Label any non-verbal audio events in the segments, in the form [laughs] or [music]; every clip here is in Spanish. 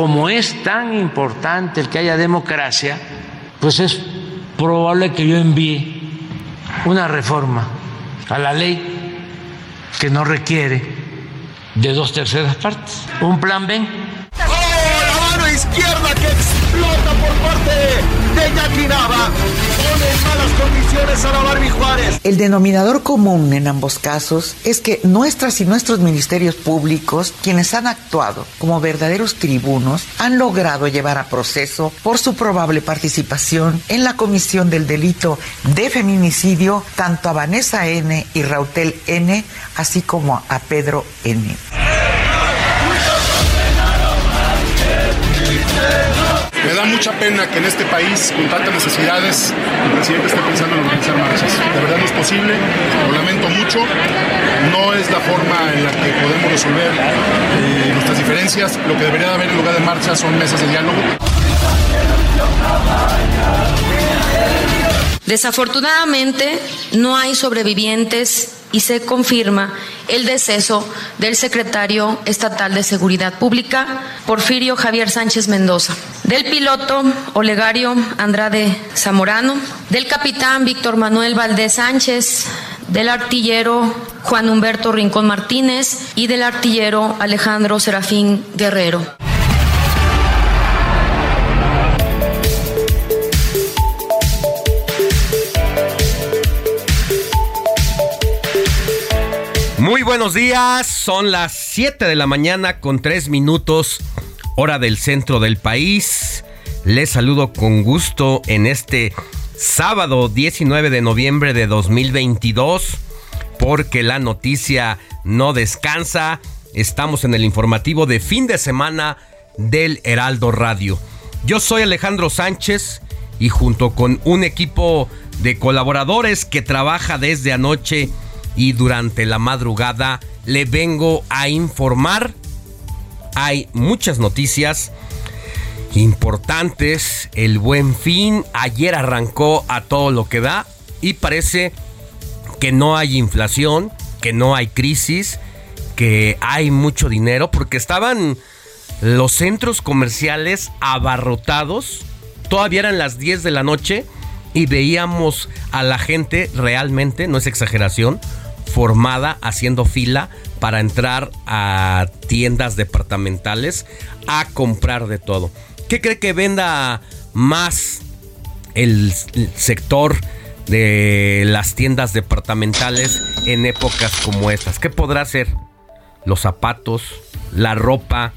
Como es tan importante el que haya democracia, pues es probable que yo envíe una reforma a la ley que no requiere de dos terceras partes. Un plan B. izquierda que explota por parte de Nava. Pone en malas condiciones a la Barbie Juárez. El denominador común en ambos casos es que nuestras y nuestros ministerios públicos, quienes han actuado como verdaderos tribunos, han logrado llevar a proceso por su probable participación en la comisión del delito de feminicidio tanto a Vanessa N. y Rautel N., así como a Pedro N. Me da mucha pena que en este país, con tantas necesidades, el presidente esté pensando en organizar marchas. De verdad no es posible, lo lamento mucho. No es la forma en la que podemos resolver eh, nuestras diferencias. Lo que debería de haber en lugar de marchas son mesas de diálogo. Desafortunadamente, no hay sobrevivientes y se confirma el deceso del secretario estatal de Seguridad Pública, Porfirio Javier Sánchez Mendoza, del piloto Olegario Andrade Zamorano, del capitán Víctor Manuel Valdés Sánchez, del artillero Juan Humberto Rincón Martínez y del artillero Alejandro Serafín Guerrero. Muy buenos días, son las 7 de la mañana con 3 minutos, hora del centro del país. Les saludo con gusto en este sábado 19 de noviembre de 2022, porque la noticia no descansa. Estamos en el informativo de fin de semana del Heraldo Radio. Yo soy Alejandro Sánchez y junto con un equipo de colaboradores que trabaja desde anoche y durante la madrugada le vengo a informar. Hay muchas noticias importantes. El buen fin ayer arrancó a todo lo que da y parece que no hay inflación, que no hay crisis, que hay mucho dinero porque estaban los centros comerciales abarrotados. Todavía eran las 10 de la noche y veíamos a la gente realmente, no es exageración, formada haciendo fila para entrar a tiendas departamentales a comprar de todo. ¿Qué cree que venda más el sector de las tiendas departamentales en épocas como estas? ¿Qué podrá ser? Los zapatos, la ropa,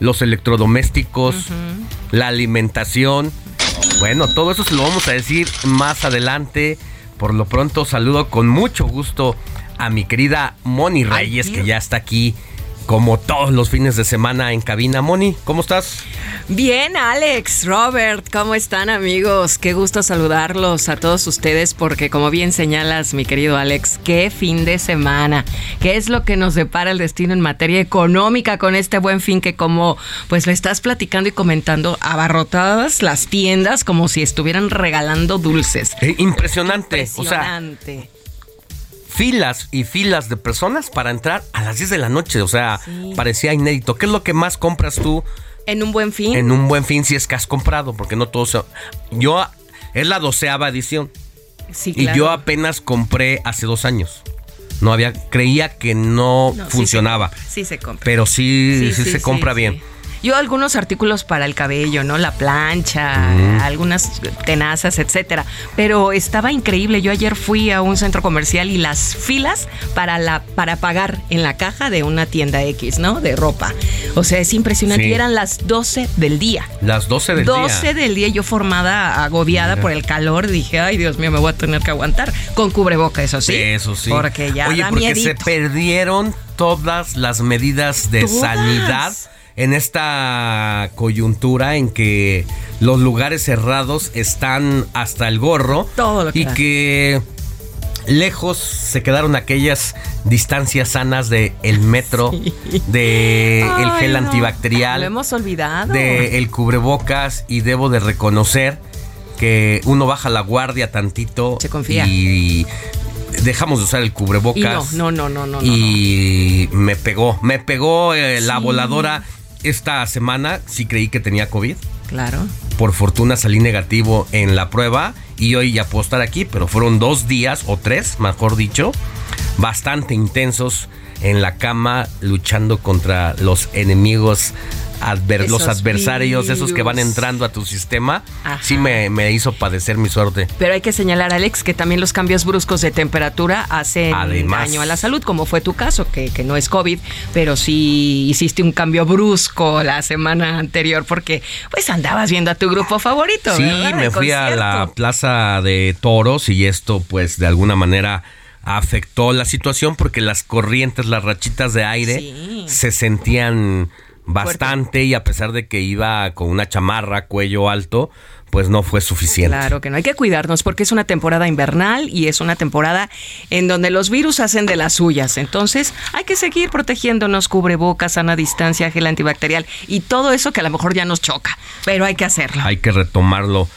los electrodomésticos, la alimentación. Bueno, todo eso se lo vamos a decir más adelante. Por lo pronto saludo con mucho gusto a mi querida Moni Reyes, que ya está aquí como todos los fines de semana en cabina. Moni, ¿cómo estás? Bien, Alex, Robert, ¿cómo están amigos? Qué gusto saludarlos a todos ustedes porque como bien señalas, mi querido Alex, qué fin de semana, qué es lo que nos depara el destino en materia económica con este buen fin que como pues le estás platicando y comentando, abarrotadas las tiendas como si estuvieran regalando dulces. Eh, impresionante, impresionante. O sea, filas y filas de personas para entrar a las 10 de la noche. O sea, parecía inédito. ¿Qué es lo que más compras tú? En un buen fin. En un buen fin, si es que has comprado, porque no todos. Yo, es la doceava edición. Sí, Y yo apenas compré hace dos años. No había, creía que no, funcionaba. Sí se, compra. Pero sí, sí, se compra bien. Yo algunos artículos para el cabello, ¿no? La plancha, algunas tenazas, etcétera. Pero estaba increíble. Yo ayer fui a un centro comercial y las filas para la para pagar en la caja de una tienda X, ¿no? De ropa. O sea, es impresionante. Y eran las 12 del día. Las 12 del día. 12 del día. Yo formada, agobiada por el calor, dije, ay, Dios mío, me voy a tener que aguantar. Con cubreboca, eso sí. Eso sí. Porque ya Oye, porque se perdieron todas las medidas de sanidad en esta coyuntura en que los lugares cerrados están hasta el gorro Todo y que lejos se quedaron aquellas distancias sanas de el metro, [laughs] de el gel antibacterial, lo hemos olvidado, de el cubrebocas y debo de reconocer que uno baja la guardia tantito se confía. y dejamos de usar el cubrebocas. Y no, no, no, no, no. Y me pegó, me pegó eh, la voladora esta semana sí creí que tenía COVID. Claro. Por fortuna salí negativo en la prueba y hoy ya puedo estar aquí, pero fueron dos días o tres, mejor dicho, bastante intensos en la cama luchando contra los enemigos los adversarios, esos que van entrando a tu sistema, sí me, hizo padecer mi suerte. Pero hay que señalar, Alex, que también los cambios bruscos de temperatura hacen daño a la salud, como fue tu caso, que, que no es COVID, pero sí hiciste un cambio brusco la semana anterior porque pues andabas viendo a tu grupo favorito. Sí, me fui a la plaza de toros y esto pues de alguna manera afectó la situación porque las corrientes, las rachitas de aire se sentían bastante y a pesar de que iba con una chamarra cuello alto, pues no fue suficiente. Claro que no hay que cuidarnos porque es una temporada invernal y es una temporada en donde los virus hacen de las suyas. Entonces hay que seguir protegiéndonos, cubrebocas, sana distancia, gel antibacterial y todo eso que a lo mejor ya nos choca, pero hay que hacerlo. Hay que retomarlo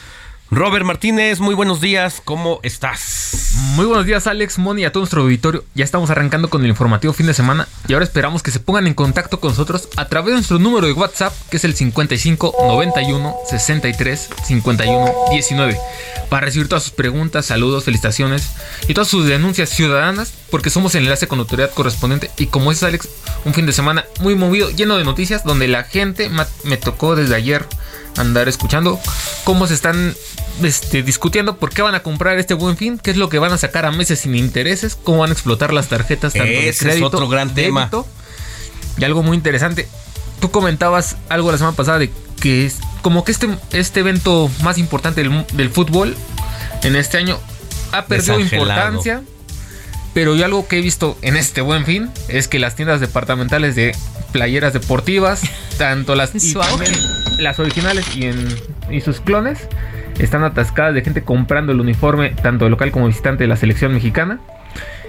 Robert Martínez, muy buenos días, ¿cómo estás? Muy buenos días Alex, Moni, a todo nuestro auditorio. Ya estamos arrancando con el informativo fin de semana y ahora esperamos que se pongan en contacto con nosotros a través de nuestro número de WhatsApp, que es el 55 91 63 51 19, para recibir todas sus preguntas, saludos, felicitaciones y todas sus denuncias ciudadanas, porque somos enlace con autoridad correspondiente y como es Alex, un fin de semana muy movido, lleno de noticias, donde la gente me tocó desde ayer andar escuchando cómo se están este, discutiendo por qué van a comprar este buen fin, qué es lo que van a sacar a meses sin intereses, cómo van a explotar las tarjetas tanto de crédito, es otro gran tema. Y algo muy interesante, tú comentabas algo la semana pasada de que es como que este, este evento más importante del, fútbol en este año ha perdido importancia. Pero yo algo que he visto en este buen fin es que las tiendas departamentales de playeras deportivas, [laughs] tanto las, las originales y, en, y sus clones, están atascadas de gente comprando el uniforme, tanto local como visitante de la selección mexicana.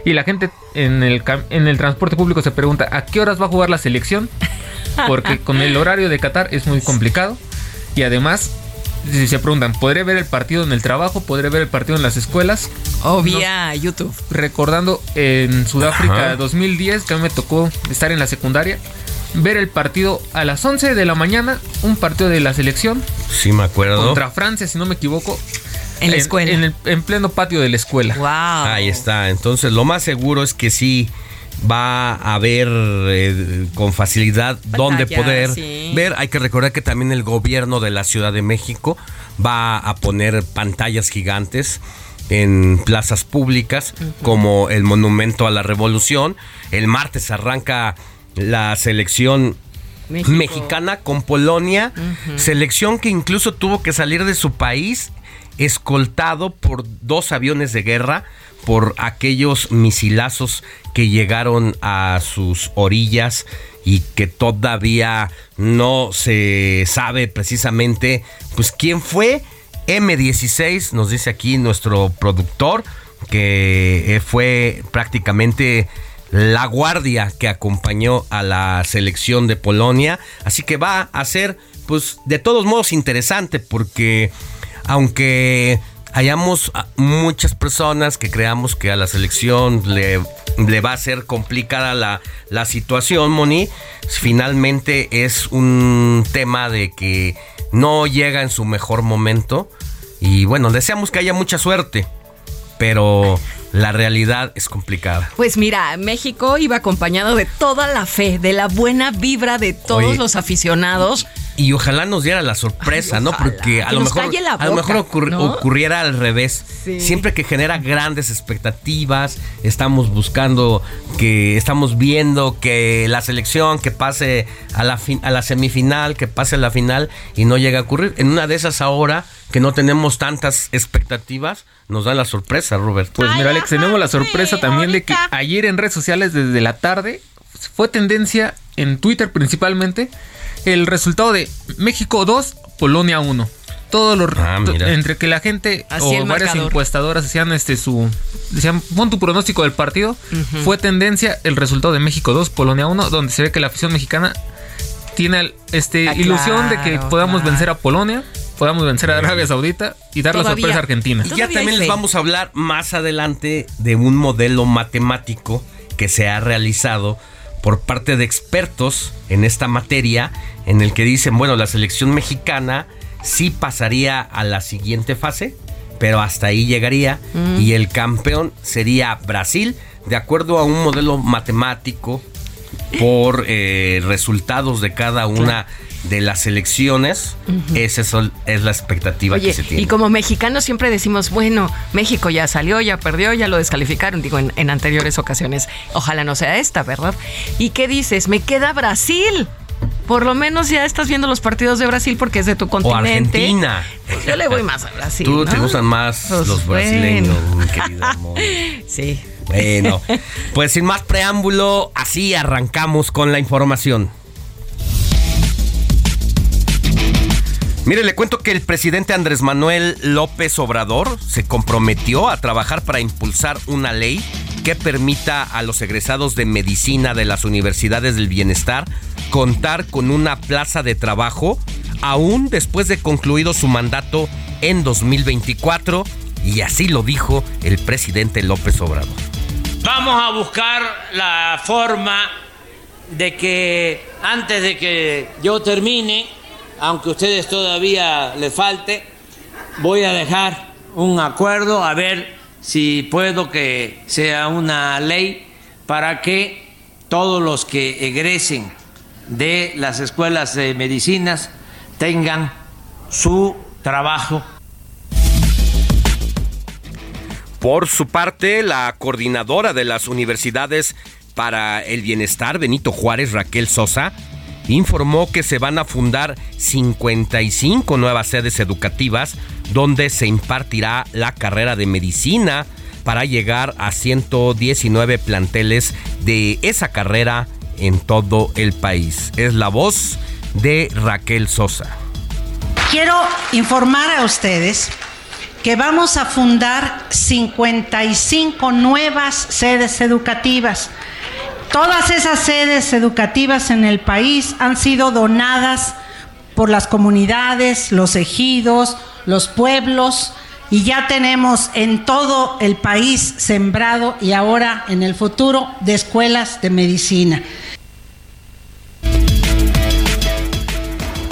Y la gente en el, en el transporte público se pregunta, ¿a qué horas va a jugar la selección? Porque [laughs] con el horario de Qatar es muy complicado. Y además, si se preguntan, ¿podré ver el partido en el trabajo? ¿Podré ver el partido en las escuelas? O vía YouTube. Recordando en Sudáfrica 2010, que a mí me tocó estar en la secundaria, ver el partido a las 11 de la mañana, un partido de la selección. Sí, me acuerdo. Contra Francia, si no me equivoco. En la escuela. En, el, en pleno patio de la escuela. Wow. Ahí está. Entonces, lo más seguro es que sí va a haber eh, con facilidad dónde poder ver. Hay que recordar que también el gobierno de la Ciudad de México va a poner pantallas gigantes en plazas públicas como el Monumento a la Revolución. El martes arranca la selección mexicana con Polonia, selección que incluso tuvo que salir de su país escoltado por dos aviones de guerra por aquellos misilazos que llegaron a sus orillas y que todavía no se sabe precisamente pues quién fue. M16 nos dice aquí nuestro productor que fue prácticamente la guardia que acompañó a la selección de Polonia. Así que va a ser, pues, de todos modos interesante porque aunque hayamos muchas personas que creamos que a la selección le, va a ser complicada la situación, Moni, finalmente es un tema de que no llega en su mejor momento. Y bueno, deseamos que haya mucha suerte, pero la realidad es complicada. Pues mira, México iba acompañado de toda la fe, de la buena vibra de todos los aficionados. Y ojalá nos diera la sorpresa, ¿no? Porque a lo, mejor, a lo mejor ocurriera al revés. Siempre que genera grandes expectativas, estamos buscando que estamos viendo que la selección que pase a la, a la semifinal, que pase a la final y no llega a ocurrir. En una de esas ahora que no tenemos tantas expectativas, nos da la sorpresa, Robert. Pues mira, Alex, tenemos la sorpresa también de que ayer en redes sociales desde la tarde fue tendencia en Twitter principalmente el resultado de México 2, Polonia 1. Todo lo ah, entre que la gente o varias encuestadoras hacían este su decían pon tu pronóstico del partido, fue tendencia el resultado de México 2, Polonia 1, donde se ve que la afición mexicana tiene este ah, ilusión de que podamos vencer a Polonia podamos vencer a Arabia Saudita y dar la sorpresa a Argentina. Y ya también les vamos a hablar más adelante de un modelo matemático que se ha realizado por parte de expertos en esta materia, en el que dicen, bueno, la selección mexicana sí pasaría a la siguiente fase, pero hasta ahí llegaría mm. y el campeón sería Brasil, de acuerdo a un modelo matemático por eh, resultados de cada una de las elecciones, esa es, la expectativa que se tiene. Y como mexicanos siempre decimos, bueno, México ya salió, ya perdió, ya lo descalificaron, digo, en, anteriores ocasiones. Ojalá no sea esta, ¿verdad? ¿Y qué dices? Me queda Brasil. Por lo menos ya estás viendo los partidos de Brasil porque es de tu continente. O Argentina. Pues yo le voy más a Brasil. Tú te gustan más pues los brasileños, mi [laughs] querida amor. Sí. Bueno, pues sin más preámbulo, así arrancamos con la información. Mire, le cuento que el presidente Andrés Manuel López Obrador se comprometió a trabajar para impulsar una ley que permita a los egresados de medicina de las universidades del bienestar contar con una plaza de trabajo aún después de concluido su mandato en 2024 y así lo dijo el presidente López Obrador. Vamos a buscar la forma de que antes de que yo termine aunque a ustedes todavía les falte, voy a dejar un acuerdo a ver si puedo que sea una ley para que todos los que egresen de las escuelas de medicinas tengan su trabajo. Por su parte, la coordinadora de las universidades para el bienestar, Benito Juárez, Raquel Sosa, informó que se van a fundar 55 nuevas sedes educativas donde se impartirá la carrera de medicina para llegar a 119 planteles de esa carrera en todo el país. Es la voz de Raquel Sosa. Quiero informar a ustedes que vamos a fundar 55 nuevas sedes educativas Todas esas sedes educativas en el país han sido donadas por las comunidades, los ejidos, los pueblos, y ya tenemos en todo el país sembrado y ahora en el futuro de escuelas de medicina.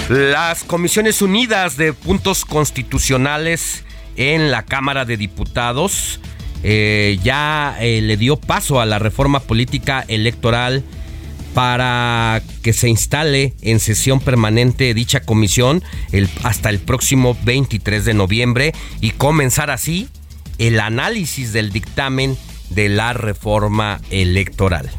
Las Comisiones Unidas de Puntos Constitucionales en la Cámara de Diputados eh, ya eh, le dio paso a la reforma política electoral para que se instale en sesión permanente dicha comisión hasta el próximo 23 de noviembre y comenzar así el análisis del dictamen de la reforma electoral.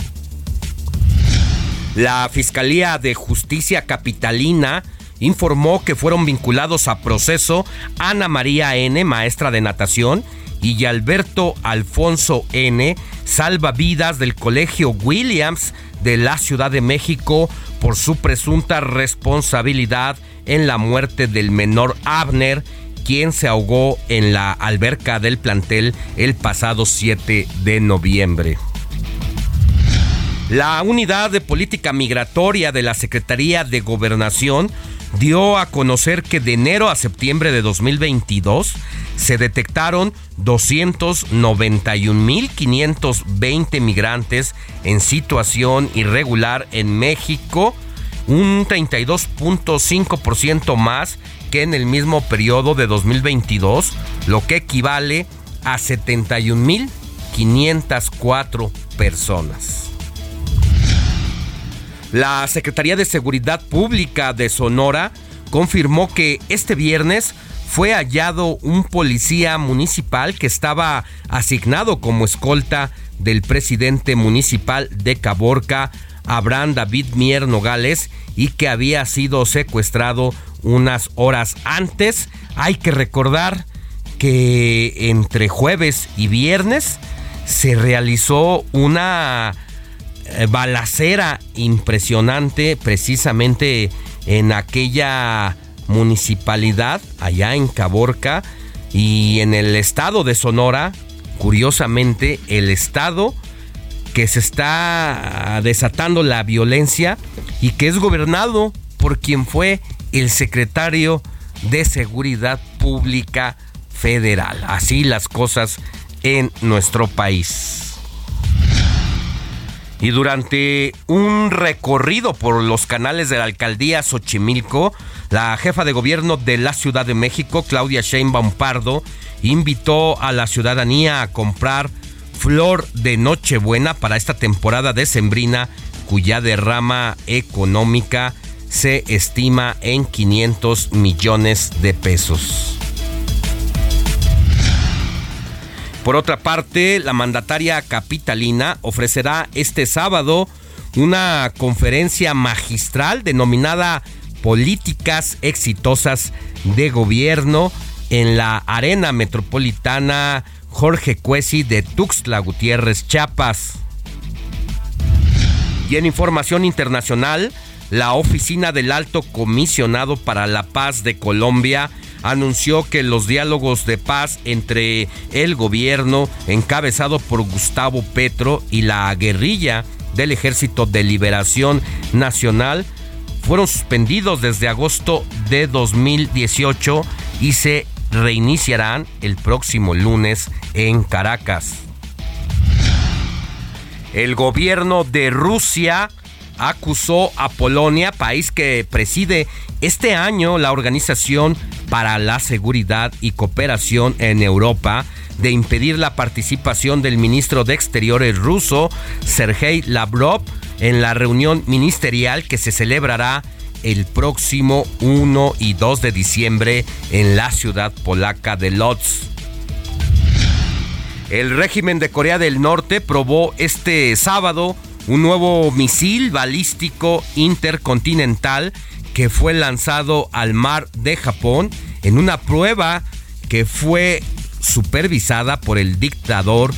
La Fiscalía de Justicia Capitalina informó que fueron vinculados a proceso Ana María N., maestra de natación, y Alberto Alfonso N., salvavidas del Colegio Williams de la Ciudad de México por su presunta responsabilidad en la muerte del menor Abner, quien se ahogó en la alberca del plantel el pasado 7 de noviembre. La Unidad de Política Migratoria de la Secretaría de Gobernación dio a conocer que de enero a septiembre de 2022 se detectaron 291.520 migrantes en situación irregular en México, un 32.5% más que en el mismo periodo de 2022, lo que equivale a 71.504 personas. La Secretaría de Seguridad Pública de Sonora confirmó que este viernes fue hallado un policía municipal que estaba asignado como escolta del presidente municipal de Caborca, Abraham David Mier Nogales, y que había sido secuestrado unas horas antes. Hay que recordar que entre jueves y viernes se realizó una balacera impresionante precisamente en aquella municipalidad allá en Caborca y en el estado de Sonora, curiosamente el estado que se está desatando la violencia y que es gobernado por quien fue el secretario de Seguridad Pública Federal. Así las cosas en nuestro país. Y durante un recorrido por los canales de la alcaldía Xochimilco, la jefa de gobierno de la Ciudad de México, Claudia Sheinbaum Pardo, invitó a la ciudadanía a comprar flor de Nochebuena para esta temporada decembrina, cuya derrama económica se estima en 500 millones de pesos. Por otra parte, la mandataria capitalina ofrecerá este sábado una conferencia magistral denominada Políticas Exitosas de Gobierno en la Arena Metropolitana Jorge Cuesi de Tuxtla Gutiérrez, Chiapas. Y en información internacional, la Oficina del Alto Comisionado para la Paz de Colombia anunció que los diálogos de paz entre el gobierno encabezado por Gustavo Petro y la guerrilla del Ejército de Liberación Nacional fueron suspendidos desde agosto de 2018 y se reiniciarán el próximo lunes en Caracas. El gobierno de Rusia acusó a Polonia, país que preside este año la Organización para la Seguridad y Cooperación en Europa, de impedir la participación del ministro de Exteriores ruso, Sergei Lavrov, en la reunión ministerial que se celebrará el próximo 1 y 2 de diciembre en la ciudad polaca de Lodz. El régimen de Corea del Norte probó este sábado un nuevo misil balístico intercontinental que fue lanzado al mar de Japón en una prueba que fue supervisada por el dictador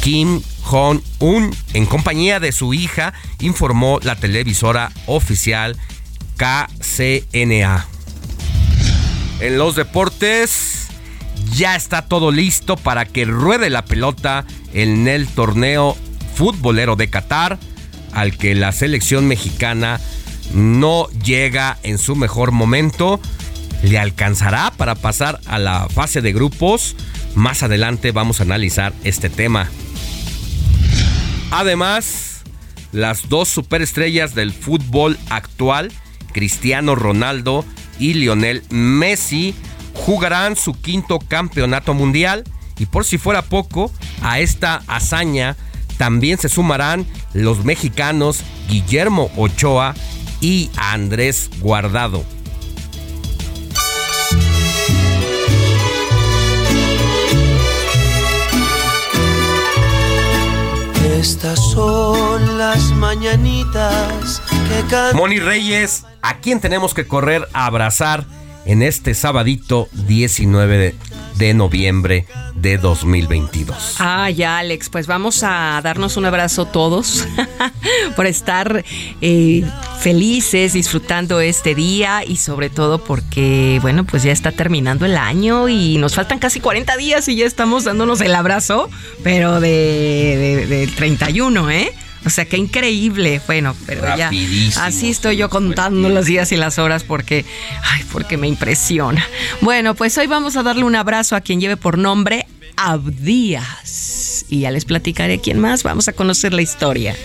Kim Jong-un en compañía de su hija, informó la televisora oficial KCNA. En los deportes ya está todo listo para que ruede la pelota en el torneo futbolero de Qatar al que la selección mexicana no llega en su mejor momento. ¿Le alcanzará para pasar a la fase de grupos? Más adelante vamos a analizar este tema. Además, las dos superestrellas del fútbol actual, Cristiano Ronaldo y Lionel Messi, jugarán su quinto campeonato mundial. Y por si fuera poco, a esta hazaña también se sumarán los mexicanos Guillermo Ochoa y Andrés Guardado. Estas son las mañanitas que Moni Reyes, ¿a quién tenemos que correr a abrazar en este sabadito 19 de, de noviembre de 2022. Ay, Alex, pues vamos a darnos un abrazo todos [laughs] por estar eh, felices, disfrutando este día y sobre todo porque, bueno, pues ya está terminando el año y nos faltan casi 40 días y ya estamos dándonos el abrazo, pero de, de, del 31, ¿eh? O sea, qué increíble. Bueno, pero ya así estoy yo contando los días y las horas porque, ay, porque me impresiona. Bueno, pues hoy vamos a darle un abrazo a quien lleve por nombre Abdías. Y ya les platicaré quién más. Vamos a conocer la historia.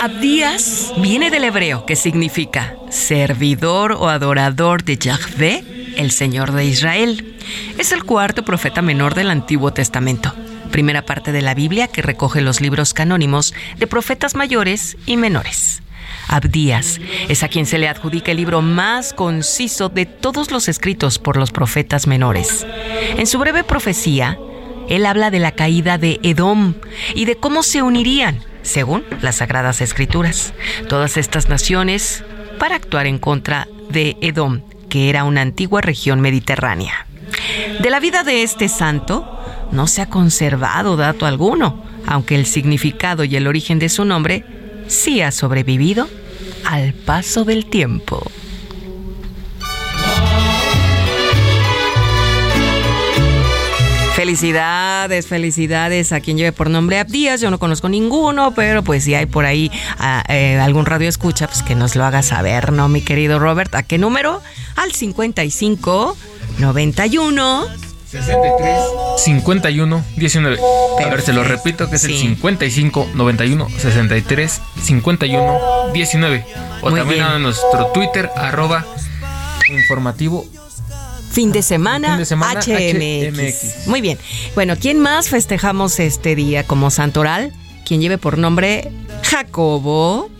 Abdías viene del hebreo que significa servidor o adorador de Yahvé el Señor de Israel. Es el cuarto profeta menor del Antiguo Testamento, primera parte de la Biblia que recoge los libros canónimos de profetas mayores y menores. Abdías es a quien se le adjudica el libro más conciso de todos los escritos por los profetas menores. En su breve profecía, él habla de la caída de Edom y de cómo se unirían, según las Sagradas Escrituras, todas estas naciones para actuar en contra de Edom que era una antigua región mediterránea. De la vida de este santo no se ha conservado dato alguno, aunque el significado y el origen de su nombre sí ha sobrevivido al paso del tiempo. Felicidades, felicidades a quien lleve por nombre Abdías. Yo no conozco ninguno, pero pues si hay por ahí ah, eh, algún radio escucha, pues que nos lo haga saber, ¿no, mi querido Robert? ¿A qué número? Al 55 91 63 51 19. A ver, se lo repito que es el 55 91 63 51 19. O también a nuestro Twitter arroba informativo Fin de semana, HMX. Muy bien. Bueno, ¿quién más festejamos este día como santoral? Quien lleve por nombre Jacobo,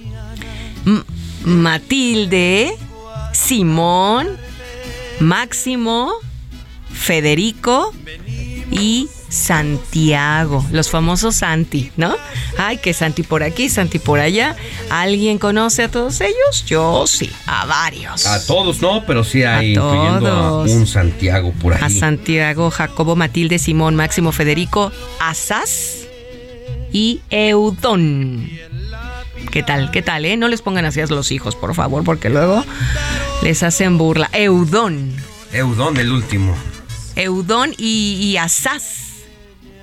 Matilde, Simón, Máximo, Federico y Santiago, los famosos Santi, ¿no? Ay, que Santi por aquí, Santi por allá. ¿Alguien conoce a todos ellos? Yo sí, a varios. A todos no, pero sí hay, incluyendo a un Santiago por ahí. A Santiago, Jacobo, Matilde, Simón, Máximo, Federico, Asas y Eudón. ¿Qué tal? ¿Qué tal, eh? No les pongan así a los hijos, por favor, porque luego les hacen burla. Eudón. Eudón, el último. Eudón y, y Asas.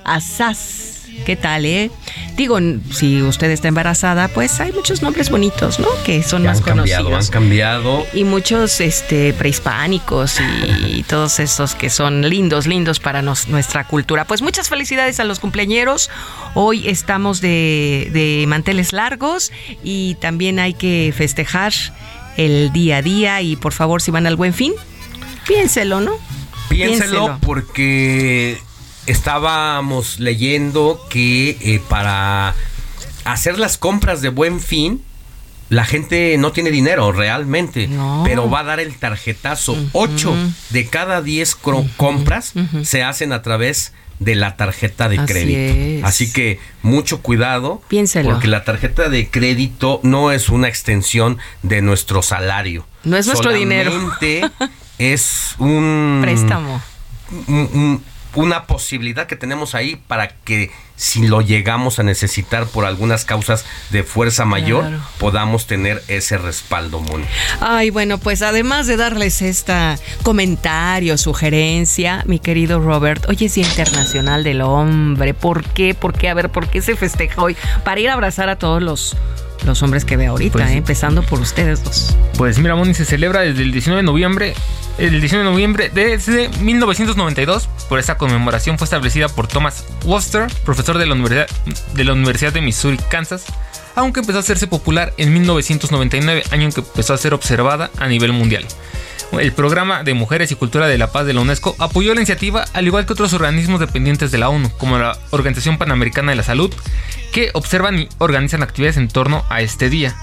Asas. ¿Qué tal, eh? Digo, si usted está embarazada, pues hay muchos nombres bonitos, ¿no? Que son más han cambiado, conocidos. Han cambiado. Y muchos este, prehispánicos y [laughs] todos esos que son lindos, lindos para nos, nuestra cultura. Pues muchas felicidades a los cumpleañeros. Hoy estamos de, de manteles largos y también hay que festejar el día a día. Y por favor, si van al buen fin, piénselo, ¿no? Piénselo, porque estábamos leyendo que eh, para hacer las compras de buen fin, la gente no tiene dinero realmente, pero va a dar el tarjetazo. Ocho de cada diez compras se hacen a través de la tarjeta de Así crédito. es. Así que mucho cuidado. Piénselo. Porque la tarjeta de crédito no es una extensión de nuestro salario. No es nuestro dinero. Solamente [laughs] es un Préstamo. un- un- una posibilidad que tenemos ahí para que si lo llegamos a necesitar por algunas causas de fuerza mayor, Claro. podamos tener ese respaldo, Moni. Ay, bueno, pues además de darles esta comentario, sugerencia, mi querido Robert, hoy es Día Internacional del Hombre. ¿Por qué? ¿Por qué? A ver, ¿por qué se festeja hoy? Para ir a abrazar a todos los, los hombres que veo ahorita, Pues. ¿eh? empezando por ustedes dos. Pues mira, Moni se celebra desde el 19 de noviembre. El 19 de noviembre desde 1992. Por esta conmemoración fue establecida por Thomas Worcester, profesor de la Universidad de, la Universidad de Missouri, Kansas. Aunque empezó a hacerse popular en 1999, año en que empezó a ser observada a nivel mundial. El programa de Mujeres y Cultura de la Paz de la UNESCO apoyó la iniciativa, al igual que otros organismos dependientes de la ONU, como la Organización Panamericana de la Salud, que observan y organizan actividades en torno a este día.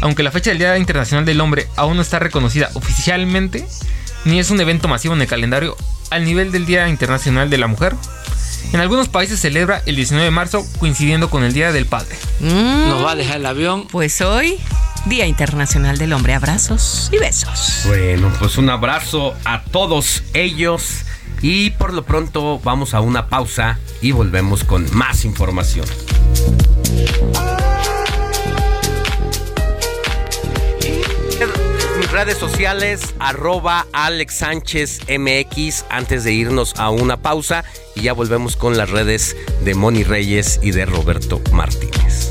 Aunque la fecha del Día Internacional del Hombre aún no está reconocida oficialmente, ni es un evento masivo en el calendario al nivel del Día Internacional de la Mujer, en algunos países se celebra el 19 de marzo coincidiendo con el Día del Padre. Mm, Nos va a dejar el avión. Pues hoy Día Internacional del Hombre. Abrazos y besos. Bueno, pues un abrazo a todos ellos y por lo pronto vamos a una pausa y volvemos con más información. Mis redes sociales, arroba Alex antes de irnos a una pausa y ya volvemos con las redes de Moni Reyes y de Roberto Martínez.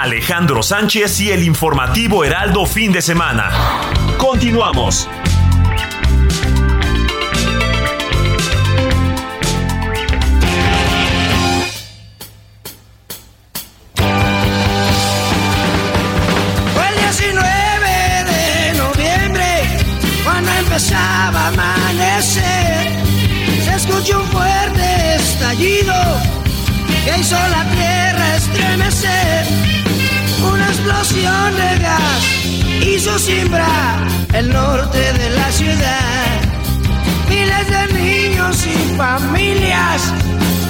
Alejandro Sánchez y el informativo Heraldo fin de semana. Continuamos. El 19 de noviembre, cuando empezaba a amanecer, se escuchó un fuerte estallido que hizo la tierra estremecer. Una explosión de gas hizo simbrar el norte de la ciudad. Miles de niños y familias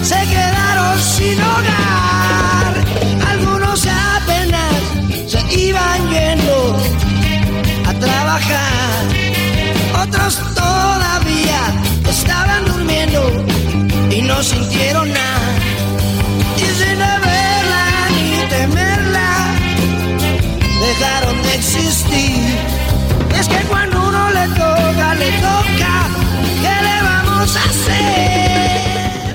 se quedaron sin hogar. Algunos apenas se iban yendo a trabajar. Otros todavía estaban durmiendo y no sintieron nada. Es que cuando uno le toca, le toca. ¿Qué le vamos a hacer?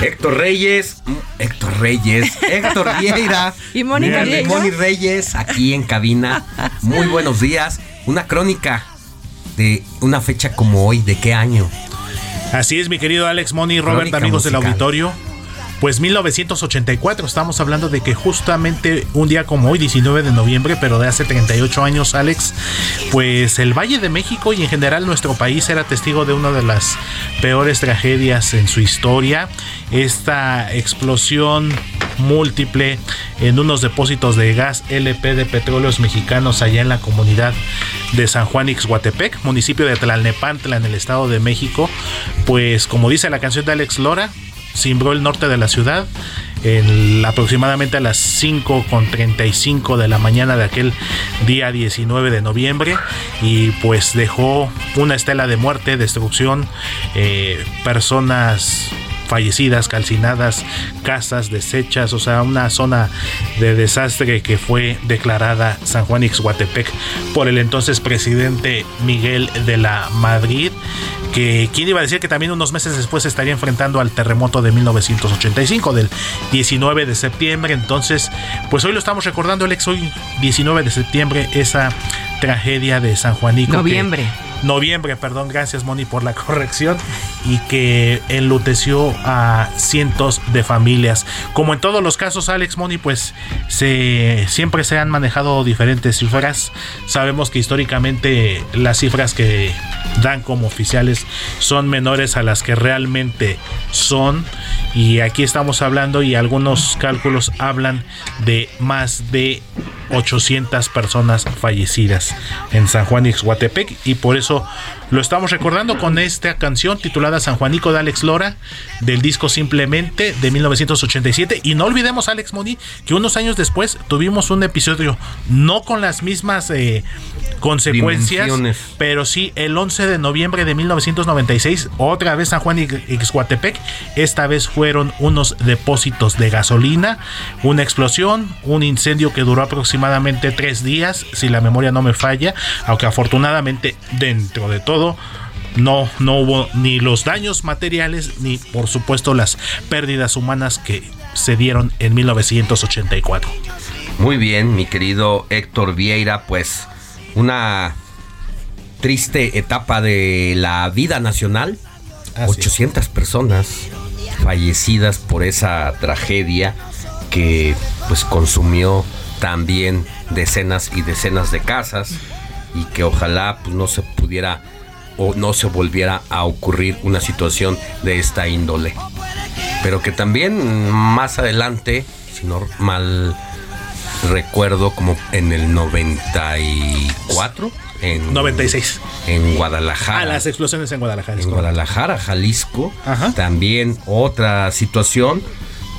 Héctor Reyes, Héctor Reyes, Héctor Vieira [laughs] Y Mónica Reyes. Moni Reyes aquí en cabina. Muy buenos días. Una crónica de una fecha como hoy, ¿de qué año? Así es, mi querido Alex Moni, Robert, Crónica amigos del auditorio. Pues 1984, estamos hablando de que justamente un día como hoy, 19 de noviembre, pero de hace 38 años, Alex, pues el Valle de México y en general nuestro país era testigo de una de las peores tragedias en su historia. Esta explosión múltiple en unos depósitos de gas LP de petróleos mexicanos allá en la comunidad de San Juan Ixhuatepec, municipio de Tlalnepantla en el Estado de México, pues como dice la canción de Alex Lora, cimbró el norte de la ciudad en aproximadamente a las 5 con 35 de la mañana de aquel día 19 de noviembre y pues dejó una estela de muerte, destrucción, eh, personas fallecidas, calcinadas, casas deshechas, o sea, una zona de desastre que fue declarada San Juan Ixhuatepec por el entonces presidente Miguel de la Madrid, que quién iba a decir que también unos meses después se estaría enfrentando al terremoto de 1985, del 19 de septiembre, entonces, pues hoy lo estamos recordando, Alex, hoy 19 de septiembre, esa tragedia de San Juanico. que- Noviembre. noviembre, perdón, gracias Moni por la [laughs] corrección, y que enluteció a cientos de familias. Como en todos los casos, Alex Moni, pues se, siempre se han manejado diferentes cifras. Sabemos que históricamente las cifras que dan como oficiales son menores a las que realmente son. Y aquí estamos hablando y algunos cálculos hablan de más de 800 personas fallecidas en San Juan Ixhuatepec. Y por eso lo estamos recordando con esta canción titulada San Juanico de Alex Lora del disco Simplemente de 1987 y no olvidemos Alex Moni que unos años después tuvimos un episodio no con las mismas eh, consecuencias pero sí el 11 de noviembre de 1996 otra vez San Juan Ix- Ixhuatepec esta vez fueron unos depósitos de gasolina una explosión un incendio que duró aproximadamente tres días si la memoria no me falla aunque afortunadamente dentro de todo no, no hubo ni los daños materiales ni por supuesto las pérdidas humanas que se dieron en 1984 Muy bien, mi querido Héctor Vieira, pues una triste etapa de la vida nacional. 800 personas fallecidas por esa tragedia que pues consumió también decenas y decenas de casas y que ojalá pues no se pudiera o no se volviera a ocurrir una situación de esta índole. Pero que también más adelante, si no mal recuerdo, como en el 94, en 96. En Guadalajara. Ah, las explosiones en Guadalajara. En Guadalajara, Jalisco. También otra situación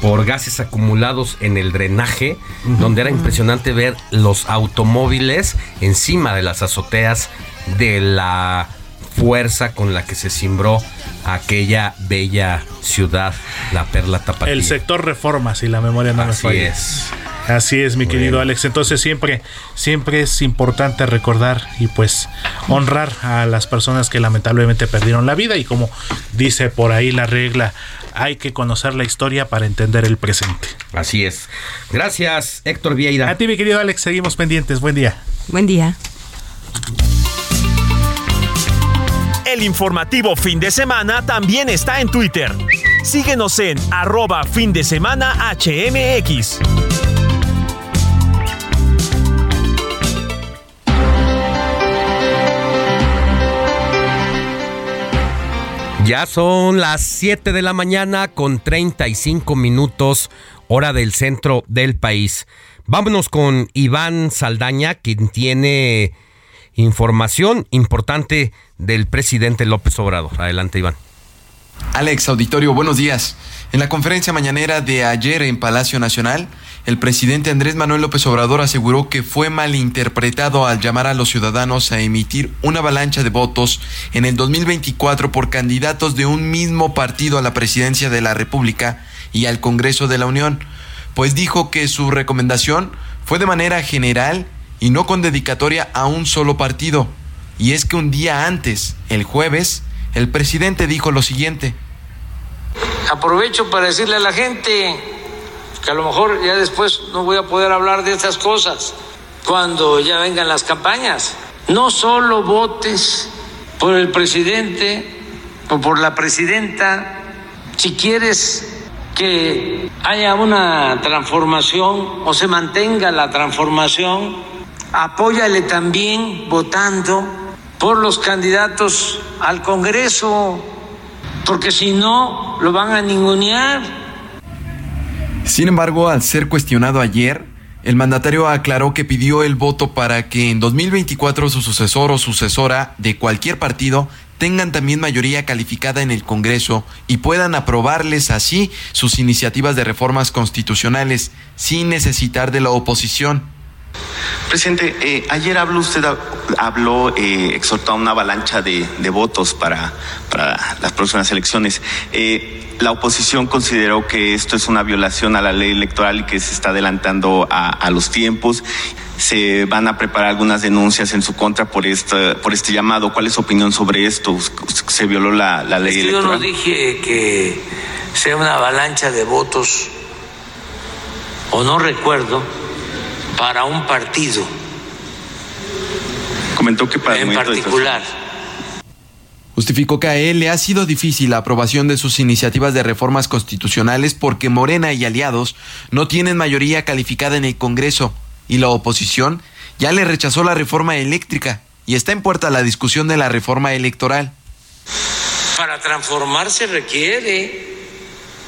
por gases acumulados en el drenaje, donde era impresionante ver los automóviles encima de las azoteas de la fuerza con la que se cimbró aquella bella ciudad, la Perla Tapatía. El sector Reforma, si la memoria no me falla. es. Así es, mi querido Alex. Entonces siempre, siempre es importante recordar y pues honrar a las personas que lamentablemente perdieron la vida y como dice por ahí la regla, hay que conocer la historia para entender el presente. Así es. Gracias, Héctor Vieira. A ti, mi querido Alex, seguimos pendientes. Buen día. Buen día. El informativo fin de semana también está en Twitter. Síguenos en arroba fin de semana HMX. Ya son las 7 de la mañana con 35 minutos hora del centro del país. Vámonos con Iván Saldaña, quien tiene información importante del presidente López Obrador. Adelante, Iván. Alex, auditorio, buenos días. En la conferencia mañanera de ayer en Palacio Nacional, el presidente Andrés Manuel López Obrador aseguró que fue malinterpretado al llamar a los ciudadanos a emitir una avalancha de votos en el 2024 por candidatos de un mismo partido a la presidencia de la República y al Congreso de la Unión, pues dijo que su recomendación fue de manera general y no con dedicatoria a un solo partido. Y es que un día antes, el jueves, el presidente dijo lo siguiente. Aprovecho para decirle a la gente que a lo mejor ya después no voy a poder hablar de estas cosas cuando ya vengan las campañas. No solo votes por el presidente o por la presidenta, si quieres que haya una transformación o se mantenga la transformación, apóyale también votando por los candidatos al Congreso, porque si no, lo van a ningunear. Sin embargo, al ser cuestionado ayer, el mandatario aclaró que pidió el voto para que en 2024 su sucesor o sucesora de cualquier partido tengan también mayoría calificada en el Congreso y puedan aprobarles así sus iniciativas de reformas constitucionales sin necesitar de la oposición. Presidente, eh, ayer habló usted, habló, eh, exhortó a una avalancha de, votos para, para, las próximas elecciones. Eh, la oposición consideró que esto es una violación a la ley electoral y que se está adelantando a, los tiempos. Se van a preparar algunas denuncias en su contra por este, por este llamado. ¿Cuál es su opinión sobre esto? ¿Se violó la, ley electoral? Yo no dije que sea una avalancha de votos, o no recuerdo para un partido. Comentó que para en particular. Justificó que a él le ha sido difícil la aprobación de sus iniciativas de reformas constitucionales porque Morena y aliados no tienen mayoría calificada en el Congreso y la oposición ya le rechazó la reforma eléctrica y está en puerta la discusión de la reforma electoral. Para transformarse requiere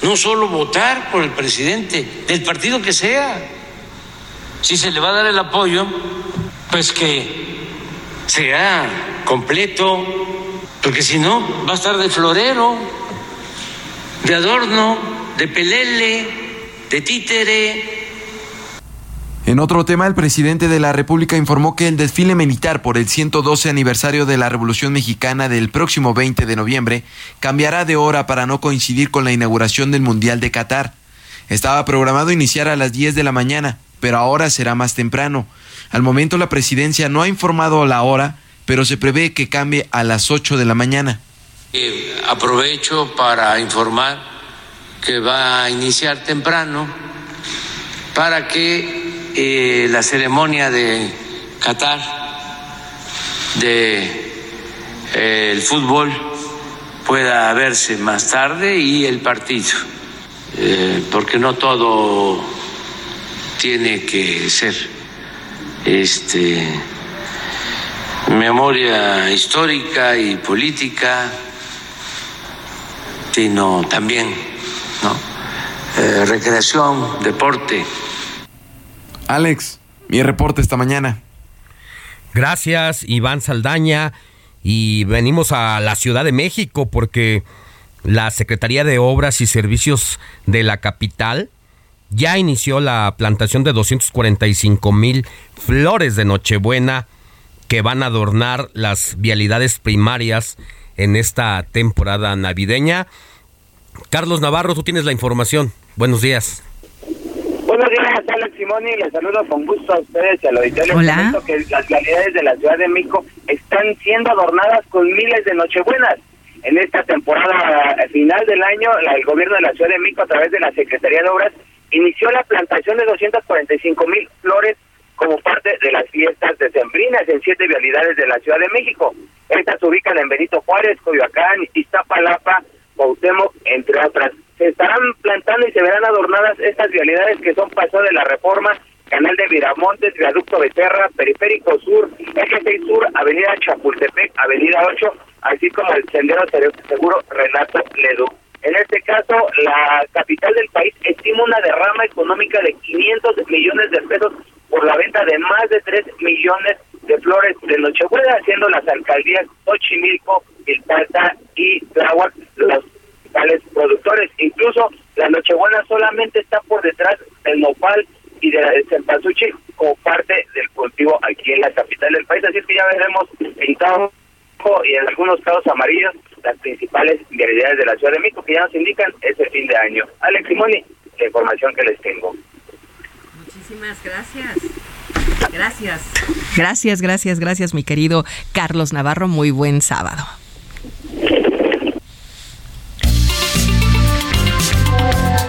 no solo votar por el presidente, del partido que sea si se le va a dar el apoyo, pues que sea completo, porque si no va a estar de florero, de adorno, de pelele, de títere. En otro tema, el presidente de la República informó que el desfile militar por el 112 aniversario de la Revolución Mexicana del próximo 20 de noviembre cambiará de hora para no coincidir con la inauguración del Mundial de Qatar. Estaba programado iniciar a las 10 de la mañana, pero ahora será más temprano. Al momento la presidencia no ha informado la hora, pero se prevé que cambie a las 8 de la mañana. Eh, aprovecho para informar que va a iniciar temprano para que eh, la ceremonia de Qatar de el fútbol pueda verse más tarde y el partido, eh, porque no todo tiene que ser este memoria histórica y política, sino también ¿no? Eh, recreación, deporte. Alex, mi reporte esta mañana. Gracias, Iván Saldaña. Y venimos a la Ciudad de México porque la Secretaría de Obras y Servicios de la capital ya inició la plantación de 245 mil flores de Nochebuena que van a adornar las vialidades primarias en esta temporada navideña. Carlos Navarro, tú tienes la información. Buenos días. Buenos días, Alex Simoni. Les saludo con gusto a ustedes y a los. Hola. que las vialidades de la Ciudad de México están siendo adornadas con miles de Nochebuenas. En esta temporada final del año, el gobierno de la Ciudad de México, a través de la Secretaría de Obras, inició la plantación de 245 mil flores como parte de las fiestas decembrinas en siete vialidades de la Ciudad de México. Estas se ubican en Benito Juárez, Coyoacán, Iztapalapa, Cuauhtémoc, entre otras. Se estarán plantando y se verán adornadas estas vialidades que son Paso de la Reforma, Canal de Viramontes, Viaducto Becerra, Periférico Sur, Eje 6 Sur, Avenida Chapultepec, Avenida 8, así como el Sendero Seguro Renato Leduc. En este caso, la capital del país estima una derrama económica de 500 millones de pesos por la venta de más de 3 millones de flores de Nochebuena, haciendo las alcaldías Xochimilco, Ilpalta y Tláhuac los principales productores. Incluso la Nochebuena solamente está por detrás del nopal y del cempasúchil como parte del cultivo aquí en la capital del país. Así es que ya veremos pintado y en algunos casos amarillos las principales vialidades de la Ciudad de México que ya nos indican ese fin de año. Alex Simoni, la información que les tengo. Muchísimas gracias. Gracias. Gracias, gracias, gracias, mi querido Carlos Navarro. Muy buen sábado.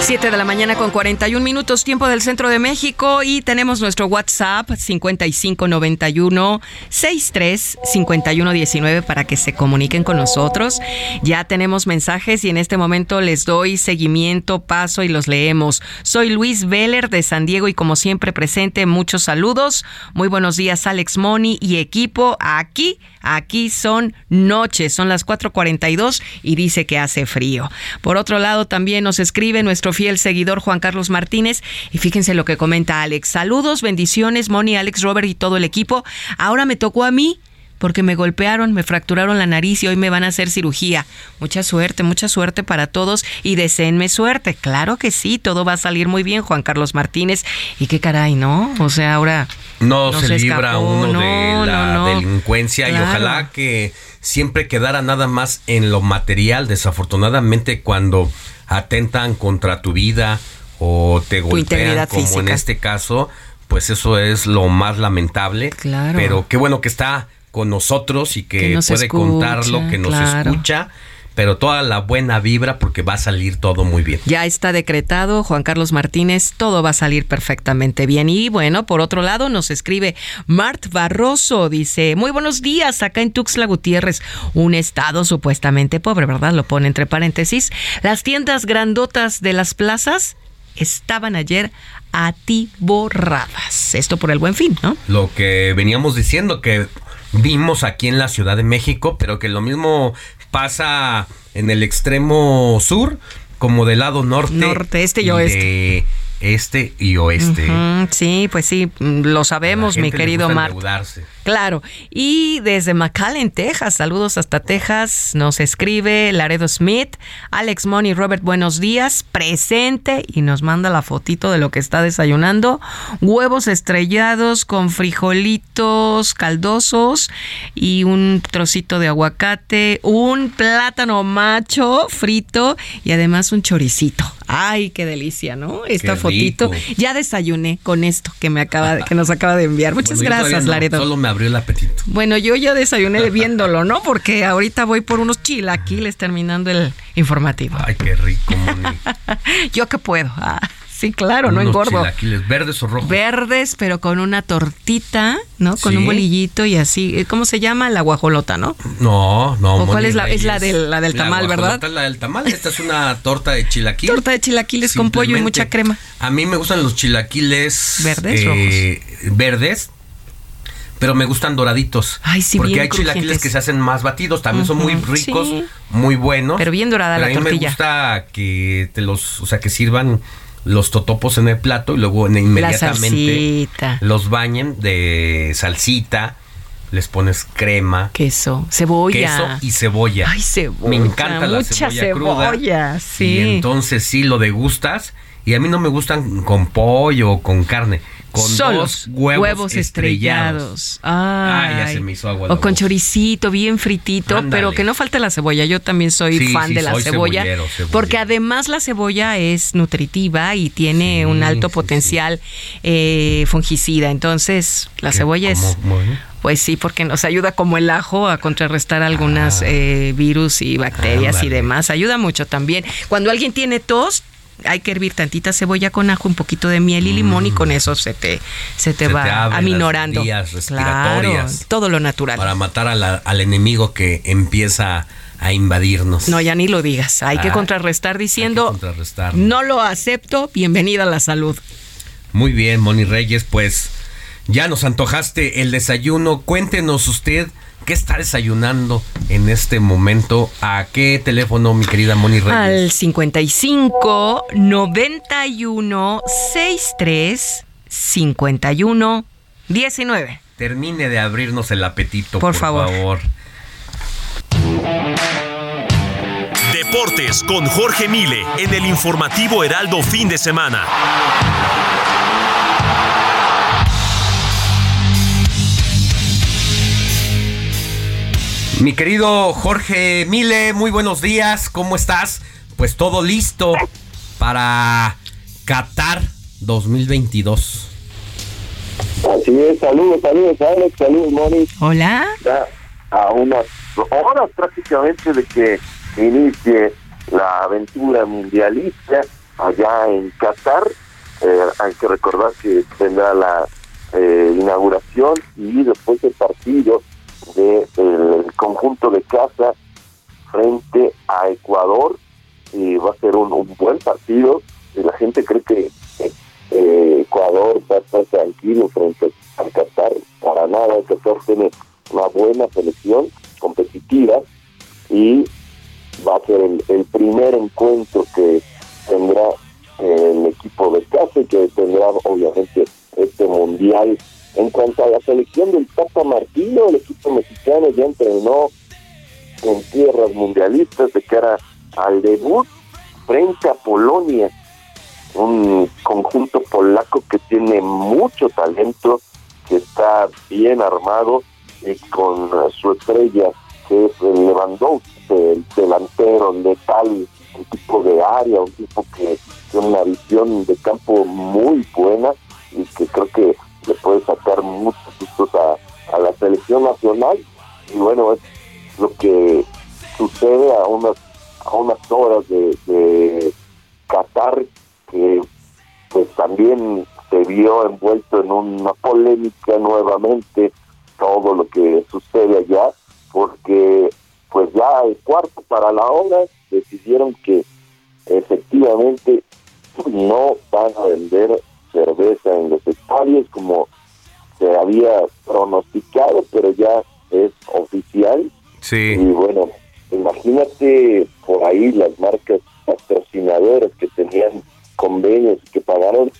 Siete de la mañana con 41 minutos, tiempo del centro de México, y tenemos nuestro WhatsApp 5591 63 51 19 para que se comuniquen con nosotros. Ya tenemos mensajes y en este momento les doy seguimiento, paso y los leemos. Soy Luis Veller de San Diego y como siempre presente, muchos saludos. Muy buenos días, Alex Moni y equipo. Aquí, aquí son noches, son las 4:42 y dice que hace frío. Por otro lado, también nos escribe nuestro fiel seguidor Juan Carlos Martínez y fíjense lo que comenta Alex. Saludos, bendiciones, Moni, Alex, Robert y todo el equipo. Ahora me tocó a mí porque me golpearon, me fracturaron la nariz y hoy me van a hacer cirugía. Mucha suerte, mucha suerte para todos y deseenme suerte. Claro que sí, todo va a salir muy bien, Juan Carlos Martínez. Y qué caray, ¿no? O sea, ahora No, no se, se libra escapó, uno no, de la no, delincuencia y ojalá que siempre quedara nada más en lo material. Desafortunadamente cuando atentan contra tu vida o te golpean como en este caso, pues eso es lo más lamentable. Claro. Pero qué bueno que está con nosotros y que, Que nos puede escucha, contarlo, que nos claro. escucha, pero toda la buena vibra porque va a salir todo muy bien. Ya está decretado, Juan Carlos Martínez, todo va a salir perfectamente bien. Y bueno, por otro lado nos escribe Mart Barroso, dice, muy buenos días, acá en Tuxtla Gutiérrez, un estado supuestamente pobre, ¿verdad? Lo pone entre paréntesis. Las tiendas grandotas de las plazas estaban ayer atiborradas. Esto por el buen fin, ¿no? lo que veníamos diciendo que vimos aquí en la Ciudad de México, pero que lo mismo pasa en el extremo sur como del lado norte. Norte, este y de oeste. Este y oeste. Sí, pues sí, lo sabemos, mi querido gusta Mart. endeudarse. Claro. Y desde McAllen, Texas, saludos hasta Texas, nos escribe Laredo Smith, Alex Money, Robert, buenos días, presente y nos manda la fotito de lo que está desayunando, huevos estrellados con frijolitos caldosos y un trocito de aguacate, un plátano macho frito y además un choricito. Ay, qué delicia, ¿no? Esta fotito. Ya desayuné con esto que me acaba que nos acaba de enviar. Muchas gracias, Laredo. Solo me abrió el apetito. Bueno, yo ya desayuné viéndolo, ¿no? Porque ahorita voy por unos chilaquiles terminando el informativo. Ay, qué rico, Moni. [laughs] yo que puedo. Ah. Sí, claro, no engordo. Chilaquiles verdes o rojos. Verdes, pero con una tortita, ¿no? Con un bolillito y así. Eh, ¿Cómo se llama? La guajolota, ¿no? No, no. ¿O cuál es la, es la del, la del tamal, verdad? la del tamal. Esta es una torta de chilaquiles. Torta de chilaquiles con pollo y mucha crema. A mí me gustan los chilaquiles verdes, eh, verdes pero me gustan doraditos. Ay, sí, Porque hay chilaquiles que se hacen más batidos, también son muy ricos, muy buenos. Pero bien dorada la a mí tortilla. me gusta que te los, o sea, que sirvan los totopos en el plato y luego inmediatamente los bañen de salsita. Les pones crema, queso, cebolla. Queso y cebolla. Ay, cebolla. Me encanta la cebolla, cruda. Sí. Y entonces sí lo degustas. Y a mí no me gustan con pollo o con carne con dos huevos, estrellados. Ay, ya se me hizo agua. O con choricito, bien fritito, pero que no falte la cebolla. Yo también soy fan de la cebolla, porque además la cebolla es nutritiva y tiene un alto potencial eh, fungicida. Entonces, la cebolla es pues sí, porque nos ayuda como el ajo a contrarrestar algunas ah. eh, virus y bacterias y demás. Ayuda mucho también. Cuando alguien tiene tos, hay que hervir tantita cebolla con ajo, un poquito de miel y limón y con mm. eso se te, se te va aminorando. respiratorias. todo lo natural. Para matar al enemigo que empieza a invadirnos. No, ya ni lo digas. Hay que ah, contrarrestar diciendo, no lo acepto, bienvenida a la salud. Muy bien, Moni Reyes, pues ya nos antojaste el desayuno. Cuéntenos usted ¿Qué está desayunando en este momento? ¿A qué teléfono, mi querida Moni Reyes? Al 55 91 63 51 19. Termine de abrirnos el apetito, por, favor. favor. Deportes con Jorge Mile en el informativo Heraldo fin de semana. Mi querido Jorge Mile, muy buenos días, ¿cómo estás? Pues todo listo para Qatar 2022. Así es, saludos, saludos Alex, saludos Moni. Hola. a unas horas prácticamente de que inicie la aventura mundialista allá en Qatar. Eh, hay que recordar que tendrá la eh, inauguración y después el partido del conjunto de casa frente a Ecuador y va a ser un, buen partido. Y la gente cree que eh, Ecuador va a estar tranquilo frente a Qatar. Para nada Qatar tiene una buena selección competitiva y va a ser el, primer encuentro que tendrá el equipo de casa y que tendrá obviamente este mundial en cuanto a la selección del Tata Martino, el equipo mexicano ya entrenó en tierras mundialistas de cara al debut frente a Polonia, un conjunto polaco que tiene mucho talento, que está bien armado y con su estrella que es el Lewandowski, el delantero letal, un tipo de área, un tipo que tiene una visión de campo muy buena y que creo que le puede sacar muchos gustos a, la selección nacional. Y bueno es lo que sucede a unas a unas horas de, de Qatar que pues también se vio envuelto en una polémica nuevamente todo lo que sucede allá porque pues ya el cuarto para la hora decidieron que efectivamente no van a vender cerveza en los estadios como se había pronosticado, pero ya es oficial. Sí. Y bueno, imagínate por ahí las marcas patrocinadoras que tenían convenios que pagaron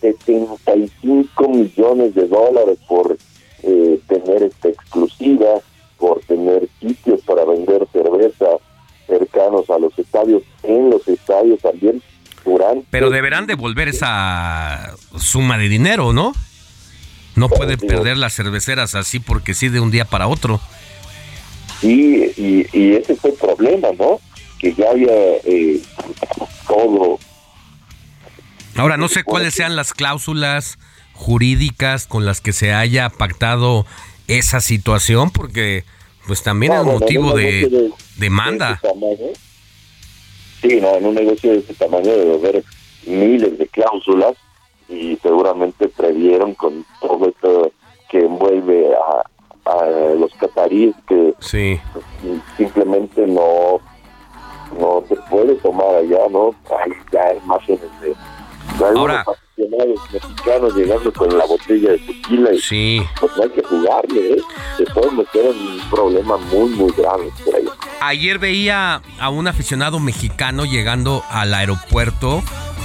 75 millones de dólares por eh, tener esta exclusiva, por tener sitios para vender cerveza cercanos a los estadios, en los estadios también pero deberán devolver esa suma de dinero, ¿no? No puede perder las cerveceras así porque sí de un día para otro. Sí, y, ese fue el problema, ¿no? Que ya había eh, todo Ahora, no sé cuáles sean las cláusulas jurídicas con las que se haya pactado esa situación, porque pues también es motivo de, demanda. Sí, no, en un negocio de ese tamaño debe haber miles de cláusulas y seguramente previeron con todo esto que envuelve a, los cataríes que simplemente no no se puede tomar allá, ¿no? Hay ya imágenes de, Ahora, mexicanos llegando con la botella de tequila y sí. pues no hay que jugarle, ¿eh? Puede meter en un problema muy, muy grave por ahí. Ayer veía a un aficionado mexicano llegando al aeropuerto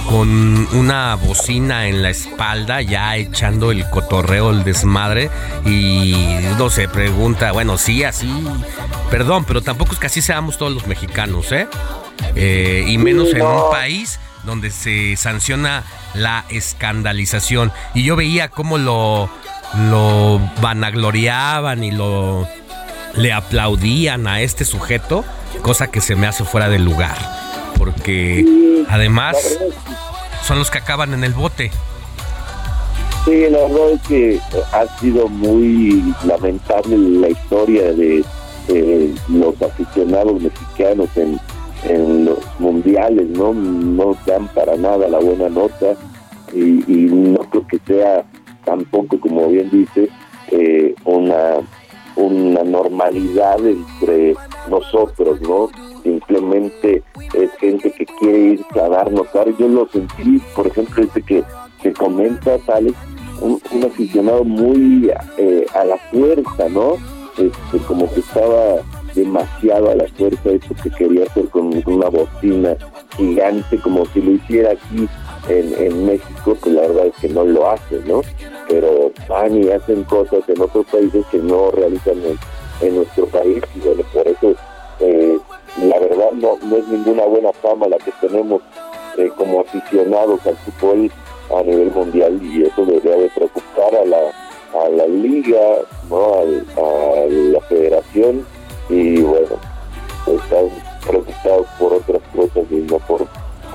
con una bocina en la espalda, ya echando el cotorreo, el desmadre, y no se pregunta, bueno, sí, así, perdón, pero tampoco es que así seamos todos los mexicanos, ¿eh? eh y menos en un país donde se sanciona la escandalización. Y yo veía cómo lo, lo vanagloriaban y lo le aplaudían a este sujeto, cosa que se me hace fuera de lugar. Porque además son los que acaban en el bote. Sí, la verdad es que ha sido muy lamentable la historia de, los aficionados mexicanos en, en los mundiales, ¿no? No dan para nada la buena nota y, no creo que sea tampoco, como bien dice, eh, una, una normalidad entre nosotros, ¿no? Simplemente es gente que quiere ir a darnos Yo lo sentí, por ejemplo, este que, que comenta, Alex, un, aficionado muy eh, a la fuerza, ¿no? Este, como que estaba demasiado a la fuerza eso que quería hacer con una bocina gigante como si lo hiciera aquí en, México, que la verdad es que no lo hace, ¿no? Pero van y hacen cosas en otros países que no realizan en, nuestro país y bueno, por eso eh, la verdad no, no es ninguna buena fama la que tenemos eh, como aficionados al fútbol a nivel mundial y eso debería de preocupar a la, a la liga, ¿no? a la federación y bueno, están preocupados por otras cosas y no por,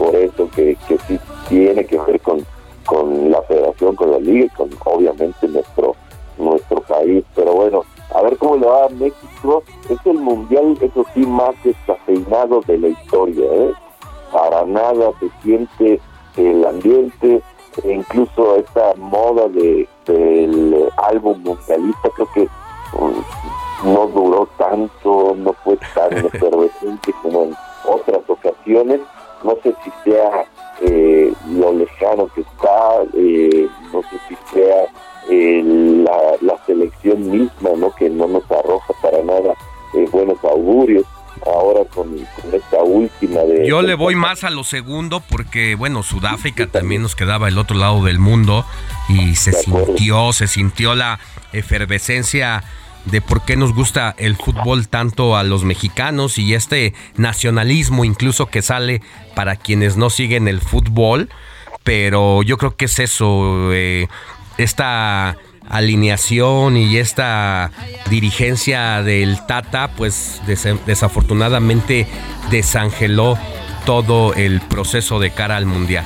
por eso que, que sí tiene que ver con, con la federación, con la liga y con obviamente nuestro, nuestro país. Pero bueno, a ver cómo le va a México. Es el mundial, eso sí, más descafeinado de la historia. ¿eh? Para nada se siente el ambiente, e incluso esta moda de del álbum mundialista, creo que no duró tanto, no fue tan [laughs] efervescente como en otras ocasiones. No sé si sea eh, lo lejano que está, eh, no sé si sea eh, la, selección misma, ¿no? que no nos arroja para nada buenos augurios. Ahora con, esta última de... Yo le voy más a lo segundo porque, bueno, Sudáfrica también nos quedaba el otro lado del mundo y se sintió, se sintió la efervescencia de por qué nos gusta el fútbol tanto a los mexicanos y este nacionalismo incluso que sale para quienes no siguen el fútbol, pero yo creo que es eso, eh, esta alineación y esta dirigencia del Tata, pues desafortunadamente desangeló todo el proceso de cara al Mundial.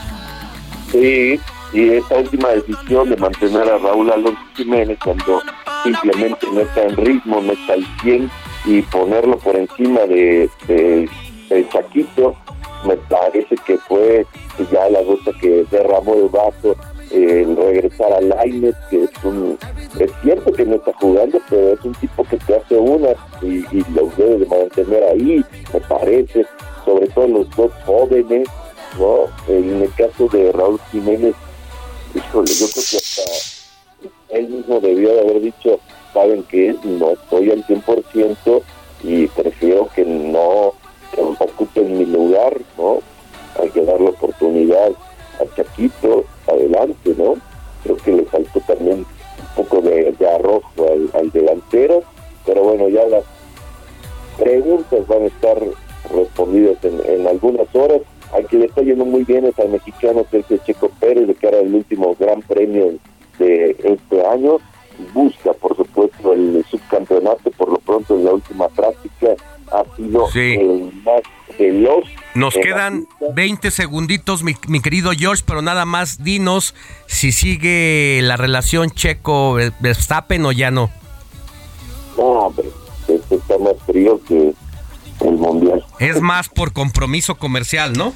Sí, y esta última decisión de mantener a Raúl Alonso Jiménez cuando simplemente no está en ritmo, no está al 100 y ponerlo por encima de, de, Chaquito me parece que fue ya la gota que derramó el vaso el regresar al Lainez que es un es cierto que no está jugando pero es un tipo que te hace una y, y los debe de mantener ahí me parece sobre todo los dos jóvenes no en el caso de Raúl Jiménez yo creo que hasta él mismo debió de haber dicho, saben que no estoy al 100% y prefiero que no, ocupen mi lugar, ¿no? Hay que darle oportunidad a Chaquito, adelante, ¿no? Creo que le faltó también un poco de, arrojo al, delantero, pero bueno, ya las preguntas van a estar respondidas en, algunas horas. Al que le está yendo muy bien es al mexicano Sergio Checo Pérez, de que era el último gran premio de este año busca, por supuesto, el subcampeonato, por lo pronto en la última práctica ha sido el más veloz. Nos quedan 20 segunditos, mi, mi, querido George, pero nada más dinos si sigue la relación Checo-Verstappen o ya no. No, hombre, este está más frío que el Mundial. Es más por compromiso comercial, ¿no?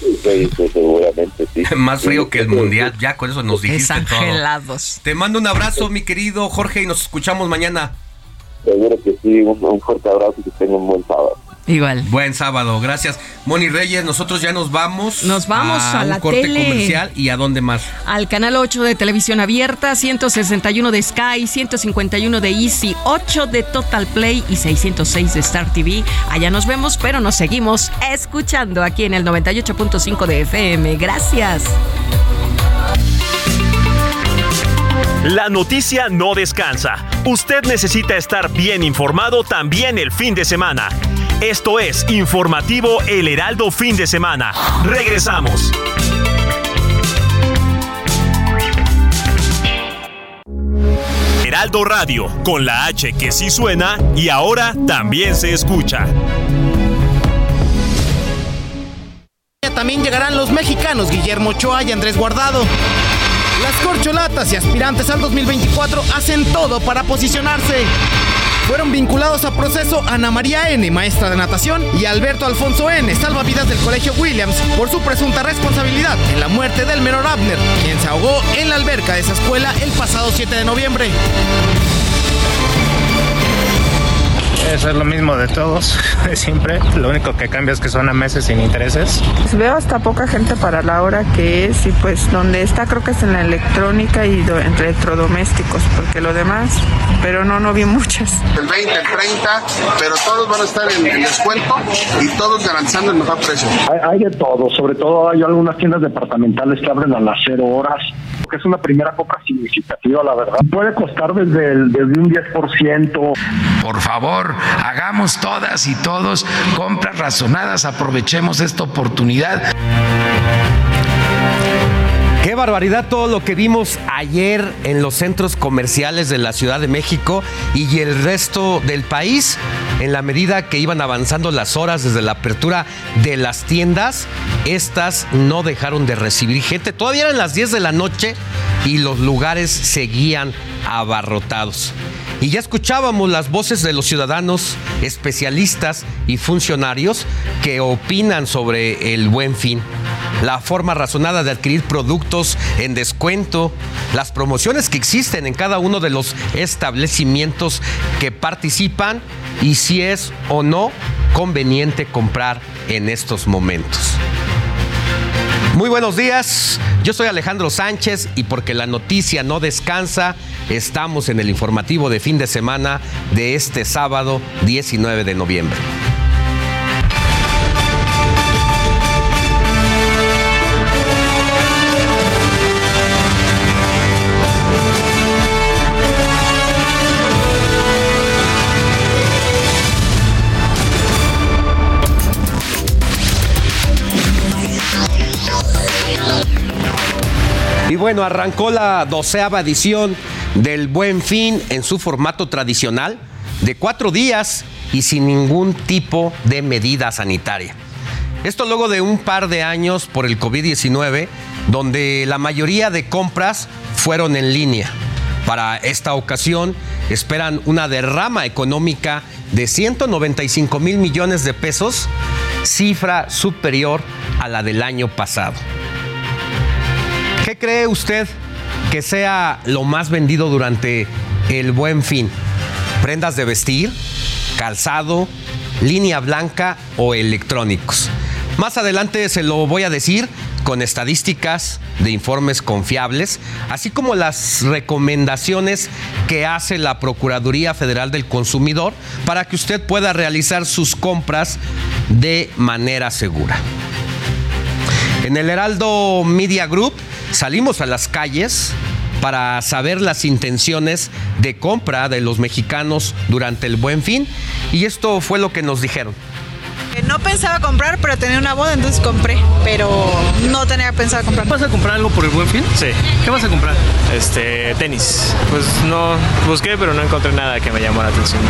Sí, seguramente sí. [laughs] Más frío que el mundial, ya con eso nos dijiste Desangelados. Te mando un abrazo, mi querido Jorge, y nos escuchamos mañana. Seguro que sí, un, un fuerte abrazo y que tengan un buen sábado. Igual. Buen sábado, gracias. Moni Reyes, nosotros ya nos vamos. Nos vamos a, un la corte tele. comercial y a dónde más. Al canal 8 de televisión abierta, 161 de Sky, 151 de Easy, 8 de Total Play y 606 de Star TV. Allá nos vemos, pero nos seguimos escuchando aquí en el 98.5 de FM. Gracias. La noticia no descansa. Usted necesita estar bien informado también el fin de semana. Esto es Informativo El Heraldo Fin de Semana. Regresamos. Heraldo Radio, con la H que sí suena y ahora también se escucha. También llegarán los mexicanos Guillermo Ochoa y Andrés Guardado. Las corcholatas y aspirantes al 2024 hacen todo para posicionarse. Fueron vinculados a proceso Ana María N., maestra de natación, y Alberto Alfonso N., salvavidas del Colegio Williams, por su presunta responsabilidad en la muerte del menor Abner, quien se ahogó en la alberca de esa escuela el pasado 7 de noviembre. Eso es lo mismo de todos, [laughs] de siempre. Lo único que cambia es que son a meses sin intereses. Pues veo hasta poca gente para la hora que es y pues donde está creo que es en la electrónica y do- entre electrodomésticos, porque lo demás, pero no, no vi muchas. El 20, el 30, pero todos van a estar en, en descuento y todos garantizando el mejor precio. Hay, hay de todo, sobre todo hay algunas tiendas departamentales que abren a las cero horas, que es una primera compra significativa, la verdad. Puede costar desde, el- desde un 10%. Por favor, hagamos todas y todos compras razonadas, aprovechemos esta oportunidad. Qué barbaridad todo lo que vimos ayer en los centros comerciales de la Ciudad de México y el resto del país. En la medida que iban avanzando las horas desde la apertura de las tiendas, estas no dejaron de recibir gente. Todavía eran las 10 de la noche y los lugares seguían abarrotados. Y ya escuchábamos las voces de los ciudadanos, especialistas y funcionarios que opinan sobre el buen fin la forma razonada de adquirir productos en descuento, las promociones que existen en cada uno de los establecimientos que participan y si es o no conveniente comprar en estos momentos. Muy buenos días, yo soy Alejandro Sánchez y porque la noticia no descansa, estamos en el informativo de fin de semana de este sábado 19 de noviembre. Bueno, arrancó la doceava edición del Buen Fin en su formato tradicional de cuatro días y sin ningún tipo de medida sanitaria. Esto luego de un par de años por el COVID-19, donde la mayoría de compras fueron en línea. Para esta ocasión esperan una derrama económica de 195 mil millones de pesos, cifra superior a la del año pasado. ¿Qué cree usted que sea lo más vendido durante el buen fin? ¿Prendas de vestir, calzado, línea blanca o electrónicos? Más adelante se lo voy a decir con estadísticas de informes confiables, así como las recomendaciones que hace la Procuraduría Federal del Consumidor para que usted pueda realizar sus compras de manera segura. En el Heraldo Media Group salimos a las calles para saber las intenciones de compra de los mexicanos durante el buen fin y esto fue lo que nos dijeron. No pensaba comprar, pero tenía una boda, entonces compré, pero no tenía pensado comprar. ¿Vas a comprar algo por el buen fin? Sí. ¿Qué vas a comprar? Este, tenis. Pues no busqué, pero no encontré nada que me llamó la atención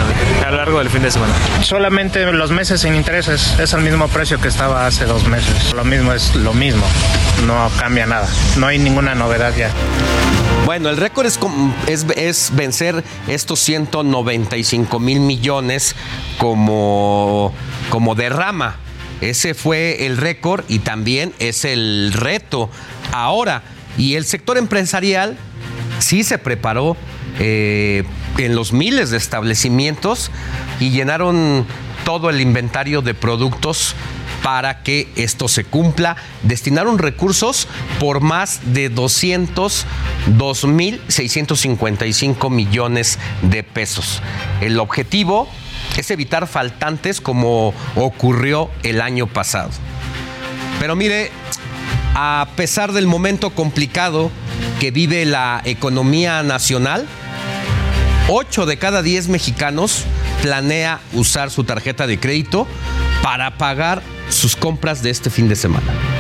a lo largo del fin de semana. Solamente los meses sin intereses es el mismo precio que estaba hace dos meses. Lo mismo es lo mismo. No cambia nada. No hay ninguna novedad ya. Bueno, el récord es, es, es, vencer estos 195 mil millones como, como derrama. Ese fue el récord y también es el reto ahora. Y el sector empresarial sí se preparó eh, en los miles de establecimientos y llenaron todo el inventario de productos para que esto se cumpla. Destinaron recursos por más de 202.655 millones de pesos. El objetivo es evitar faltantes como ocurrió el año pasado. Pero mire, a pesar del momento complicado que vive la economía nacional, 8 de cada 10 mexicanos planea usar su tarjeta de crédito para pagar sus compras de este fin de semana.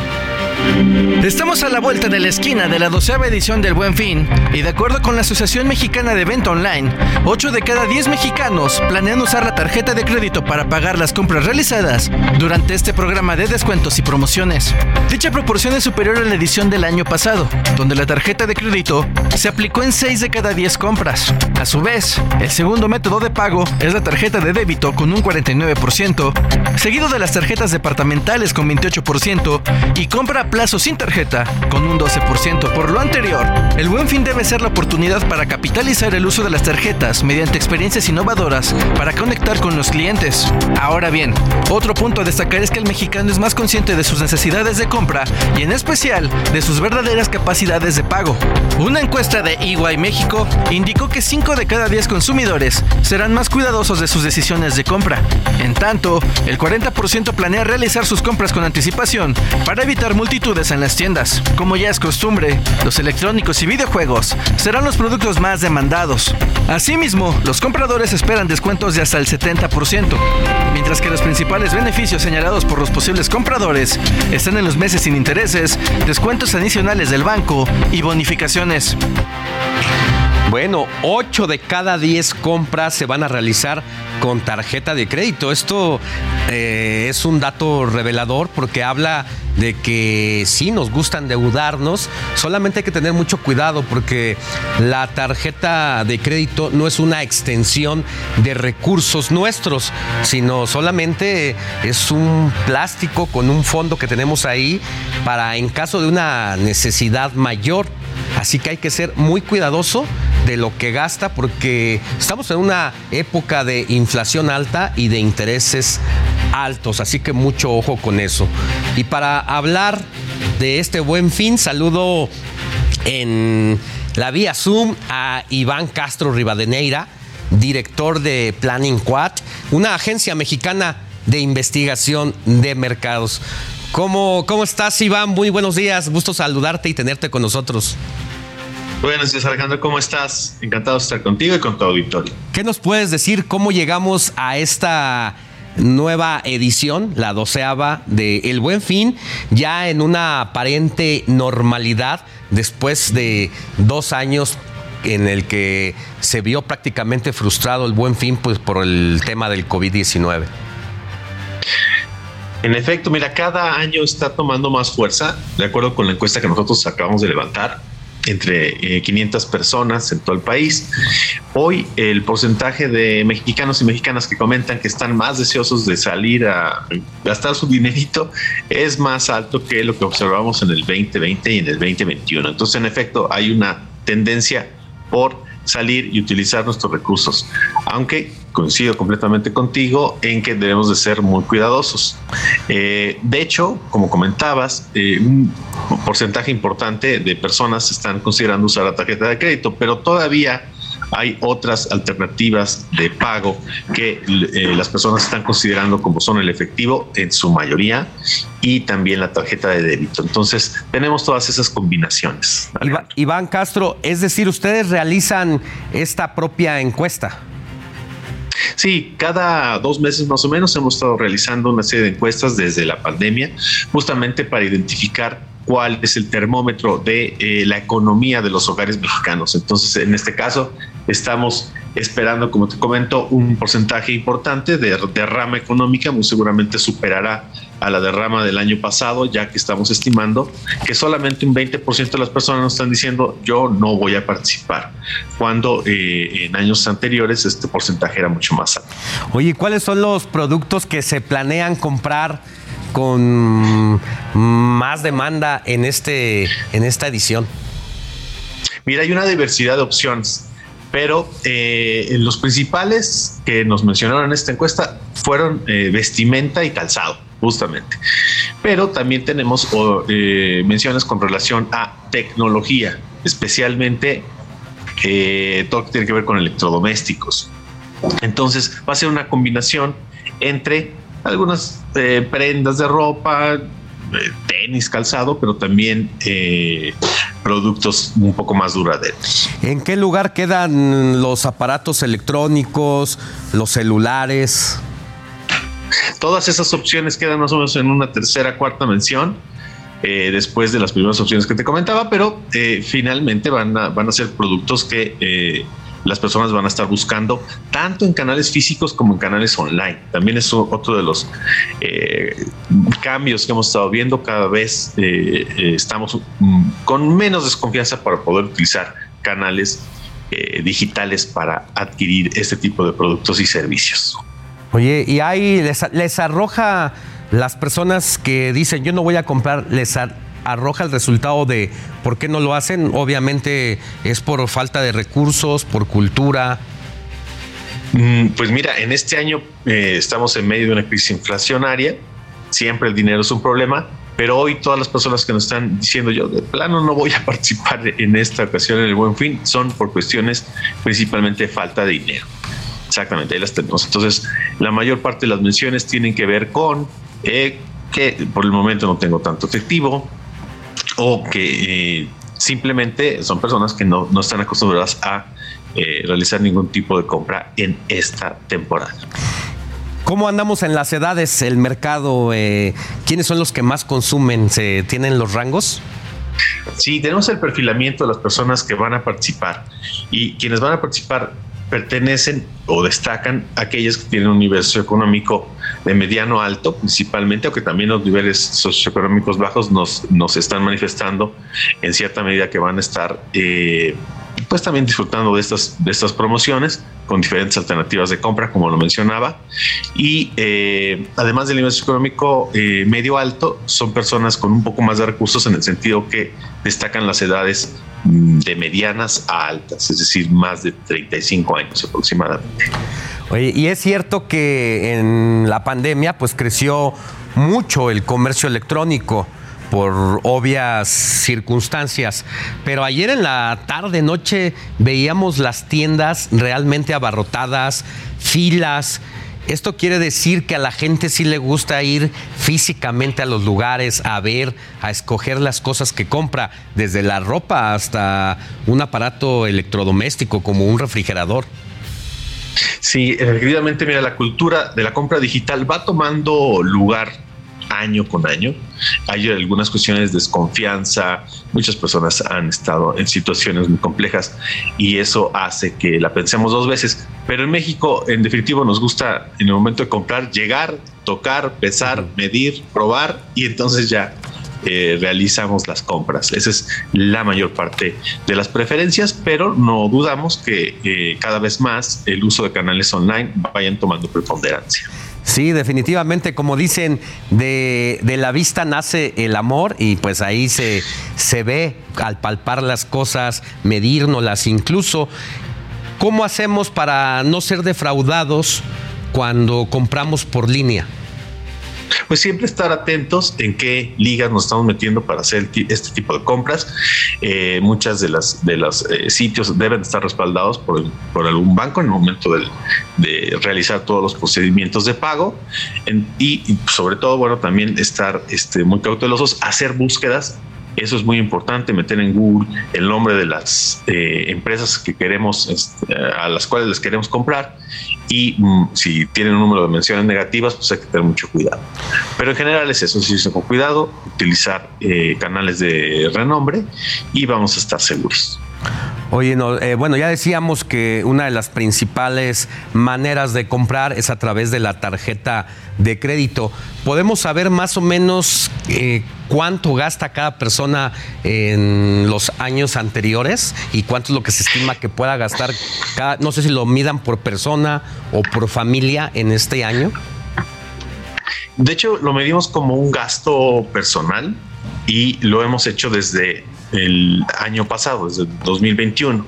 Estamos a la vuelta de la esquina de la doceava edición del Buen Fin y de acuerdo con la Asociación Mexicana de Venta Online, 8 de cada 10 mexicanos planean usar la tarjeta de crédito para pagar las compras realizadas durante este programa de descuentos y promociones. Dicha proporción es superior a la edición del año pasado, donde la tarjeta de crédito se aplicó en 6 de cada 10 compras. A su vez, el segundo método de pago es la tarjeta de débito con un 49%, seguido de las tarjetas departamentales con 28% y compra plazo sin tarjeta con un 12%. Por lo anterior, el buen fin debe ser la oportunidad para capitalizar el uso de las tarjetas mediante experiencias innovadoras para conectar con los clientes. Ahora bien, otro punto a destacar es que el mexicano es más consciente de sus necesidades de compra y en especial de sus verdaderas capacidades de pago. Una encuesta de EY México indicó que 5 de cada 10 consumidores serán más cuidadosos de sus decisiones de compra. En tanto, el 40% planea realizar sus compras con anticipación para evitar multitud en las tiendas. Como ya es costumbre, los electrónicos y videojuegos serán los productos más demandados. Asimismo, los compradores esperan descuentos de hasta el 70%, mientras que los principales beneficios señalados por los posibles compradores están en los meses sin intereses, descuentos adicionales del banco y bonificaciones. Bueno, 8 de cada 10 compras se van a realizar con tarjeta de crédito. Esto eh, es un dato revelador porque habla de que sí nos gusta endeudarnos, solamente hay que tener mucho cuidado porque la tarjeta de crédito no es una extensión de recursos nuestros, sino solamente es un plástico con un fondo que tenemos ahí para en caso de una necesidad mayor. Así que hay que ser muy cuidadoso de lo que gasta porque estamos en una época de inflación alta y de intereses altos, así que mucho ojo con eso. Y para hablar de este buen fin, saludo en la vía Zoom a Iván Castro Rivadeneira, director de Planning Quad, una agencia mexicana de investigación de mercados. ¿Cómo, ¿Cómo estás, Iván? Muy buenos días. Gusto saludarte y tenerte con nosotros. Buenos días, Alejandro. ¿Cómo estás? Encantado de estar contigo y con tu auditorio. ¿Qué nos puedes decir? ¿Cómo llegamos a esta nueva edición, la doceava de El Buen Fin, ya en una aparente normalidad después de dos años en el que se vio prácticamente frustrado el Buen Fin pues, por el tema del COVID-19? En efecto, mira, cada año está tomando más fuerza, de acuerdo con la encuesta que nosotros acabamos de levantar entre 500 eh, personas en todo el país. Hoy el porcentaje de mexicanos y mexicanas que comentan que están más deseosos de salir a gastar su dinerito es más alto que lo que observamos en el 2020 y en el 2021. Entonces, en efecto, hay una tendencia por salir y utilizar nuestros recursos. Aunque coincido completamente contigo en que debemos de ser muy cuidadosos. Eh, de hecho, como comentabas, eh, un porcentaje importante de personas están considerando usar la tarjeta de crédito, pero todavía hay otras alternativas de pago que eh, las personas están considerando como son el efectivo en su mayoría y también la tarjeta de débito. Entonces, tenemos todas esas combinaciones. Iván Castro, es decir, ustedes realizan esta propia encuesta. Sí, cada dos meses más o menos hemos estado realizando una serie de encuestas desde la pandemia, justamente para identificar cuál es el termómetro de eh, la economía de los hogares mexicanos. Entonces, en este caso, estamos esperando, como te comento, un porcentaje importante de derrama económica, muy seguramente superará a la derrama del año pasado, ya que estamos estimando que solamente un 20% de las personas nos están diciendo yo no voy a participar, cuando eh, en años anteriores este porcentaje era mucho más alto. Oye, ¿cuáles son los productos que se planean comprar con más demanda en, este, en esta edición? Mira, hay una diversidad de opciones pero eh, los principales que nos mencionaron en esta encuesta fueron eh, vestimenta y calzado, justamente. Pero también tenemos eh, menciones con relación a tecnología, especialmente todo lo que tiene que ver con electrodomésticos. Entonces va a ser una combinación entre algunas prendas de ropa, tenis, calzado, pero también productos un poco más duraderos. ¿En qué lugar quedan los aparatos electrónicos, los celulares? Todas esas opciones quedan más o menos en una tercera, cuarta mención. Eh, después de las primeras opciones que te comentaba, pero eh, finalmente van a, van a ser productos que las personas van a estar buscando tanto en canales físicos como en canales online. También es otro de los eh, cambios que hemos estado viendo. Cada vez eh, eh, estamos mm, con menos desconfianza para poder utilizar canales digitales para adquirir este tipo de productos y servicios. Oye, y ahí les, arroja las personas que dicen yo no voy a comprar, les, arroja el resultado de por qué no lo hacen. Obviamente es por falta de recursos, por cultura. Mm, pues mira, en este año eh, estamos en medio de una crisis inflacionaria. Siempre el dinero es un problema, pero hoy todas las personas que nos están diciendo yo de plano no voy a [laughs] participar en esta ocasión en el Buen Fin son por cuestiones principalmente de falta de dinero. Exactamente, ahí las tenemos. Entonces, la mayor parte de las menciones tienen que ver con eh, que por el momento no tengo tanto efectivo, o que eh, simplemente son personas que no, están acostumbradas a eh, realizar ningún tipo de compra en esta temporada. ¿Cómo andamos en las edades, el mercado? Eh, ¿Quiénes son los que más consumen? ¿Se tienen los rangos? Sí, tenemos el perfilamiento de las personas que van a participar y quienes van a participar pertenecen o destacan aquellas que tienen un nivel socioeconómico de mediano alto, principalmente, aunque también los niveles socioeconómicos bajos nos, nos están manifestando en cierta medida que van a estar eh, pues también disfrutando de estas, de estas promociones con diferentes alternativas de compra, como lo mencionaba. Y eh, además del nivel socioeconómico eh, medio alto, son personas con un poco más de recursos en el sentido que destacan las edades mm, de medianas a altas, es decir, más de 35 años aproximadamente. Oye, y es cierto que en la pandemia pues creció mucho el comercio electrónico por obvias circunstancias. Pero ayer en la tarde, noche, veíamos las tiendas realmente abarrotadas, filas. Esto quiere decir que a la gente sí le gusta ir físicamente a los lugares, a ver, a escoger las cosas que compra, desde la ropa hasta un aparato electrodoméstico como un refrigerador. Sí, efectivamente, mira, la cultura de la compra digital va tomando lugar año con año. Hay algunas cuestiones de desconfianza, muchas personas han estado en situaciones muy complejas y eso hace que la pensemos dos veces. Pero en México, en definitivo, nos gusta en el momento de comprar llegar, tocar, pesar, medir, probar y entonces ya eh, realizamos las compras. Esa es la mayor parte de las preferencias, pero no dudamos que eh, cada vez más el uso de canales online vayan tomando preponderancia. Sí, definitivamente, como dicen, de, la vista nace el amor y pues ahí se, se ve al palpar las cosas, medírnoslas incluso. ¿Cómo hacemos para no ser defraudados cuando compramos por línea? Pues siempre estar atentos en qué ligas nos estamos metiendo para hacer este tipo de compras. Eh, muchas de las de los eh, sitios deben estar respaldados por, por algún banco en el momento de realizar todos los procedimientos de pago y, sobre todo, bueno, también estar este, muy cautelosos, hacer búsquedas Eso es muy importante, meter en Google el nombre de las eh, empresas que queremos, este, a las cuales les queremos comprar y mm, si tienen un número de menciones negativas, pues hay que tener mucho cuidado. Pero en general es eso, si con cuidado, utilizar eh, canales de renombre y vamos a estar seguros. Oye, no, eh, bueno, ya decíamos que una de las principales maneras de comprar es a través de la tarjeta de crédito. ¿Podemos saber más o menos eh, cuánto gasta cada persona en los años anteriores y cuánto es lo que se estima que pueda gastar cada, no sé si lo midan por persona o por familia en este año? De hecho, lo medimos como un gasto personal y lo hemos hecho desde el año pasado, desde 2021.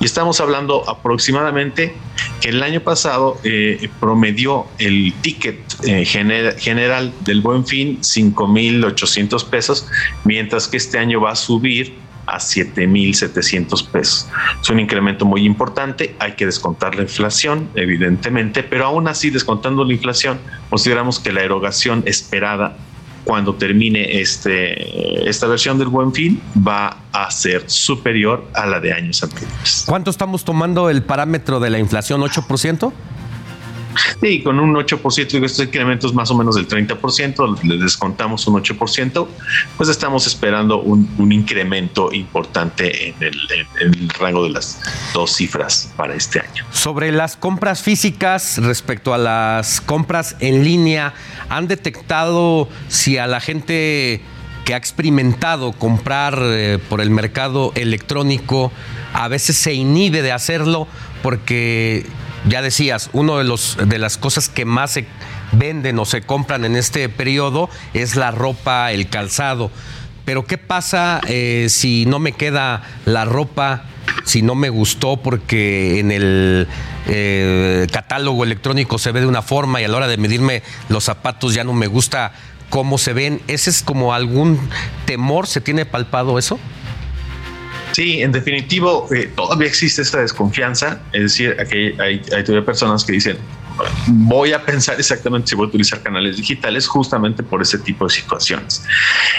Y estamos hablando aproximadamente que el año pasado eh, promedió el ticket eh, general del buen fin 5.800 pesos, mientras que este año va a subir a 7.700 pesos. Es un incremento muy importante, hay que descontar la inflación, evidentemente, pero aún así, descontando la inflación, consideramos que la erogación esperada cuando termine este, esta versión del buen fin va a ser superior a la de años anteriores. ¿Cuánto estamos tomando el parámetro de la inflación? ¿8%? Sí, con un 8% y estos incrementos más o menos del 30%, le descontamos un 8%, pues estamos esperando un, incremento importante en el, en el, rango de las dos cifras para este año. Sobre las compras físicas respecto a las compras en línea, ¿han detectado si a la gente que ha experimentado comprar eh, por el mercado electrónico a veces se inhibe de hacerlo porque ya decías, una de, los, de las cosas que más se venden o se compran en este periodo es la ropa, el calzado. Pero ¿qué pasa eh, si no me queda la ropa, si no me gustó porque en el eh, catálogo electrónico se ve de una forma y a la hora de medirme los zapatos ya no me gusta cómo se ven? ¿Ese es como algún temor? ¿Se tiene palpado eso? Sí, en definitivo, eh, todavía existe esta desconfianza. Es decir, aquí hay, hay, personas que dicen, voy a pensar exactamente si voy a utilizar canales digitales justamente por ese tipo de situaciones.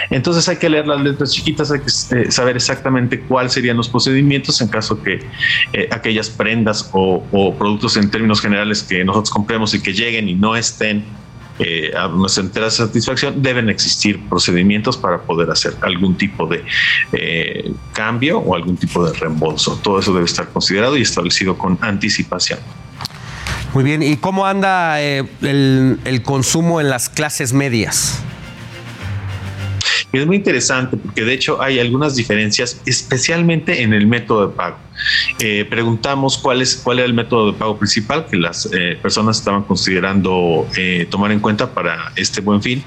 Entonces hay que leer las letras chiquitas, hay que eh, saber exactamente cuáles serían los procedimientos en caso que eh, aquellas prendas o, o, productos en términos generales que nosotros compremos y que lleguen y no estén eh, a nuestra entera satisfacción, deben existir procedimientos para poder hacer algún tipo de eh, cambio o algún tipo de reembolso. Todo eso debe estar considerado y establecido con anticipación. Muy bien, ¿y cómo anda eh, el, el consumo en las clases medias? Es muy interesante porque de hecho hay algunas diferencias, especialmente en el método de pago. Eh, preguntamos cuál, es, cuál era el método de pago principal que las eh, personas estaban considerando eh, tomar en cuenta para este buen fin.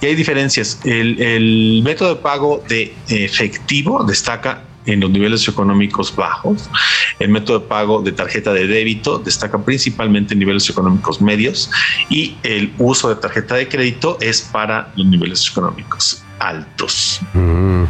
Y hay diferencias. El, el método de pago de efectivo destaca en los niveles económicos bajos. El método de pago de tarjeta de débito destaca principalmente en niveles económicos medios y el uso de tarjeta de crédito es para los niveles económicos altos. Mm.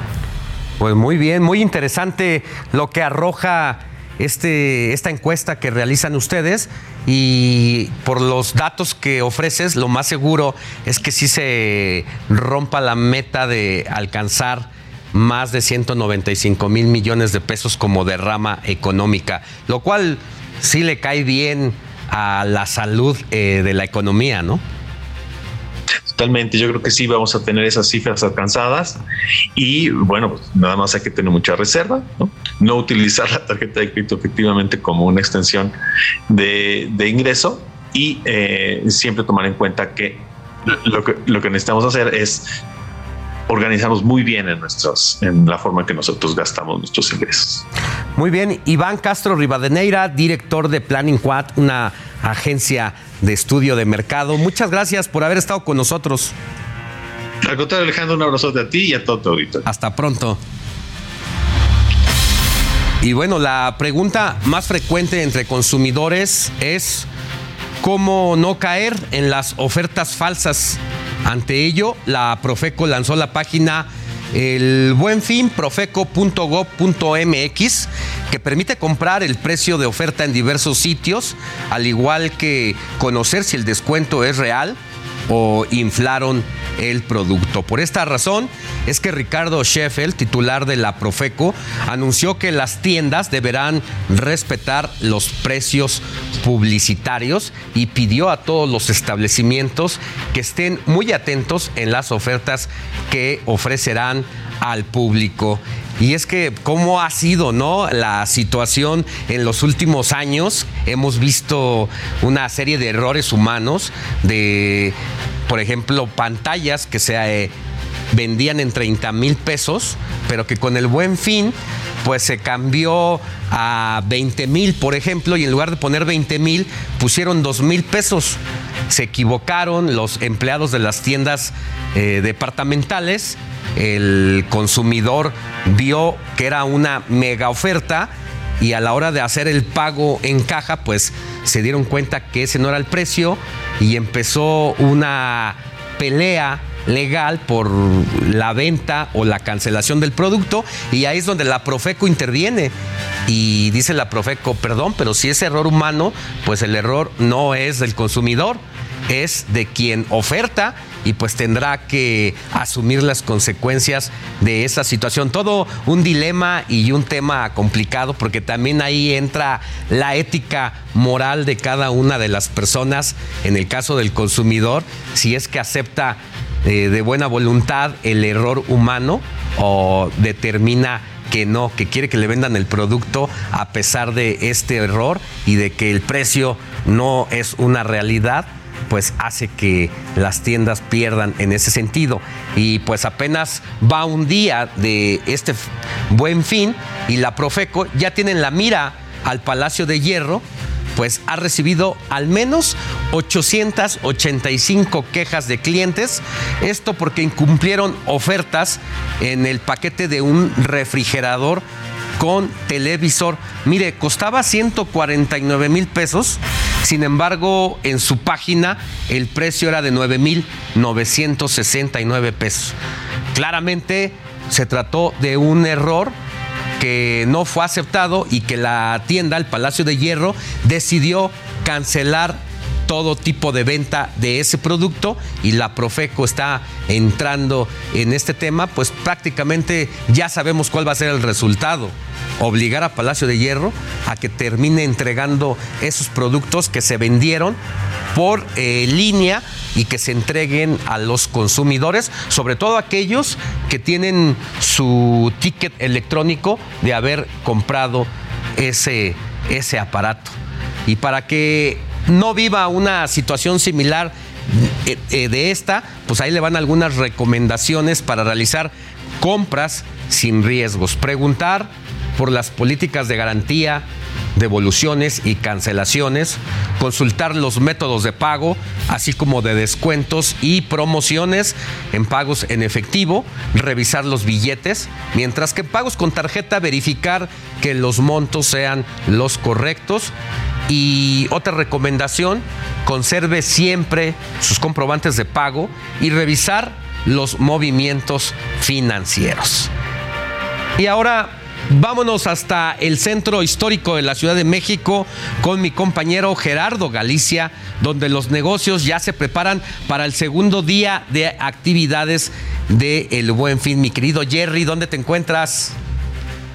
Pues muy bien, muy interesante lo que arroja este, esta encuesta que realizan ustedes y por los datos que ofreces, lo más seguro es que sí se rompa la meta de alcanzar más de 195 mil millones de pesos como derrama económica, lo cual sí le cae bien a la salud eh, de la economía, ¿no? Totalmente, yo creo que sí vamos a tener esas cifras alcanzadas y bueno, pues nada más hay que tener mucha reserva, no, no utilizar la tarjeta de crédito efectivamente como una extensión de, ingreso y eh, siempre tomar en cuenta que lo, que lo que necesitamos hacer es organizarnos muy bien en, nuestros, en la forma en que nosotros gastamos nuestros ingresos. Muy bien, Iván Castro Rivadeneira, director de Planning Quad, una agencia de estudio de mercado. Muchas gracias por haber estado con nosotros. Al contrario, Alejandro, un abrazo a ti y a todo tu auditorio. Hasta pronto. Y bueno, la pregunta más frecuente entre consumidores es cómo no caer en las ofertas falsas. Ante ello, la Profeco lanzó la página el buen fin profeco.gov.mx que permite comprar el precio de oferta en diversos sitios, al igual que conocer si el descuento es real o inflaron el producto. Por esta razón es que Ricardo Sheffield, titular de la Profeco, anunció que las tiendas deberán respetar los precios publicitarios y pidió a todos los establecimientos que estén muy atentos en las ofertas que ofrecerán al público. Y es que cómo ha sido, ¿no? La situación en los últimos años. Hemos visto una serie de errores humanos, de, por ejemplo, pantallas que se eh, vendían en 30 mil pesos, pero que con el buen fin, pues se cambió a 20 mil, por ejemplo, y en lugar de poner 20 mil, pusieron 2 mil pesos. Se equivocaron los empleados de las tiendas eh, departamentales el consumidor vio que era una mega oferta y a la hora de hacer el pago en caja, pues se dieron cuenta que ese no era el precio y empezó una pelea legal por la venta o la cancelación del producto y ahí es donde la Profeco interviene y dice la Profeco, perdón, pero si es error humano, pues el error no es del consumidor, es de quien oferta y pues tendrá que asumir las consecuencias de esa situación. Todo un dilema y un tema complicado porque también ahí entra la ética moral de cada una de las personas, en el caso del consumidor, si es que acepta eh, de buena voluntad el error humano o determina que no, que quiere que le vendan el producto a pesar de este error y de que el precio no es una realidad pues hace que las tiendas pierdan en ese sentido. Y pues apenas va un día de este buen fin y la Profeco ya tienen la mira al Palacio de Hierro, pues ha recibido al menos 885 quejas de clientes. Esto porque incumplieron ofertas en el paquete de un refrigerador con televisor. Mire, costaba 149 mil pesos. Sin embargo, en su página el precio era de 9 mil 969 pesos. Claramente se trató de un error que no fue aceptado y que la tienda, el Palacio de Hierro, decidió cancelar todo tipo de venta de ese producto y la Profeco está entrando en este tema, pues prácticamente ya sabemos cuál va a ser el resultado. Obligar a Palacio de Hierro a que termine entregando esos productos que se vendieron por eh, línea y que se entreguen a los consumidores, sobre todo aquellos que tienen su ticket electrónico de haber comprado ese, ese aparato. Y para que no viva una situación similar eh, eh, de esta, pues ahí le van algunas recomendaciones para realizar compras sin riesgos. Preguntar por las políticas de garantía, devoluciones y cancelaciones, consultar los métodos de pago, así como de descuentos y promociones en pagos en efectivo, revisar los billetes, mientras que en pagos con tarjeta verificar que los montos sean los correctos. Y otra recomendación, conserve siempre sus comprobantes de pago y revisar los movimientos financieros. Y ahora Vámonos hasta el centro histórico de la Ciudad de México con mi compañero Gerardo Galicia, donde los negocios ya se preparan para el segundo día de actividades de El Buen Fin. Mi querido Jerry, ¿dónde te encuentras?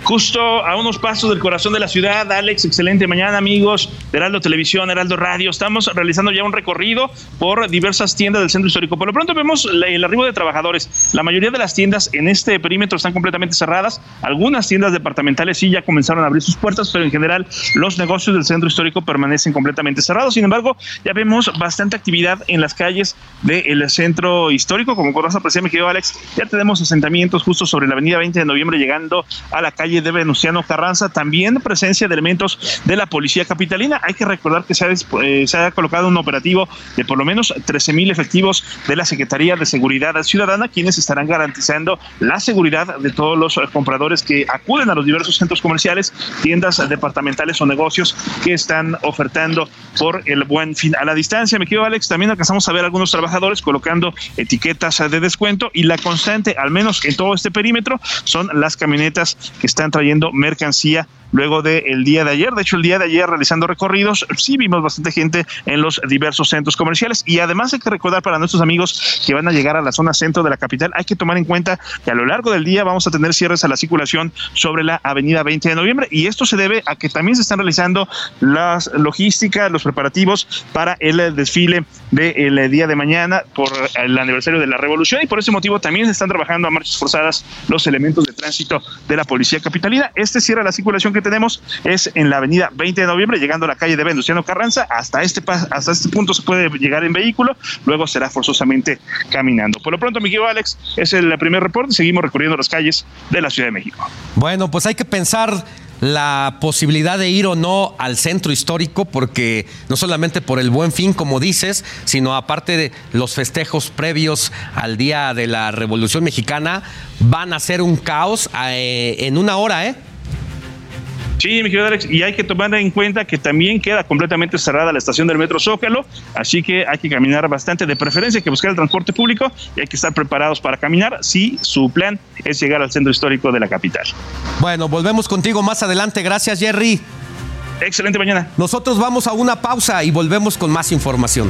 Justo a unos pasos del corazón de la ciudad, Alex, excelente mañana amigos de Heraldo Televisión, Heraldo Radio. Estamos realizando ya un recorrido por diversas tiendas del centro histórico. Por lo pronto vemos el arribo de trabajadores. La mayoría de las tiendas en este perímetro están completamente cerradas. Algunas tiendas departamentales sí ya comenzaron a abrir sus puertas, pero en general los negocios del centro histórico permanecen completamente cerrados. Sin embargo, ya vemos bastante actividad en las calles del centro histórico. Como podrás apreciar, mi querido Alex, ya tenemos asentamientos justo sobre la avenida 20 de noviembre llegando a la calle de Venustiano Carranza, también presencia de elementos de la policía capitalina. Hay que recordar que se ha, eh, colocado un operativo de por lo menos 13 mil efectivos de la Secretaría de Seguridad Ciudadana, quienes estarán garantizando la seguridad de todos los compradores que acuden a los diversos centros comerciales, tiendas departamentales o negocios que están ofertando por el buen fin. A la distancia, me quiero Alex, también alcanzamos a ver algunos trabajadores colocando etiquetas de descuento y la constante, al menos en todo este perímetro, son las camionetas que están están trayendo mercancía luego del día de ayer. De hecho, el día de ayer realizando recorridos, sí vimos bastante gente en los diversos centros comerciales y además hay que recordar para nuestros amigos que van a llegar a la zona centro de la capital, hay que tomar en cuenta que a lo largo del día vamos a tener cierres a la circulación sobre la avenida 20 de noviembre y esto se debe a que también se están realizando las logísticas, los preparativos para el desfile del día de mañana por el aniversario de la revolución y por ese motivo también se están trabajando a marchas forzadas los elementos de tránsito de la policía capitalina. Este cierre a la circulación que tenemos es en la avenida 20 de noviembre, llegando a la calle de Venustiano Carranza. Hasta este, hasta este punto se puede llegar en vehículo, luego será forzosamente caminando. Por lo pronto, mi querido Alex, es el primer reporte. Seguimos recorriendo las calles de la Ciudad de México. Bueno, pues hay que pensar la posibilidad de ir o no al centro histórico, porque no solamente por el buen fin, como dices, sino aparte de los festejos previos al Día de la Revolución Mexicana, van a ser un caos eh, en una hora, ¿eh? Sí, mi querido Alex, y hay que tomar en cuenta que también queda completamente cerrada la estación del Metro Zócalo, así que hay que caminar bastante, de preferencia hay que buscar el transporte público y hay que estar preparados para caminar si su plan es llegar al centro histórico de la capital. Bueno, volvemos contigo más adelante. Gracias, Jerry. Excelente mañana. Nosotros vamos a una pausa y volvemos con más información.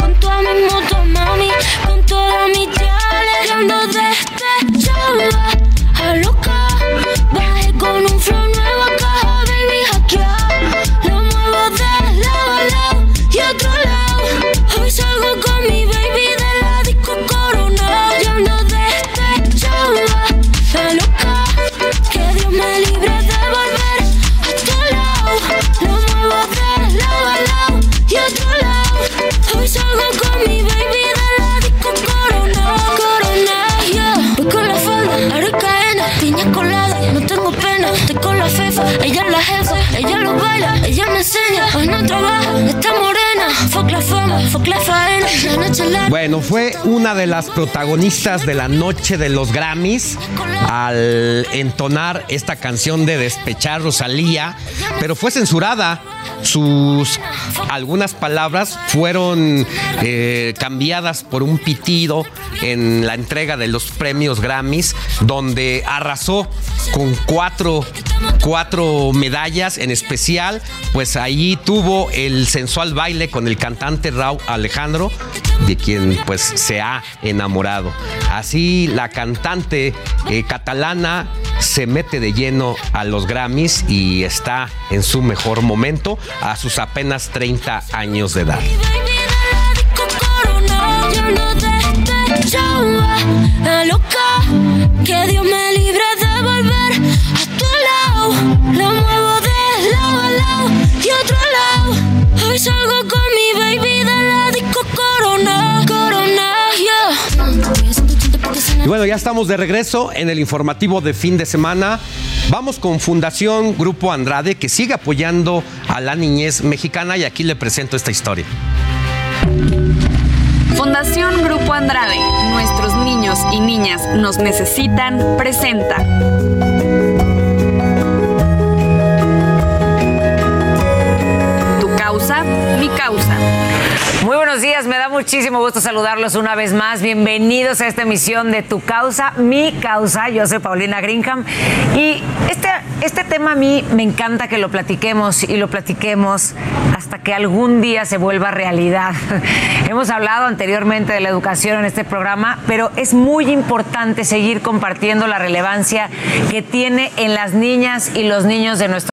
Con toda mi moto, mami, con toda mi chale. Yo ando despechada, a Ella es la jefa, ella lo baila, ella me enseña. Hoy no trabaja, está morena. Bueno, fue una de las protagonistas de la noche de los Grammys al entonar esta canción de despechar Rosalía, pero fue censurada. Sus algunas palabras fueron eh, cambiadas por un pitido en la entrega de los premios Grammys, donde arrasó con cuatro, cuatro medallas en especial, pues ahí tuvo el sensual baile con el cantante Raúl Alejandro, de quien pues se ha enamorado. Así la cantante eh, catalana se mete de lleno a los Grammys y está en su mejor momento a sus apenas 30 años de edad. Y bueno, ya estamos de regreso en el informativo de fin de semana. Vamos con Fundación Grupo Andrade, que sigue apoyando a la niñez mexicana y aquí le presento esta historia. Fundación Grupo Andrade, nuestros niños y niñas nos necesitan, presenta. Causa, mi causa. Muy buenos días, me da muchísimo gusto saludarlos una vez más. Bienvenidos a esta emisión de Tu Causa, Mi Causa. Yo soy Paulina Greenham y este, este tema a mí me encanta que lo platiquemos y lo platiquemos hasta que algún día se vuelva realidad. [laughs] Hemos hablado anteriormente de la educación en este programa, pero es muy importante seguir compartiendo la relevancia que tiene en las niñas y los niños de nuestro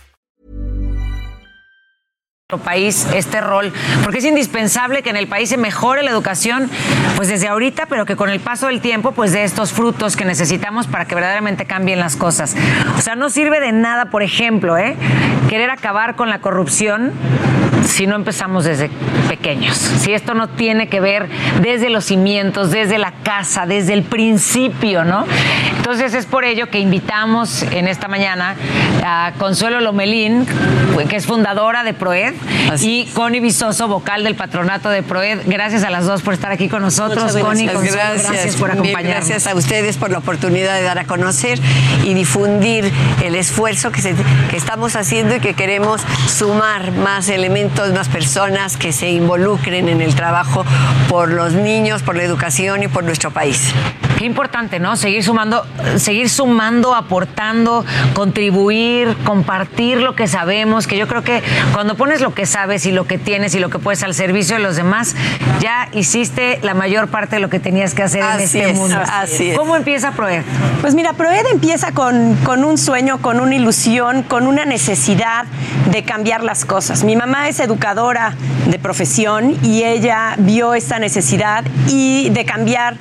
País este rol, porque es indispensable que en el país se mejore la educación, pues desde ahorita, pero que con el paso del tiempo, pues de estos frutos que necesitamos para que verdaderamente cambien las cosas. O sea, no sirve de nada, por ejemplo, ¿eh? querer acabar con la corrupción si no empezamos desde pequeños. Si esto no tiene que ver desde los cimientos, desde la casa, desde el principio, ¿no? Entonces es por ello que invitamos en esta mañana a Consuelo Lomelín, que es fundadora de Proed, y Connie Visoso, vocal del patronato de Proed. Gracias a las dos por estar aquí con nosotros. Connie, gracias. Consuelo, Gracias. gracias por Bien, acompañarnos. Gracias a ustedes por la oportunidad de dar a conocer y difundir el esfuerzo que, se- que estamos haciendo y que queremos sumar más elementos, más personas que se involucren en el trabajo por los niños, por la educación y por nuestro país. Qué importante, ¿no? Seguir sumando, seguir sumando, aportando, contribuir, compartir lo que sabemos, que yo creo que cuando pones lo que sabes y lo que tienes y lo que puedes al servicio de los demás, ya hiciste la mayor parte de lo que tenías que hacer en Así este es, mundo. así es. ¿Cómo empieza Proed? Pues mira, Proed empieza con, con un sueño, con una ilusión, con una necesidad de cambiar las cosas. Mi mamá es educadora de profesión y ella vio esta necesidad y de cambiar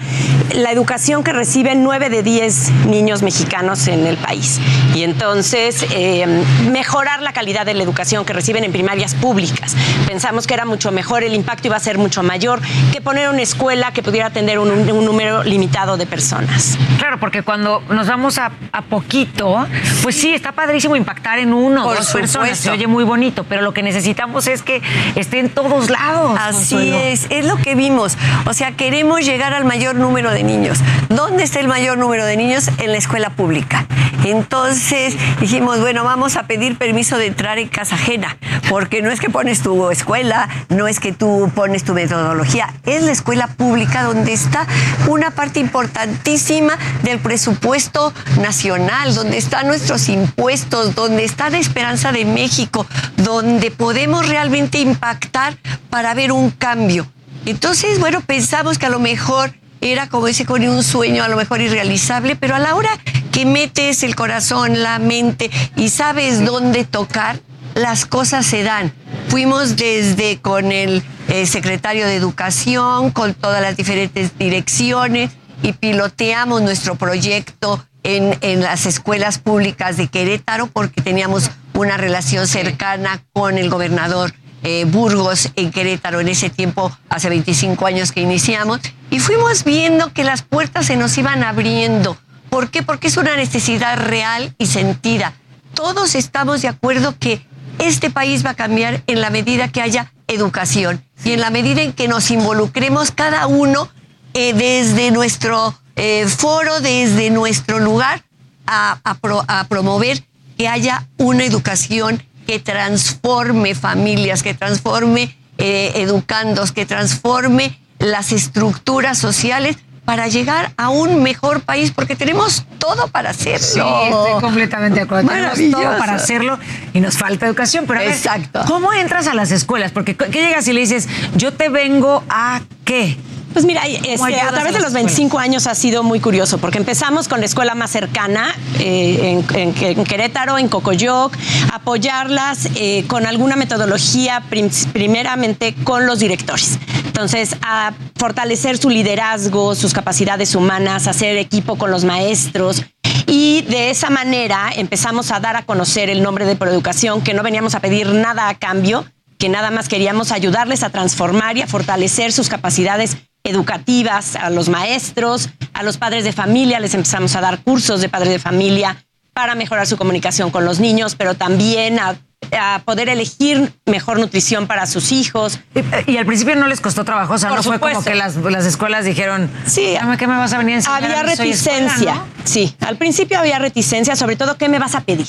la educación que reciben 9 de 10 niños mexicanos en el país. Y entonces eh, mejorar la calidad de la educación que reciben en primarias públicas. Pensamos que era mucho mejor, el impacto iba a ser mucho mayor que poner una escuela que pudiera atender un, un número limitado de personas. Claro, porque cuando nos vamos a, a poquito, pues sí, está padrísimo impactar en uno o dos personas, se oye muy bonito, pero lo que necesitamos es que esté en todos lados. Así Consuelo. es, es lo que vimos. O sea, queremos llegar al mayor número de niños. ¿Dónde está el mayor número de niños? En la escuela pública. Entonces dijimos, bueno, vamos a pedir permiso de entrar en casa ajena, porque no es que pones tu escuela, no es que tú pones tu metodología, es la escuela pública donde está una parte importantísima del presupuesto nacional, donde están nuestros impuestos, donde está la esperanza de México, donde podemos realmente impactar para ver un cambio. Entonces, bueno, pensamos que a lo mejor era como ese con un sueño a lo mejor irrealizable, pero a la hora que metes el corazón, la mente y sabes dónde tocar, las cosas se dan. Fuimos desde con el eh, secretario de Educación, con todas las diferentes direcciones y piloteamos nuestro proyecto en, en las escuelas públicas de Querétaro porque teníamos una relación cercana con el gobernador eh, Burgos en Querétaro en ese tiempo, hace 25 años que iniciamos, y fuimos viendo que las puertas se nos iban abriendo. ¿Por qué? Porque es una necesidad real y sentida. Todos estamos de acuerdo que este país va a cambiar en la medida que haya educación y en la medida en que nos involucremos cada uno eh, desde nuestro eh, foro, desde nuestro lugar, a, a pro- a promover que haya una educación que transforme familias, que transforme eh, educandos, que transforme las estructuras sociales para llegar a un mejor país, porque tenemos todo para hacerlo. Sí, estoy completamente de acuerdo. Tenemos todo para hacerlo y nos falta educación. Pero a ver, Exacto. ¿cómo entras a las escuelas? Porque ¿qué llegas y le dices, yo te vengo a qué? Pues mira, ¿Cómo este, a través de los 25 años ha sido muy curioso, porque empezamos con la escuela más cercana eh, en, en- en Querétaro, en Cocoyoc, apoyarlas eh, con alguna metodología, prim- primeramente con los directores. Entonces, a fortalecer su liderazgo, sus capacidades humanas, hacer equipo con los maestros. Y de esa manera empezamos a dar a conocer el nombre de Proeducación, que no veníamos a pedir nada a cambio, que nada más queríamos ayudarles a transformar y a fortalecer sus capacidades educativas a los maestros, a los padres de familia, les empezamos a dar cursos de padres de familia para mejorar su comunicación con los niños, pero también a, a poder elegir mejor nutrición para sus hijos. Y, al principio no les costó trabajo, o sea, Por no fue como que las, las escuelas dijeron, Sí, ¿qué me vas a venir a enseñar? Había a escuela, reticencia, ¿no? sí. Al principio había reticencia, sobre todo, ¿qué me vas a pedir?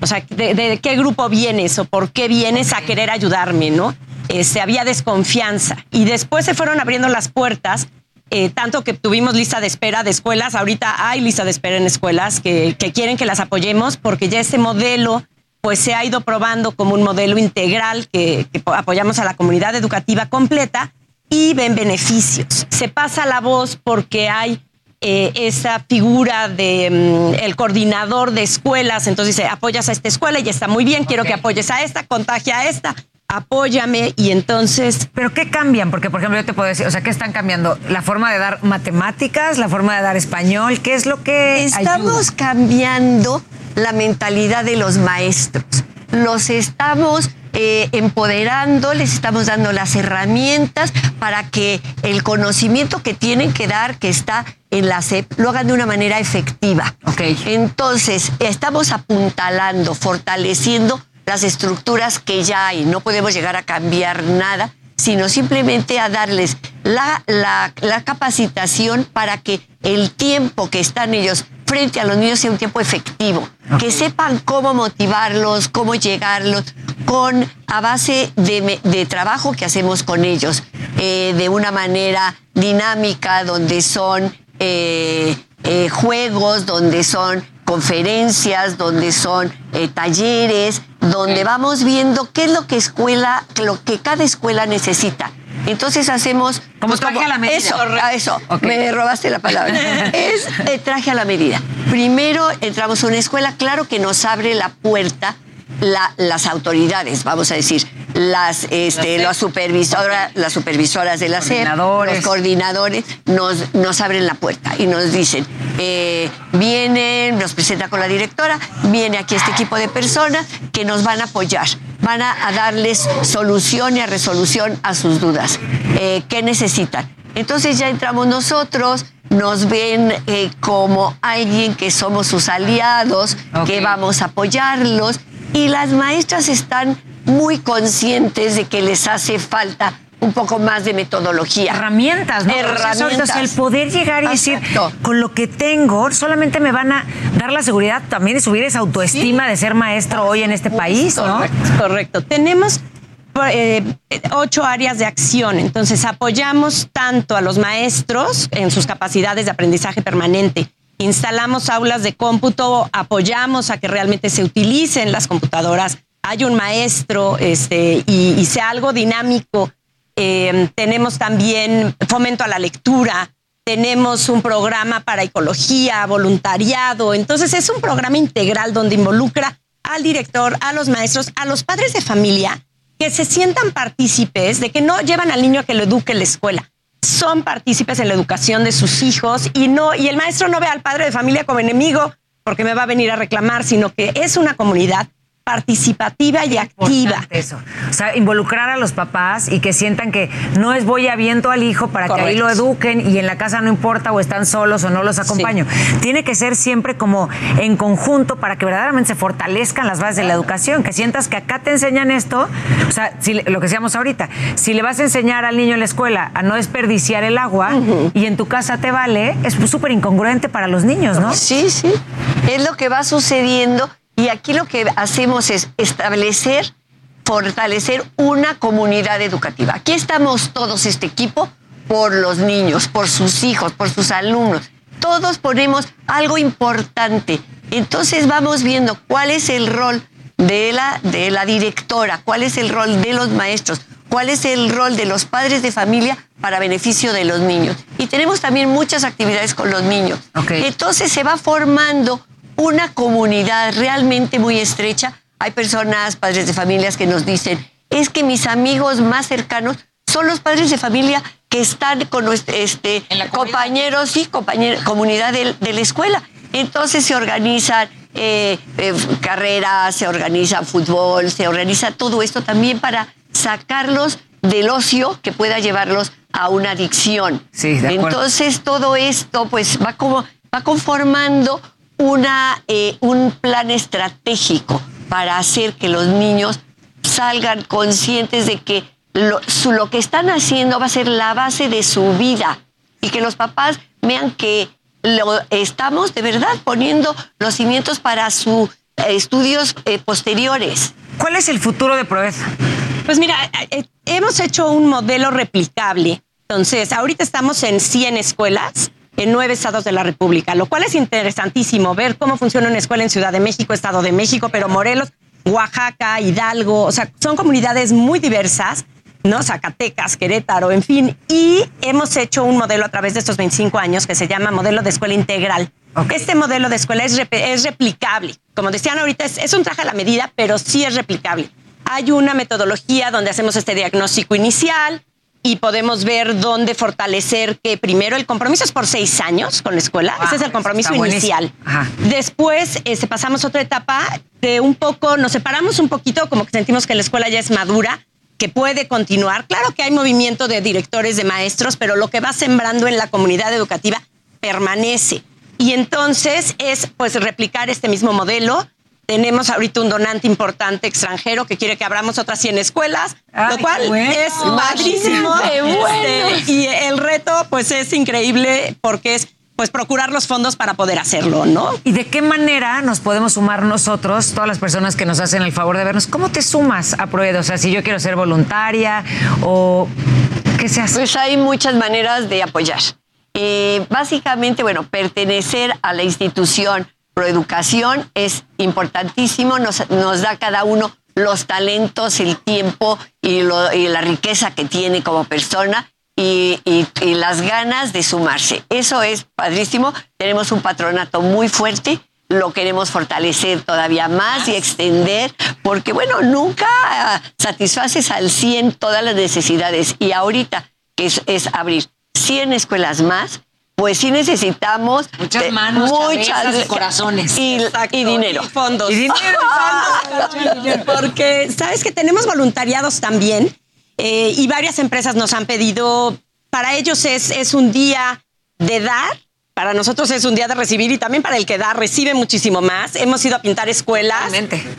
O sea, ¿de, de qué grupo vienes o por qué vienes a querer ayudarme, no? Este, había desconfianza. Y después se fueron abriendo las puertas eh, tanto que tuvimos lista de espera de escuelas, ahorita hay lista de espera en escuelas que, que quieren que las apoyemos porque ya este modelo pues se ha ido probando como un modelo integral que, que apoyamos a la comunidad educativa completa y ven beneficios. Se pasa la voz porque hay eh, esa figura de mm, el coordinador de escuelas, entonces dice, apoyas a esta escuela y está muy bien, quiero que apoyes a esta, contagia a esta, apóyame y entonces... ¿Pero qué cambian? Porque, por ejemplo, yo te puedo decir, o sea, ¿qué están cambiando? ¿La forma de dar matemáticas? ¿La forma de dar español? ¿Qué es lo que Estamos cambiando la mentalidad de los maestros. Los estamos eh, empoderando, les estamos dando las herramientas para que el conocimiento que tienen que dar, que está en la SEP, lo hagan de una manera efectiva. Okay. Entonces, estamos apuntalando, fortaleciendo las estructuras que ya hay. No podemos llegar a cambiar nada, sino simplemente a darles la, la, la capacitación para que el tiempo que están ellos frente a los niños sea un tiempo efectivo, que sepan cómo motivarlos, cómo llegarlos, con a base de, de trabajo que hacemos con ellos, eh, de una manera dinámica, donde son eh, eh, juegos, donde son conferencias, donde son eh, talleres, donde vamos viendo qué es lo que escuela, lo que cada escuela necesita. Entonces hacemos como traje a la medida. Eso, a eso. Me robaste la palabra. [laughs] es eh, traje a la medida. Primero entramos a una escuela, claro que nos abre la puerta la- las autoridades, vamos a decir, las, este, las supervisoras, las supervisoras de la SEP, los coordinadores, nos, nos abren la puerta y nos dicen, eh, vienen, nos presenta con la directora, viene aquí este equipo de personas que nos van a apoyar, van a, a darles solución y a resolución a sus dudas. Eh, ¿Qué necesitan? Entonces ya entramos nosotros, nos ven eh, como alguien que somos sus aliados, que vamos a apoyarlos y las maestras están muy conscientes de que les hace falta un poco más de metodología. herramientas, ¿no? Herramientas. Sea, el poder llegar y decir, con lo que tengo, solamente me van a dar la seguridad también de subir esa autoestima de ser maestro hoy en este país, ¿no? Correcto, correcto. Tenemos eh, ocho áreas de acción, entonces apoyamos tanto a los maestros en sus capacidades de aprendizaje permanente. Instalamos aulas de cómputo, apoyamos a que realmente se utilicen las computadoras. Hay un maestro este, y, sea algo dinámico. Eh, tenemos también fomento a la lectura, tenemos un programa para ecología, voluntariado. Entonces es un programa integral donde involucra al director, a los maestros, a los padres de familia que se sientan partícipes de que no llevan al niño a que lo eduque en la escuela. Son partícipes en la educación de sus hijos y no y el maestro no ve al padre de familia como enemigo porque me va a venir a reclamar, sino que es una comunidad participativa y activa. Eso. O sea, involucrar a los papás y que sientan que no es voy y aviento al hijo para que ahí lo eduquen y en la casa no importa o están solos o no los acompaño. Tiene que ser siempre como en conjunto para que verdaderamente se fortalezcan las bases de la educación, que sientas que acá te enseñan esto, o sea, si lo que decíamos ahorita, si le vas a enseñar al niño en la escuela a no desperdiciar el agua y en tu casa te vale, es súper incongruente para los niños, ¿no? Sí, sí. Es lo que va sucediendo y aquí lo que hacemos es establecer, fortalecer una comunidad educativa. Aquí estamos todos este equipo por los niños, por sus hijos, por sus alumnos. Todos ponemos algo importante. Entonces vamos viendo cuál es el rol de la, de la directora, cuál es el rol de los maestros, cuál es el rol de los padres de familia para beneficio de los niños. Y tenemos también muchas actividades con los niños. Entonces se va formando una comunidad realmente muy estrecha. Hay personas, padres de familias que nos dicen, es que mis amigos más cercanos son los padres de familia que están con este, compañeros y compañeros, comunidad de, la escuela. Entonces se organizan eh, eh, carreras, se organiza fútbol, se organiza todo esto también para sacarlos del ocio que pueda llevarlos a una adicción. Sí, de acuerdo. Entonces todo esto pues va como va conformando una eh, un plan estratégico para hacer que los niños salgan conscientes de que lo, su- lo que están haciendo va a ser la base de su vida y que los papás vean que lo estamos de verdad poniendo los cimientos para sus estudios eh, posteriores. ¿Cuál es el futuro de Proeza? Pues mira, eh, hemos hecho un modelo replicable Entonces, ahorita estamos en 100 escuelas en nueve estados de la República, lo cual es interesantísimo ver cómo funciona una escuela en Ciudad de México, Estado de México, pero Morelos, Oaxaca, Hidalgo, o sea, son comunidades muy diversas, ¿no? Zacatecas, Querétaro, en fin, y hemos hecho un modelo a través de estos 25 años que se llama modelo de escuela integral. Este modelo de escuela es, rep- es replicable. Como decían ahorita, es, es un traje a la medida, pero sí es replicable. Hay una metodología donde hacemos este diagnóstico inicial y podemos ver dónde fortalecer que primero el compromiso es por seis años con la escuela. Ese es el compromiso inicial. Después este, pasamos a otra etapa de un poco, nos separamos un poquito, como que sentimos que la escuela ya es madura, que puede continuar. Claro que hay movimiento de directores, de maestros, pero lo que va sembrando en la comunidad educativa permanece. Y entonces es pues replicar este mismo modelo. Tenemos ahorita un donante importante extranjero que quiere que abramos otras 100 escuelas, Ay, lo cual bueno. es padrísimo. Bueno. Este, y el reto pues es increíble porque es pues procurar los fondos para poder hacerlo, ¿no? ¿Y de qué manera nos podemos sumar nosotros, todas las personas que nos hacen el favor de vernos? ¿Cómo te sumas a Proedo? O sea, si yo quiero ser voluntaria o qué se hace. Pues hay muchas maneras de apoyar. Eh, básicamente, bueno, pertenecer a la institución Proeducación es importantísimo, nos, nos da cada uno los talentos, el tiempo y, la riqueza que tiene como persona y las ganas de sumarse. Eso es padrísimo. Tenemos un patronato muy fuerte. Lo queremos fortalecer todavía más y extender, porque bueno, nunca ah, satisfaces al 100 todas las necesidades. Y ahorita, que es, es abrir 100 escuelas más, pues sí necesitamos Muchas de- manos, cabezas y corazones. Y, y dinero. Y fondos. Y dinero, [laughs] Porque, ¿sabes que tenemos voluntariados también? eh, y varias empresas nos han pedido, para ellos es, es un día de dar, para nosotros es un día de recibir y también para el que da recibe muchísimo más. Hemos ido a pintar escuelas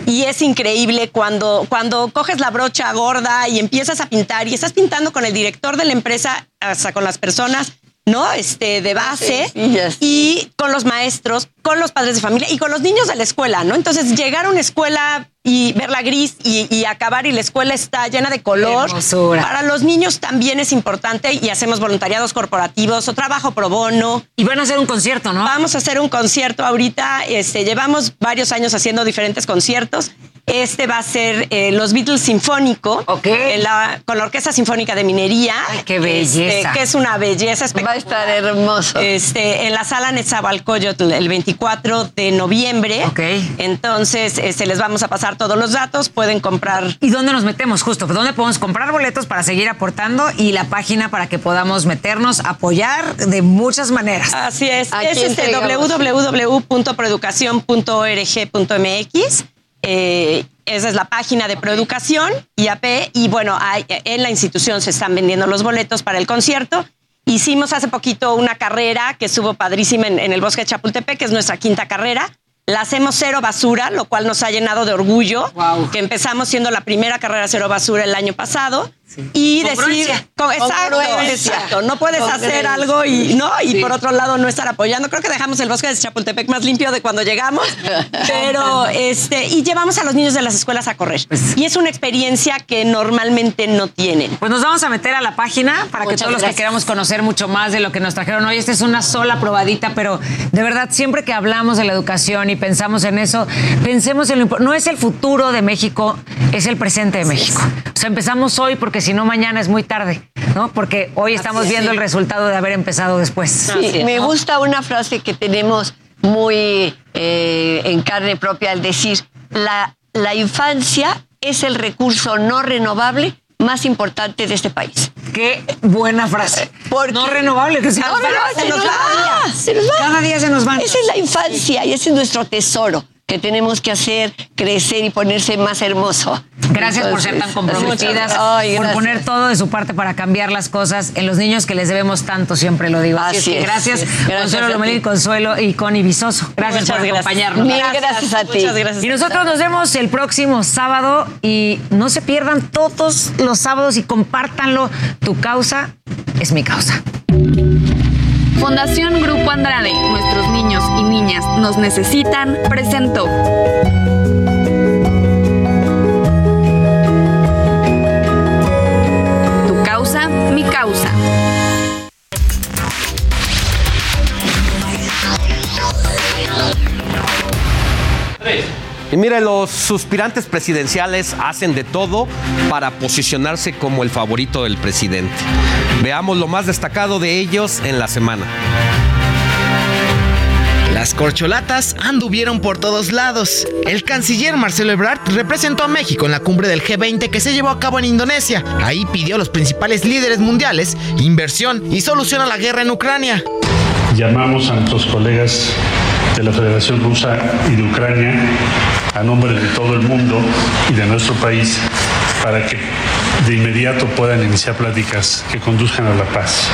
y es increíble cuando, cuando coges la brocha gorda y empiezas a pintar y estás pintando con el director de la empresa, hasta con las personas. ¿No? Este, de base. Y con los maestros, con los padres de familia y con los niños de la escuela, ¿no? Entonces, llegar a una escuela y verla gris y, y acabar y la escuela está llena de color. Para los niños también es importante y hacemos voluntariados corporativos o trabajo pro bono. Y van a hacer un concierto, ¿no? Vamos a hacer un concierto ahorita. Este, llevamos varios años haciendo diferentes conciertos. Este va a ser eh, los Beatles Sinfónico en la- con la Orquesta Sinfónica de Minería. qué belleza. Este, que es una belleza espectacular. Va a estar hermoso. Este, en la sala Netzahualcóyotl el 24 de noviembre. Ok. Entonces, este, les vamos a pasar todos los datos. Pueden comprar ¿Y dónde nos metemos justo? ¿Dónde podemos comprar boletos para seguir aportando y la página para que podamos meternos, apoyar de muchas maneras? Así es. ¿A Es este entregamos? www.proeducación.org.mx. Eh, esa es la página de Proeducación, IAP, y bueno, hay- en la institución se están vendiendo los boletos para el concierto. Hicimos hace poquito una carrera que estuvo padrísima en, en el bosque de Chapultepec, que es nuestra quinta carrera. La hacemos cero basura, lo cual nos ha llenado de orgullo, que empezamos siendo la primera carrera cero basura el año pasado. Y decir, Congruencia. co- exacto, exacto, no puedes hacer algo y no y Sí. por otro lado no estar apoyando. Creo que dejamos el bosque de Chapultepec más limpio de cuando llegamos, [laughs] pero este y llevamos a los niños de las escuelas a correr. y es una experiencia que normalmente no tienen. Pues nos vamos a meter a la página para que todos los que queramos conocer mucho más de lo que nos trajeron hoy. Esta es una sola probadita, pero de verdad, siempre que hablamos de la educación y pensamos en eso, pensemos en lo No es el futuro de México, es el presente de México. O sea, empezamos hoy porque si no, mañana es muy tarde, ¿no? Porque hoy estamos es, viendo sí. el resultado de haber empezado después. Sí, me gusta una frase que tenemos muy eh, en carne propia al decir, la, la infancia es el recurso no renovable más importante de este país. Qué buena frase. no renovable, que se no, nos no, va, no, se nos no, va. se nos va. Cada día se nos van. Esa es la infancia y ese es nuestro tesoro que tenemos que hacer crecer y ponerse más hermoso. Gracias por ser tan comprometidas, Ay, por gracias. poner todo de su parte para cambiar las cosas en los niños que les debemos tanto, siempre lo digo. Así, Así es que es, gracias, sí. Gracias Consuelo. Lomelín, Consuelo y Connie Visoso. Gracias Muchas por gracias. acompañarnos. Mil gracias a ti. Muchas gracias. Y nosotros nos vemos el próximo sábado y no se pierdan todos los sábados y compártanlo. Tu causa es mi causa. Fundación Grupo Andrade, nuestros niños y niñas nos necesitan, presentó. Tu causa, mi causa. Y mire, los suspirantes presidenciales hacen de todo para posicionarse como el favorito del presidente. Veamos lo más destacado de ellos en la semana. Las corcholatas anduvieron por todos lados. El canciller Marcelo Ebrard representó a México en la cumbre del G20 que se llevó a cabo en Indonesia. Ahí pidió a los principales líderes mundiales inversión y solución a la guerra en Ucrania. Llamamos a nuestros colegas de la Federación Rusa y de Ucrania a nombre de todo el mundo y de nuestro país para que de inmediato puedan iniciar pláticas que conduzcan a la paz.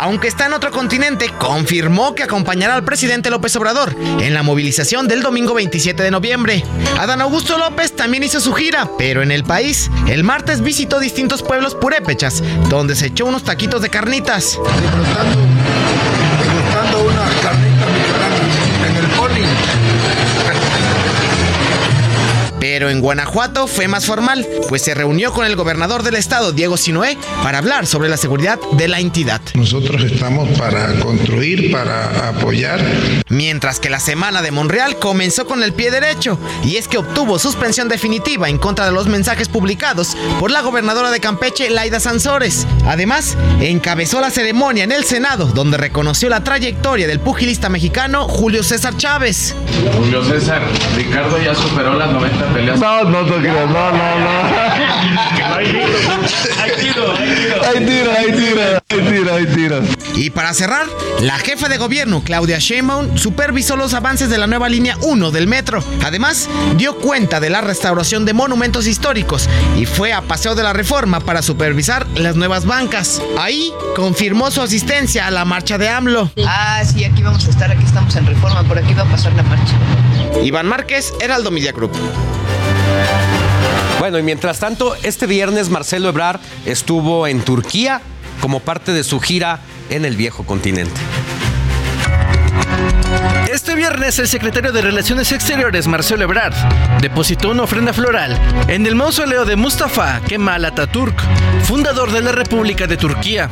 Aunque está en otro continente, confirmó que acompañará al presidente López Obrador en la movilización del domingo 27 de noviembre. Adán Augusto López también hizo su gira, pero en el país, el martes visitó distintos pueblos purépechas, donde se echó unos taquitos de carnitas. Pero en Guanajuato fue más formal, pues se reunió con el gobernador del estado, Diego Sinoé, para hablar sobre la seguridad de la entidad. Nosotros estamos para construir, para apoyar. Mientras que la semana de Monreal comenzó con el pie derecho, y es que obtuvo suspensión definitiva en contra de los mensajes publicados por la gobernadora de Campeche, Laida Sansores. Además, encabezó la ceremonia en el Senado, donde reconoció la trayectoria del pugilista mexicano Julio César Chávez. Julio César, Ricardo ya superó las 90 peleas. No, no te creas, no, no, no. Hay tiro, hay tiro. Hay tiro, hay tiro, hay tiro, hay tiro. Y para cerrar, la jefa de gobierno, Claudia Sheinbaum, supervisó los avances de la nueva línea 1 del metro. Además, dio cuenta de la restauración de monumentos históricos y fue a Paseo de la Reforma para supervisar las nuevas bancas. Ahí confirmó su asistencia a la marcha de AMLO. Ah, sí, aquí vamos a estar, aquí estamos en Reforma, por aquí va a pasar la marcha. Iván Márquez, Heraldo Media Group. Bueno, y mientras tanto, este viernes Marcelo Ebrard estuvo en Turquía como parte de su gira en el viejo continente. Este viernes el secretario de Relaciones Exteriores, Marcelo Ebrard, depositó una ofrenda floral en el mausoleo de Mustafa Kemal Atatürk, fundador de la República de Turquía.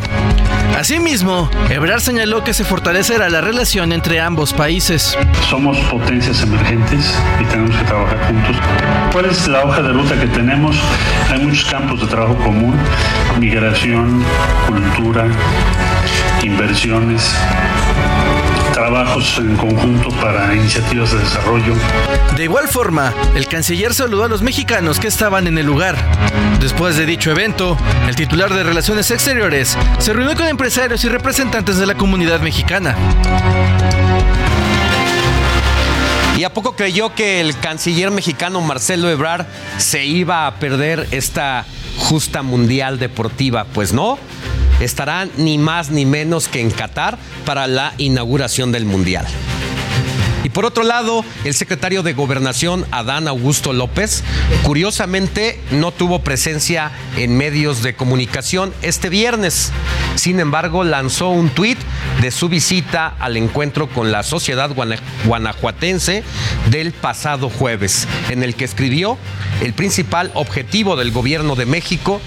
Asimismo, Ebrard señaló que se fortalecerá la relación entre ambos países. Somos potencias emergentes y tenemos que trabajar juntos. ¿Cuál es la hoja de ruta que tenemos? Hay muchos campos de trabajo común, migración, cultura, inversiones, trabajos en conjunto para iniciativas de desarrollo. De igual forma, el canciller saludó a los mexicanos que estaban en el lugar. Después de dicho evento, el titular de Relaciones Exteriores se reunió con empresarios y representantes de la comunidad mexicana. ¿Y a poco creyó que el canciller mexicano Marcelo Ebrard se iba a perder esta justa mundial deportiva? Pues no, estará ni más ni menos que en Qatar para la inauguración del mundial. Y por otro lado, el secretario de Gobernación, Adán Augusto López, curiosamente no tuvo presencia en medios de comunicación este viernes. Sin embargo, lanzó un tuit de su visita al encuentro con la sociedad guana- guanajuatense del pasado jueves, en el que escribió, el principal objetivo del gobierno de México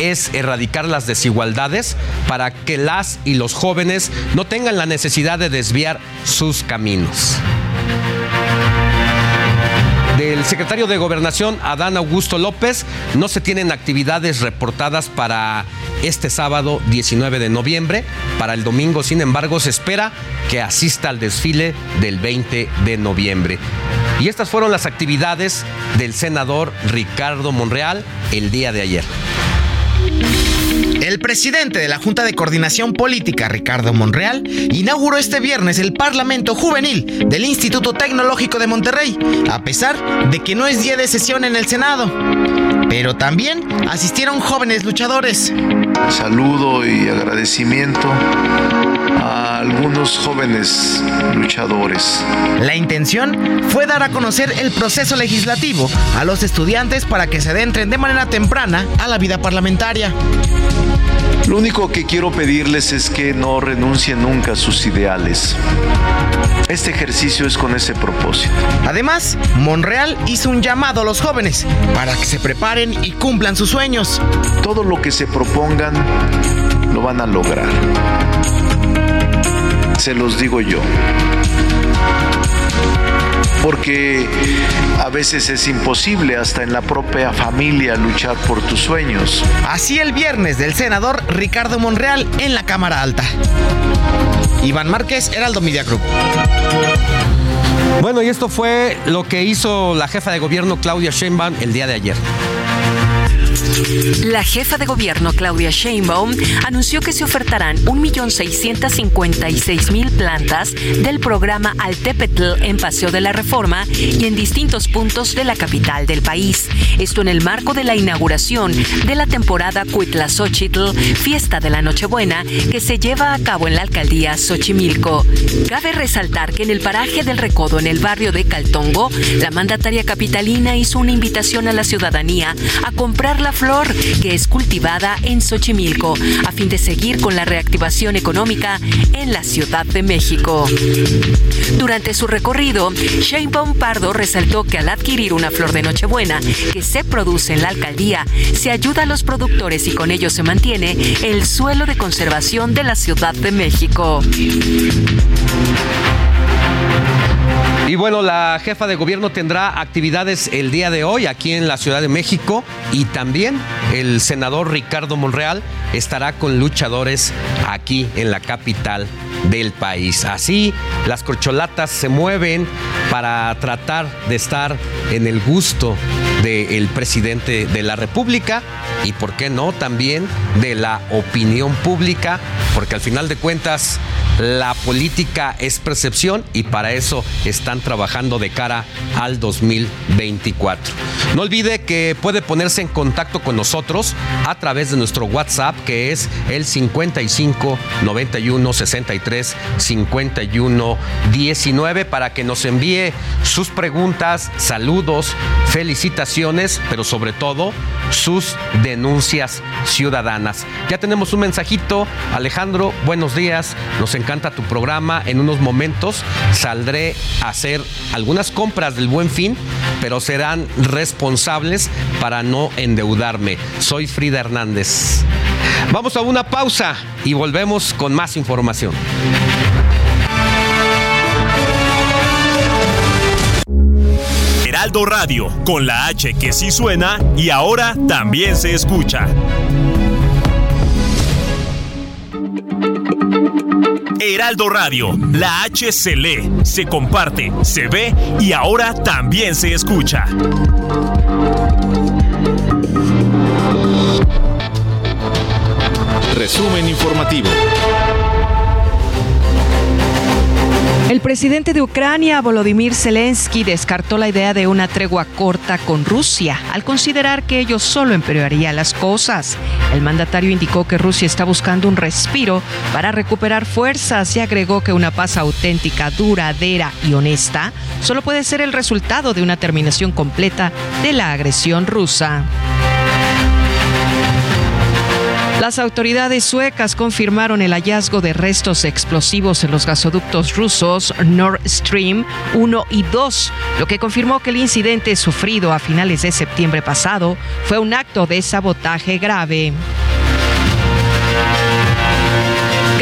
es erradicar las desigualdades para que las y los jóvenes no tengan la necesidad de desviar sus caminos. Del secretario de Gobernación, Adán Augusto López, no se tienen actividades reportadas para este sábado 19 de noviembre. Para el domingo, sin embargo, se espera que asista al desfile del 20 de noviembre. Y estas fueron las actividades del senador Ricardo Monreal el día de ayer. Presidente de la Junta de Coordinación Política, Ricardo Monreal, inauguró este viernes el Parlamento Juvenil del Instituto Tecnológico de Monterrey, a pesar de que no es día de sesión en el Senado. Pero también asistieron jóvenes luchadores. Saludo y agradecimiento a algunos jóvenes luchadores. La intención fue dar a conocer el proceso legislativo a los estudiantes para que se adentren de manera temprana a la vida parlamentaria. Lo único que quiero pedirles es que no renuncien nunca a sus ideales. Este ejercicio es con ese propósito. Además, Monreal hizo un llamado a los jóvenes para que se preparen y cumplan sus sueños. Todo lo que se propongan lo van a lograr. Se los digo yo. Porque a veces es imposible hasta en la propia familia luchar por tus sueños. Así el viernes del senador Ricardo Monreal en la Cámara Alta. Iván Márquez, Heraldo Media Group. Bueno, y esto fue lo que hizo la jefa de gobierno Claudia Sheinbaum el día de ayer. La jefa de gobierno Claudia Sheinbaum anunció que se ofertarán 1.656.000 plantas del programa Altepetl en Paseo de la Reforma y en distintos puntos de la capital del país. Esto en el marco de la inauguración de la temporada Cuitlaxochitl, fiesta de la Nochebuena, que se lleva a cabo en la alcaldía Xochimilco. Cabe resaltar que en el paraje del Recodo, en el barrio de Caltongo, la mandataria capitalina hizo una invitación a la ciudadanía a comprar la flor que es cultivada en Xochimilco a fin de seguir con la reactivación económica en la Ciudad de México. Durante su recorrido, Sheinbaum Pardo resaltó que al adquirir una flor de Nochebuena que se produce en la alcaldía, se ayuda a los productores y con ello se mantiene el suelo de conservación de la Ciudad de México. Y bueno, la jefa de gobierno tendrá actividades el día de hoy aquí en la Ciudad de México y también el senador Ricardo Monreal estará con luchadores aquí en la capital del país. Así, las corcholatas se mueven para tratar de estar en el gusto del presidente de la República y, ¿por qué no?, también de la opinión pública, porque al final de cuentas la política es percepción y para eso están trabajando de cara al 2024. No olvide que puede ponerse en contacto con nosotros a través de nuestro WhatsApp que es el 55 91 63 51 19 para que nos envíe sus preguntas, saludos, felicitaciones, pero sobre todo sus denuncias ciudadanas. Ya tenemos un mensajito. Alejandro, buenos días. Nos encanta tu programa. En unos momentos saldré a hacer algunas compras del buen fin, pero serán responsables para no endeudarme. Soy Frida Hernández. Vamos a una pausa y volvemos con más información. Heraldo Radio, con la H que sí suena y ahora también se escucha. Heraldo Radio, la H se lee, se comparte, se ve y ahora también se escucha. Resumen informativo. El presidente de Ucrania, Volodymyr Zelensky, descartó la idea de una tregua corta con Rusia, al considerar que ello solo empeoraría las cosas. El mandatario indicó que Rusia está buscando un respiro para recuperar fuerzas y agregó que una paz auténtica, duradera y honesta solo puede ser el resultado de una terminación completa de la agresión rusa. Las autoridades suecas confirmaron el hallazgo de restos explosivos en los gasoductos rusos Nord Stream 1 y 2, lo que confirmó que el incidente sufrido a finales de septiembre pasado fue un acto de sabotaje grave.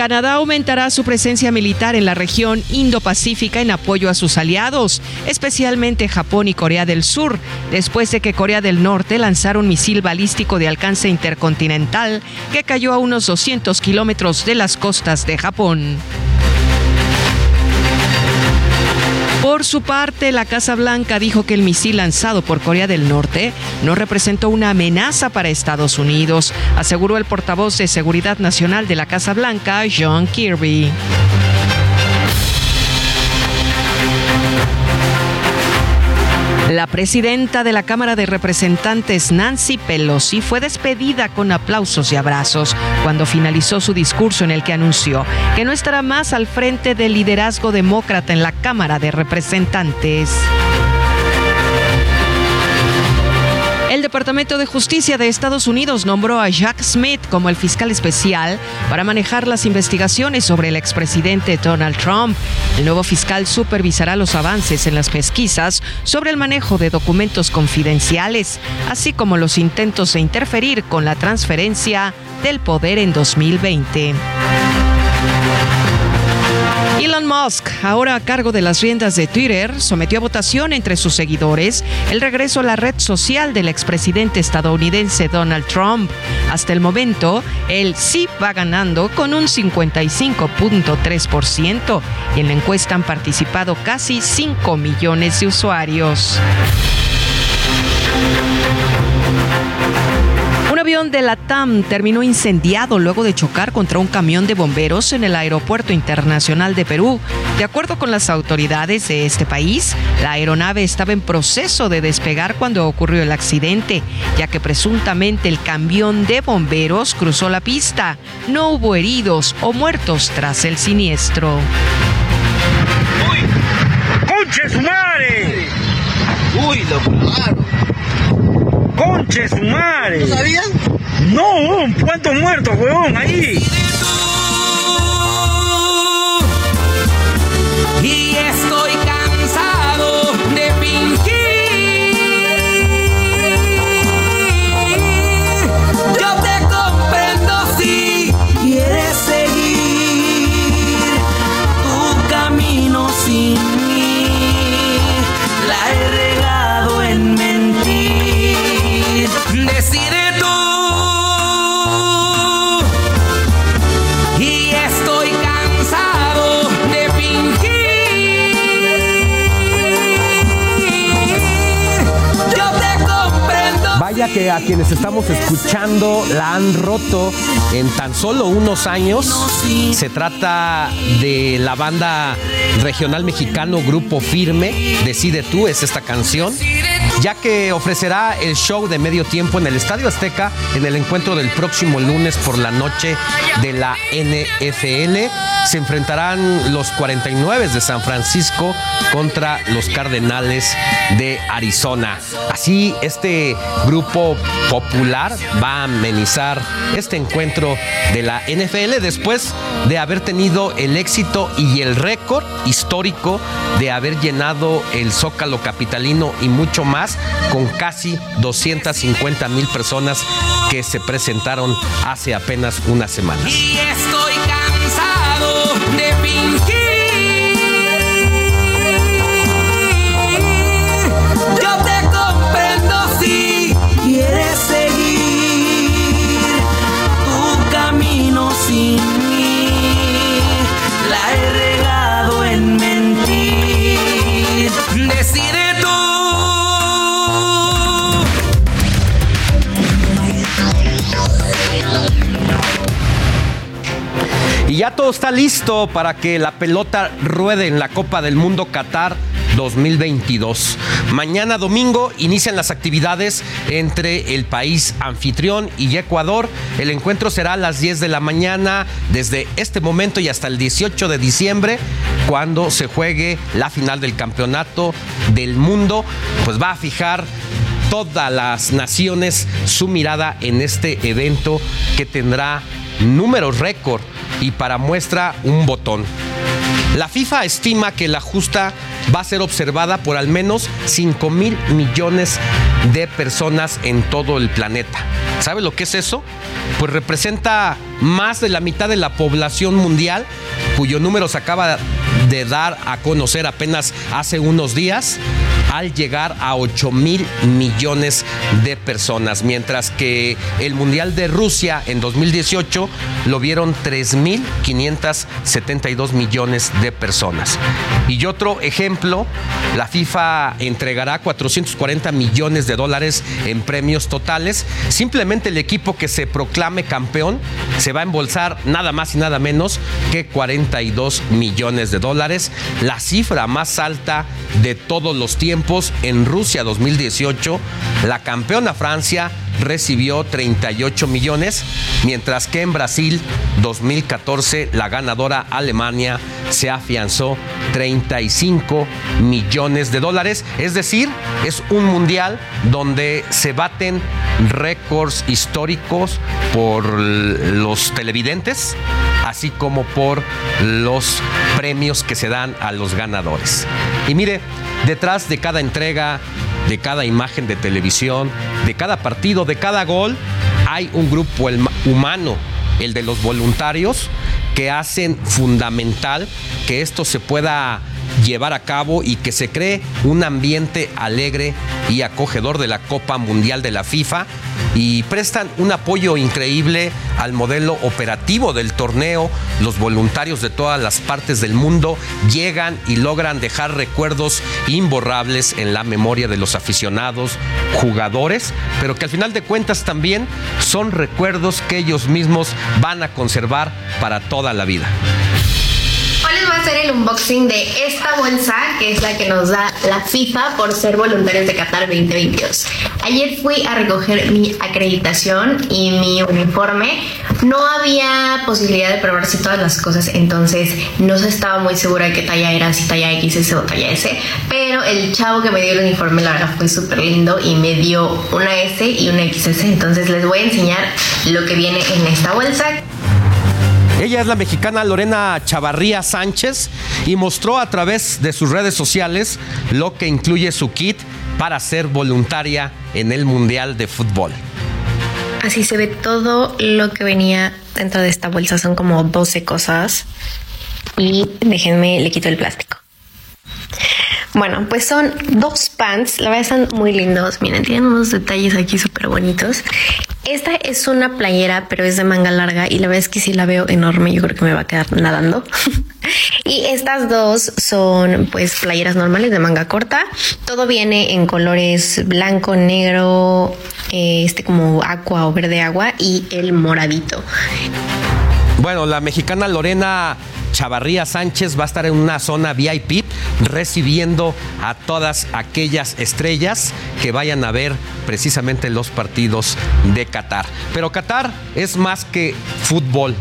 Canadá aumentará su presencia militar en la región Indo-Pacífica en apoyo a sus aliados, especialmente Japón y Corea del Sur, después de que Corea del Norte lanzara un misil balístico de alcance intercontinental que cayó a unos 200 kilómetros de las costas de Japón. Por su parte, la Casa Blanca dijo que el misil lanzado por Corea del Norte no representó una amenaza para Estados Unidos, aseguró el portavoz de Seguridad Nacional de la Casa Blanca, John Kirby. La presidenta de la Cámara de Representantes, Nancy Pelosi, fue despedida con aplausos y abrazos cuando finalizó su discurso en el que anunció que no estará más al frente del liderazgo demócrata en la Cámara de Representantes. Departamento de Justicia de Estados Unidos nombró a Jack Smith como el fiscal especial para manejar las investigaciones sobre el expresidente Donald Trump. El nuevo fiscal supervisará los avances en las pesquisas sobre el manejo de documentos confidenciales, así como los intentos de interferir con la transferencia del poder en 2020. Elon Musk, ahora a cargo de las riendas de Twitter, sometió a votación entre sus seguidores el regreso a la red social del expresidente estadounidense Donald Trump. Hasta el momento, él sí va ganando con un 55.3% y en la encuesta han participado casi 5 millones de usuarios. Avión de la TAM terminó incendiado luego de chocar contra un camión de bomberos en el Aeropuerto Internacional de Perú. De acuerdo con las autoridades de este país, la aeronave estaba en proceso de despegar cuando ocurrió el accidente, ya que presuntamente el camión de bomberos cruzó la pista. No hubo heridos o muertos tras el siniestro. ¡Conche su madre! ¡Uy, lo! ¡Conche su madre! ¿No sabían? No, ¿cuántos muertos, huevón, ahí? Y que a quienes estamos escuchando la han roto en tan solo unos años. Se trata de la banda regional mexicano Grupo Firme. Decide tú, es esta canción. Ya que ofrecerá el show de medio tiempo en el Estadio Azteca en el encuentro del próximo lunes por la noche de la NFL. Se enfrentarán los 49 de San Francisco contra los Cardenales de Arizona. Así, este grupo popular va a amenizar este encuentro de la NFL después de haber tenido el éxito y el récord histórico de haber llenado el Zócalo Capitalino y mucho más con casi 250 mil personas que se presentaron hace apenas una semana. Y estoy ya todo está listo para que la pelota ruede en la Copa del Mundo Qatar 2022. Mañana domingo inician las actividades entre el país anfitrión y Ecuador. El encuentro será a las 10 de la mañana desde este momento y hasta el 18 de diciembre, cuando se juegue la final del campeonato del mundo. Pues va a fijar todas las naciones su mirada en este evento que tendrá números récord y para muestra un botón. La FIFA estima que la justa va a ser observada por al menos 5 mil millones de personas en todo el planeta. ¿Sabe lo que es eso? Pues representa más de la mitad de la población mundial, cuyo número se acaba de dar a conocer apenas hace unos días, al llegar a 8 mil millones de personas, mientras que el Mundial de Rusia en 2018 lo vieron 3.572 millones de personas. Y otro ejemplo, la FIFA entregará 440 millones de dólares en premios totales. Simplemente el equipo que se proclame campeón se va a embolsar nada más y nada menos que 42 millones de dólares, la cifra más alta de todos los tiempos en Rusia 2018. La campeona Francia recibió 38 millones, mientras que en Brasil 2014 la ganadora Alemania se afianzó 35 millones de dólares. Es decir, es un mundial donde se baten récords históricos por los televidentes, así como por los premios que se dan a los ganadores. Y mire, detrás de cada entrega, de cada imagen de televisión, de cada partido, de cada gol, hay un grupo humano, el de los voluntarios, que hacen fundamental que esto se pueda llevar a cabo y que se cree un ambiente alegre y acogedor de la Copa Mundial de la FIFA y prestan un apoyo increíble al modelo operativo del torneo. Los voluntarios de todas las partes del mundo llegan y logran dejar recuerdos imborrables en la memoria de los aficionados, jugadores, pero que al final de cuentas también son recuerdos que ellos mismos van a conservar para toda la vida. Voy a hacer el unboxing de esta bolsa, que es la que nos da la FIFA por ser voluntarios de Qatar 2022. Ayer fui a recoger mi acreditación y mi uniforme. No había posibilidad de probarse todas las cosas, entonces no se estaba muy segura de qué talla era, si talla XS o talla S. Pero el chavo que me dio el uniforme, la verdad, fue súper lindo y me dio una S y una XS. Entonces les voy a enseñar lo que viene en esta bolsa. Ella es la mexicana Lorena Chavarría Sánchez y mostró a través de sus redes sociales lo que incluye su kit para ser voluntaria en el Mundial de Fútbol. Así se ve todo lo que venía dentro de esta bolsa. Son como 12 cosas. Y déjenme, le quito el plástico. Bueno, pues son dos pants, la verdad están muy lindos. Miren, tienen unos detalles aquí súper bonitos. Esta es una playera, pero es de manga larga y la verdad es que sí la veo enorme. Yo creo que me va a quedar nadando. [laughs] y estas dos son pues playeras normales de manga corta. Todo viene en colores blanco, negro, eh, este como agua o verde agua y el moradito. Bueno, la mexicana Lorena Chavarría Sánchez va a estar en una zona VIP recibiendo a todas aquellas estrellas que vayan a ver precisamente los partidos de Qatar. Pero Qatar es más que fútbol.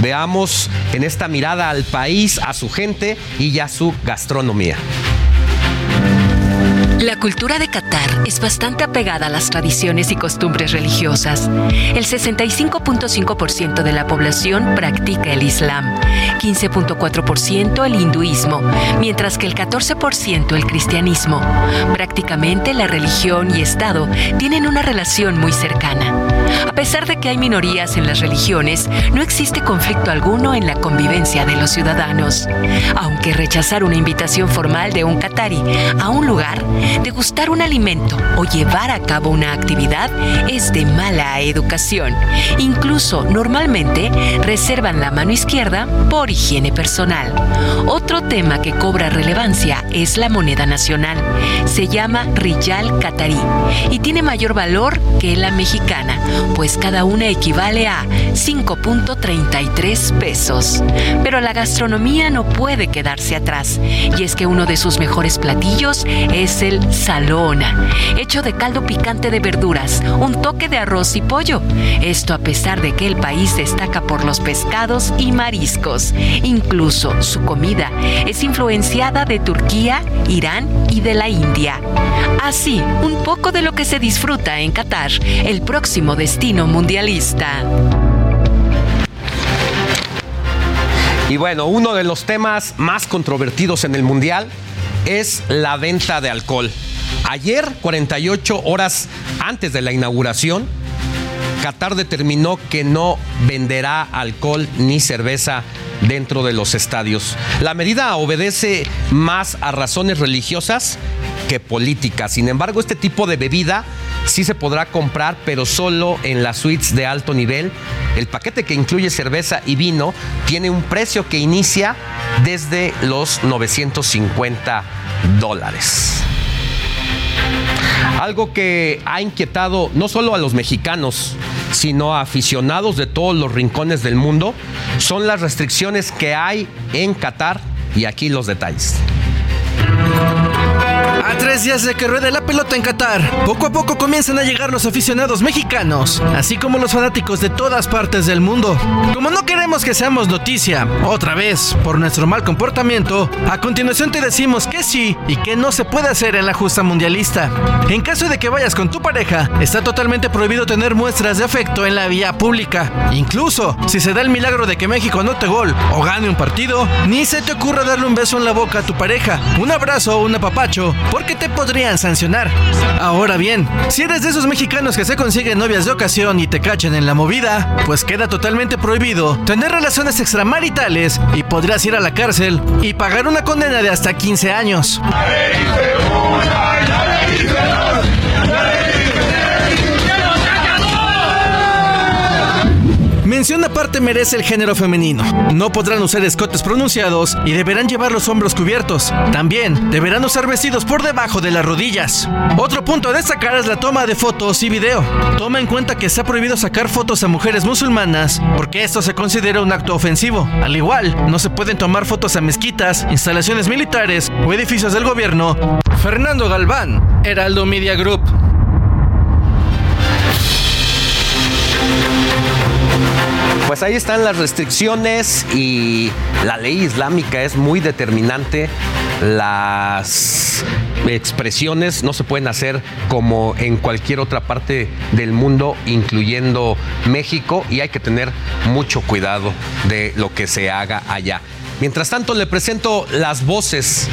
Veamos en esta mirada al país, a su gente y a su gastronomía. La cultura de Qatar es bastante apegada a las tradiciones y costumbres religiosas. El 65.5% de la población practica el Islam, 15.4% el hinduismo, mientras que el 14% el cristianismo. Prácticamente la religión y Estado tienen una relación muy cercana. A pesar de que hay minorías en las religiones, no existe conflicto alguno en la convivencia de los ciudadanos. Aunque rechazar una invitación formal de un qatari a un lugar degustar un alimento o llevar a cabo una actividad es de mala educación. Incluso normalmente reservan la mano izquierda por higiene personal. Otro tema que cobra relevancia es la moneda nacional. Se llama Riyal Qatarí y tiene mayor valor que la mexicana, pues cada una equivale a 5.33 pesos. Pero la gastronomía no puede quedarse atrás, y es que uno de sus mejores platillos es el salona, hecho de caldo picante de verduras, un toque de arroz y pollo. Esto a pesar de que el país destaca por los pescados y mariscos. Incluso su comida es influenciada de Turquía, Irán y de la India. Así, un poco de lo que se disfruta en Qatar, el próximo destino mundialista. Y bueno, uno de los temas más controvertidos en el Mundial es la venta de alcohol. Ayer, 48 horas antes de la inauguración, Qatar determinó que no venderá alcohol ni cerveza dentro de los estadios. La medida obedece más a razones religiosas que políticas. Sin embargo, este tipo de bebida sí se podrá comprar, pero solo en las suites de alto nivel. El paquete que incluye cerveza y vino tiene un precio que inicia desde los 950 dólares. Algo que ha inquietado no solo a los mexicanos, sino a aficionados de todos los rincones del mundo, son las restricciones que hay en Qatar y aquí los detalles. A tres días de que ruede la pelota en Qatar, poco a poco comienzan a llegar los aficionados mexicanos, así como los fanáticos de todas partes del mundo. Como no queremos que seamos noticia, otra vez, por nuestro mal comportamiento, a continuación te decimos que sí y que no se puede hacer en la justa mundialista. En caso de que vayas con tu pareja, está totalmente prohibido tener muestras de afecto en la vía pública. Incluso, si se da el milagro de que México anote gol o gane un partido, ni se te ocurra darle un beso en la boca a tu pareja, un abrazo o un apapacho, porque te podrían sancionar. Ahora bien, si eres de esos mexicanos que se consiguen novias de ocasión y te cachen en la movida, pues queda totalmente prohibido tener relaciones extramaritales y podrías ir a la cárcel y pagar una condena de hasta 15 años. Mención aparte merece el género femenino. No podrán usar escotes pronunciados y deberán llevar los hombros cubiertos. También deberán usar vestidos por debajo de las rodillas. Otro punto a destacar es la toma de fotos y video. Toma en cuenta que se ha prohibido sacar fotos a mujeres musulmanas porque esto se considera un acto ofensivo. Al igual, no se pueden tomar fotos a mezquitas, instalaciones militares o edificios del gobierno. Fernando Galván, Heraldo Media Group. Pues ahí están las restricciones y la ley islámica es muy determinante. Las expresiones no se pueden hacer como en cualquier otra parte del mundo, incluyendo México, y hay que tener mucho cuidado de lo que se haga allá. Mientras tanto, le presento las voces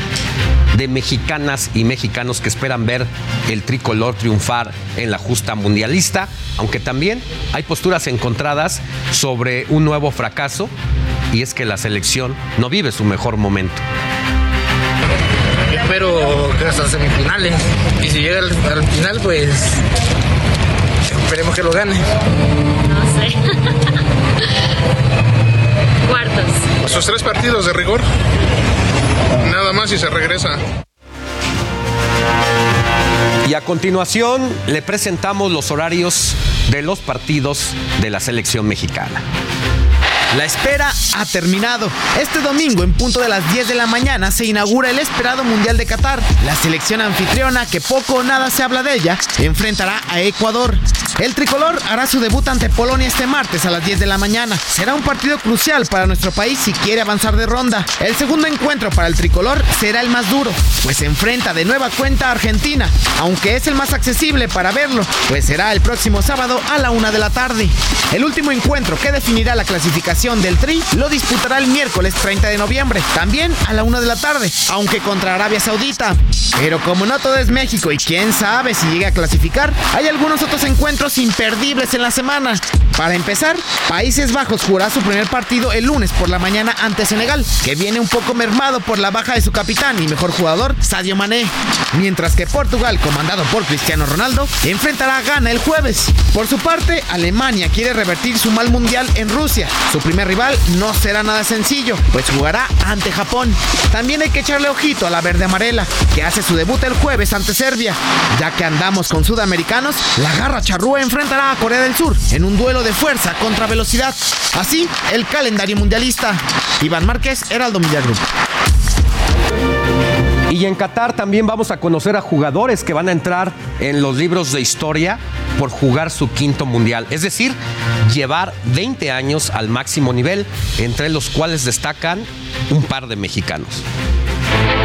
de mexicanas y mexicanos que esperan ver el tricolor triunfar en la justa mundialista, aunque también hay posturas encontradas sobre un nuevo fracaso, y es que la selección no vive su mejor momento. Espero que hasta semifinales, y si llega al, al final, pues esperemos que lo gane. No sé. [laughs] Cuartos. Sus tres partidos de rigor. Nada más y se regresa. Y a continuación le presentamos los horarios de los partidos de la selección mexicana. La espera ha terminado. Este domingo, en punto de las 10 de la mañana, se inaugura el esperado Mundial de Qatar. La selección anfitriona, que poco o nada se habla de ella, enfrentará a Ecuador. El tricolor hará su debut ante Polonia este martes a las 10 de la mañana. Será un partido crucial para nuestro país si quiere avanzar de ronda. El segundo encuentro para el tricolor será el más duro, pues se enfrenta de nueva cuenta a Argentina, aunque es el más accesible para verlo, pues será el próximo sábado a la una de la tarde. El último encuentro que definirá la clasificación del Tri lo disputará el miércoles 30 de noviembre, también a la 1 de la tarde, aunque contra Arabia Saudita. Pero como no todo es México y quién sabe si llega a clasificar, hay algunos otros encuentros imperdibles en la semana. Para empezar, Países Bajos jugará su primer partido el lunes por la mañana ante Senegal, que viene un poco mermado por la baja de su capitán y mejor jugador, Sadio Mané. Mientras que Portugal, comandado por Cristiano Ronaldo, enfrentará a Ghana el jueves. Por su parte, Alemania quiere revertir su mal mundial en Rusia. Su primer rival no será nada sencillo, pues jugará ante Japón. También hay que echarle ojito a la verde amarela, que hace su debut el jueves ante Serbia. Ya que andamos con sudamericanos, la garra charrúa enfrentará a Corea del Sur en un duelo de fuerza contra velocidad. Así, el calendario mundialista. Iván Márquez, Heraldo Media. Y en Qatar también vamos a conocer a jugadores que van a entrar en los libros de historia por jugar su quinto mundial. Es decir, llevar 20 años al máximo nivel, entre los cuales destacan un par de mexicanos.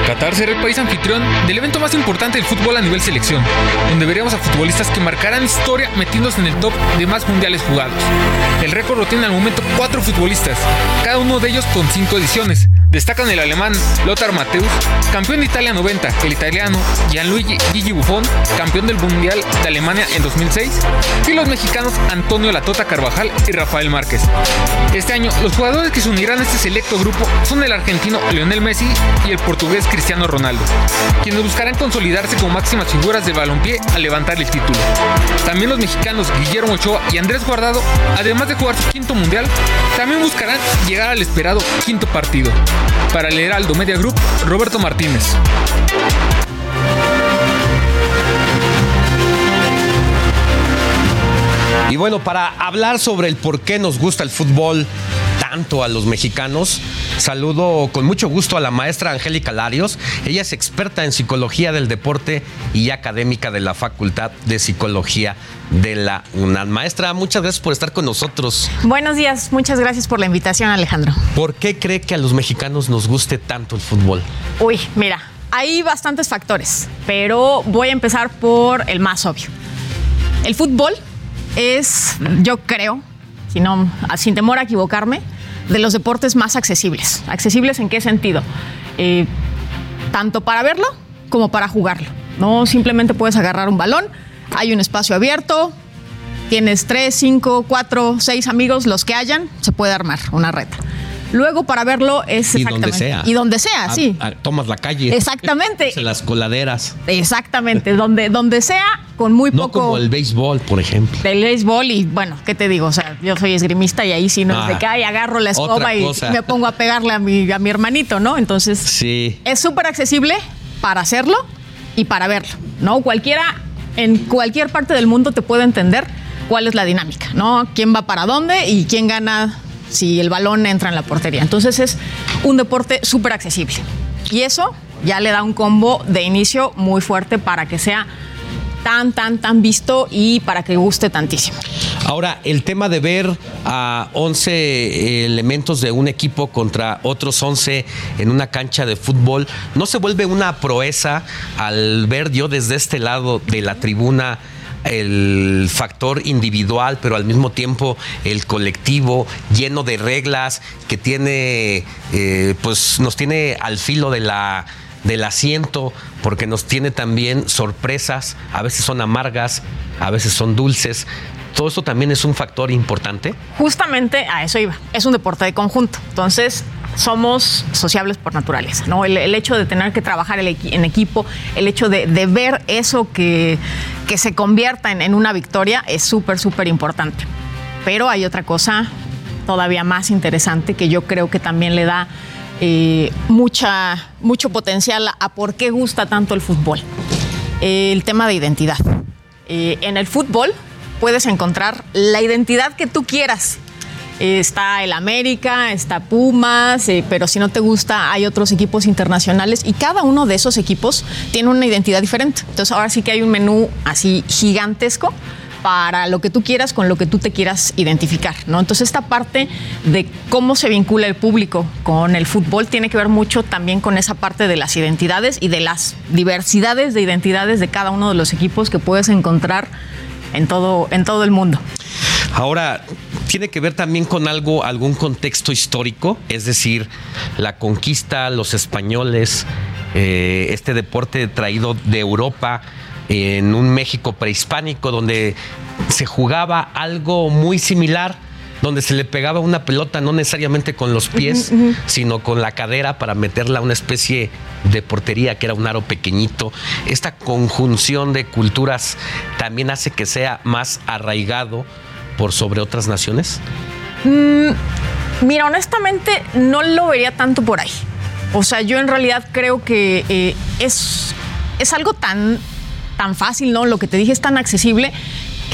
Qatar será el país anfitrión del evento más importante del fútbol a nivel selección, donde veremos a futbolistas que marcarán historia metiéndose en el top de más mundiales jugados. El récord lo tienen al momento cuatro futbolistas, cada uno de ellos con cinco ediciones. Destacan el alemán Lothar Matthäus, campeón de Italia 90, el italiano Gianluigi Gigi Buffon, campeón del Mundial de Alemania en 2006, y los mexicanos Antonio Latota Carvajal y Rafael Márquez. Este año, los jugadores que se unirán a este selecto grupo son el argentino Lionel Messi y el portugués Cristiano Ronaldo, quienes buscarán consolidarse como máximas figuras del balompié al levantar el título. También los mexicanos Guillermo Ochoa y Andrés Guardado, además de jugar su quinto mundial, también buscarán llegar al esperado quinto partido. Para el Heraldo Media Group, Roberto Martínez. Y bueno, para hablar sobre el por qué nos gusta el fútbol tanto a los mexicanos, saludo con mucho gusto a la maestra Angélica Larios. Ella es experta en psicología del deporte y académica de la Facultad de Psicología de la UNAM. Maestra, muchas gracias por estar con nosotros. Buenos días, muchas gracias por la invitación, Alejandro. ¿Por qué cree que a los mexicanos nos guste tanto el fútbol? Uy, mira, hay bastantes factores, pero voy a empezar por el más obvio. El fútbol es, yo creo, si no, sin temor a equivocarme, de los deportes más accesibles. ¿Accesibles en qué sentido? Eh, tanto para verlo como para jugarlo. No simplemente puedes agarrar un balón, hay un espacio abierto, tienes tres, cinco, cuatro, seis amigos, los que hayan, se puede armar una reta. Luego para verlo es Y exactamente. donde sea. Y donde sea, Ah, sí. ah, tomas la calle. Exactamente. En las coladeras. Exactamente, donde, donde sea, con muy No poco como el béisbol, por ejemplo. del béisbol y bueno, ¿qué te digo? O sea, yo soy esgrimista y ahí sí no es de Ah, que ay, agarro la escoba y me pongo a pegarle a mi, a mi hermanito, ¿no? Entonces, Sí. es súper accesible para hacerlo y para verlo, ¿no? Cualquiera, en cualquier parte del mundo te puede entender cuál es la dinámica, ¿no? ¿Quién va para dónde y quién gana si el balón entra en la portería? Entonces es un deporte súper accesible. Y eso ya le da un combo de inicio muy fuerte para que sea tan, tan, tan visto y para que guste tantísimo. Ahora, el tema de ver a 11 elementos de un equipo contra otros 11 en una cancha de fútbol, ¿no se vuelve una proeza al ver yo desde este lado de la tribuna? El factor individual, pero al mismo tiempo el colectivo lleno de reglas que tiene, eh, pues nos tiene al filo de la del asiento, porque nos tiene también sorpresas, a veces son amargas, a veces son dulces. Todo esto también es un factor importante. Justamente a eso iba. Es un deporte de conjunto. Entonces, somos sociables por naturaleza, ¿no? El, hecho de tener que trabajar el en equipo, el hecho de, ver eso que, que se convierta en, en una victoria es súper, súper importante. Pero hay otra cosa todavía más interesante que yo creo que también le da eh, mucha, mucho potencial a por qué gusta tanto el fútbol. El tema de identidad. Eh, en el fútbol puedes encontrar la identidad que tú quieras. Eh, está el América, está Pumas, eh, pero si no te gusta hay otros equipos internacionales y cada uno de esos equipos tiene una identidad diferente. Entonces ahora sí que hay un menú así gigantesco para lo que tú quieras con lo que tú te quieras identificar, ¿no? Entonces esta parte de cómo se vincula el público con el fútbol tiene que ver mucho también con esa parte de las identidades y de las diversidades de identidades de cada uno de los equipos que puedes encontrar en todo, en todo el mundo. Ahora, tiene que ver también con algo, algún contexto histórico, es decir, la conquista, los españoles, eh, este deporte traído de Europa en un México prehispánico donde se jugaba algo muy similar donde se le pegaba una pelota no necesariamente con los pies, sino con la cadera para meterla a una especie de portería que era un aro pequeñito. Esta conjunción de culturas también hace que sea más arraigado por sobre otras naciones. Mm, mira, honestamente no lo vería tanto por ahí. O sea, yo en realidad creo que eh, es, es algo tan, tan fácil, ¿no? Lo que te dije es tan accesible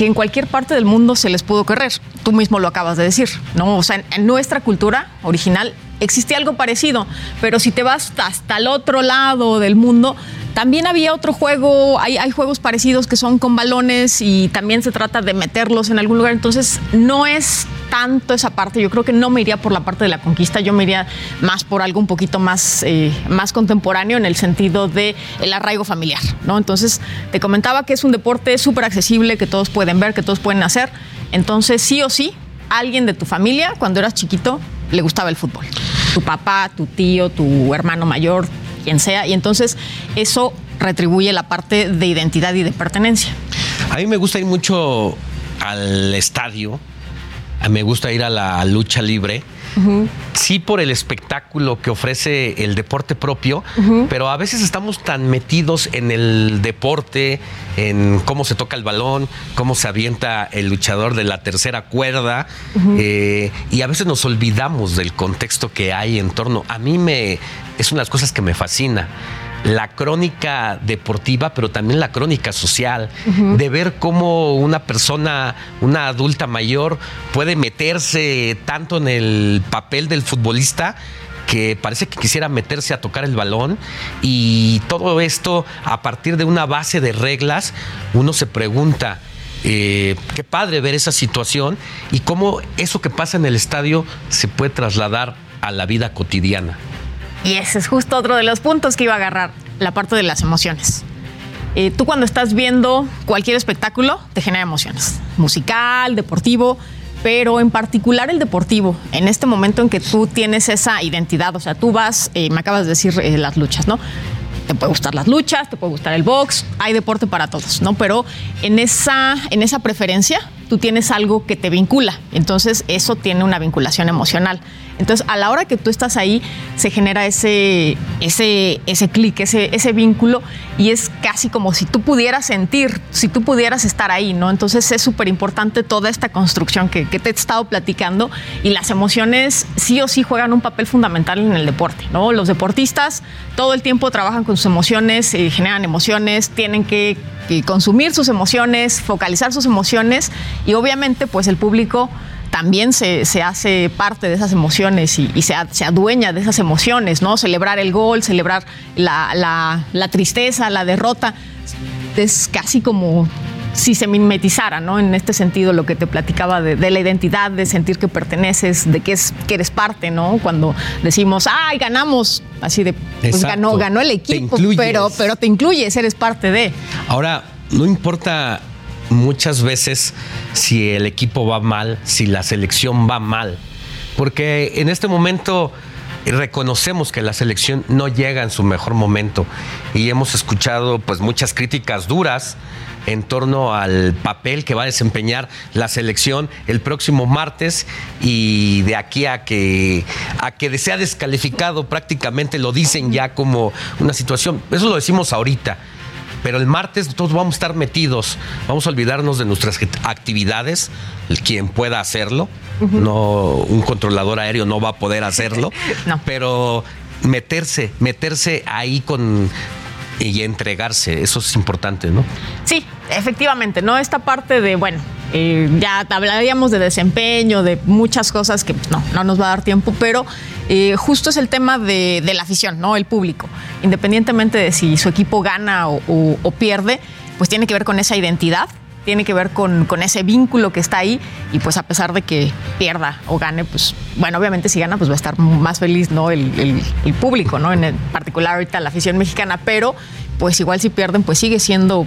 que en cualquier parte del mundo se les pudo correr. Tú mismo lo acabas de decir, ¿no? O sea, en, en nuestra cultura original existía algo parecido, pero si te vas hasta el otro lado del mundo, también había otro juego, hay, juegos parecidos que son con balones y también se trata de meterlos en algún lugar, entonces no es tanto esa parte, yo creo que no me iría por la parte de la conquista, yo me iría más por algo un poquito más, eh, más contemporáneo en el sentido de el arraigo familiar, ¿no? Entonces te comentaba que es un deporte súper accesible, que todos pueden ver, que todos pueden hacer, entonces sí o sí, alguien de tu familia, cuando eras chiquito, le gustaba el fútbol. Tu papá, tu tío, tu hermano mayor, quien sea. Y entonces eso retribuye la parte de identidad y de pertenencia. A mí me gusta ir mucho al estadio, me gusta ir a la lucha libre. Sí por el espectáculo que ofrece el deporte propio, pero a veces estamos tan metidos en el deporte, en cómo se toca el balón, cómo se avienta el luchador de la tercera cuerda, eh, y a veces nos olvidamos del contexto que hay en torno. A mí me es una de las cosas que me fascina. La crónica deportiva, pero también la crónica social, de ver cómo una persona, una adulta mayor, puede meterse tanto en el papel del futbolista que parece que quisiera meterse a tocar el balón y todo esto a partir de una base de reglas, uno se pregunta, eh, qué padre ver esa situación y cómo eso que pasa en el estadio se puede trasladar a la vida cotidiana. Y ese es justo otro de los puntos que iba a agarrar, la parte de las emociones. Eh, tú cuando estás viendo cualquier espectáculo, te genera emociones. Musical, deportivo, pero en particular el deportivo, en este momento en que tú tienes esa identidad, o sea, tú vas, eh, me acabas de decir eh, las luchas, ¿no? te puede gustar las luchas, te puede gustar el box, hay deporte para todos, ¿no? Pero en esa, en esa preferencia tú tienes algo que te vincula. Entonces eso tiene una vinculación emocional. Entonces a la hora que tú estás ahí se genera ese, ese, ese clic, ese, ese vínculo y es casi como si tú pudieras sentir, si tú pudieras estar ahí, ¿no? Entonces es súper importante toda esta construcción que, que, te he estado platicando y las emociones sí o sí juegan un papel fundamental en el deporte, ¿no? Los deportistas todo el tiempo trabajan con sus emociones, eh, generan emociones, tienen que consumir sus emociones, focalizar sus emociones y obviamente pues el público también se, hace parte de esas emociones y, se, adueña de esas emociones, ¿no? Celebrar el gol, celebrar la, tristeza, la derrota. Es casi como si se mimetizara, ¿no? En este sentido, lo que te platicaba de, la identidad, de sentir que perteneces, de que, es, que eres parte, ¿no? Cuando decimos, ¡ay, ganamos! Así de, pues ganó, ganó el equipo, pero, pero te incluyes, eres parte de. Ahora, no importa muchas veces si el equipo va mal, si la selección va mal, porque en este momento reconocemos que la selección no llega en su mejor momento. Y hemos escuchado pues muchas críticas duras en torno al papel que va a desempeñar la selección el próximo martes y de aquí a que a que sea descalificado prácticamente lo dicen ya como una situación. Eso lo decimos ahorita pero el martes todos vamos a estar metidos, vamos a olvidarnos de nuestras actividades, quien pueda hacerlo, no un controlador aéreo no va a poder hacerlo, [laughs] pero meterse, meterse ahí con y entregarse, eso es importante, ¿no? Sí, efectivamente, ¿no? Esta parte de, bueno, eh, ya hablaríamos de desempeño, de muchas cosas que no, no nos va a dar tiempo, pero eh, justo es el tema de, la afición, ¿no? El público. Independientemente de si su equipo gana o, pierde, pues tiene que ver con esa identidad, tiene que ver con, ese vínculo que está ahí y pues a pesar de que pierda o gane, pues bueno, obviamente si gana pues va a estar más feliz, ¿no? El, público, ¿no? En particular ahorita la afición mexicana, pero pues igual si pierden pues sigue siendo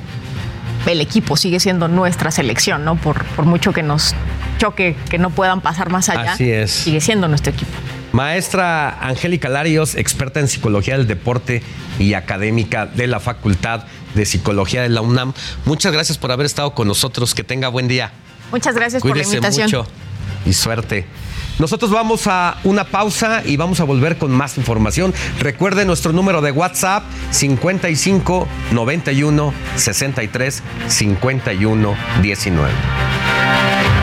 el equipo sigue siendo nuestra selección, ¿no? Por, por mucho que nos choque, que no puedan pasar más allá, Así es. sigue siendo nuestro equipo. Maestra Angélica Larios, experta en psicología del deporte y académica de la Facultad de Psicología de la UNAM. Muchas gracias por haber estado con nosotros. Que tenga buen día. Muchas gracias por la invitación. Mucho y suerte. Nosotros vamos a una pausa y vamos a volver con más información. Recuerde nuestro número de WhatsApp 55 91 63 51 19.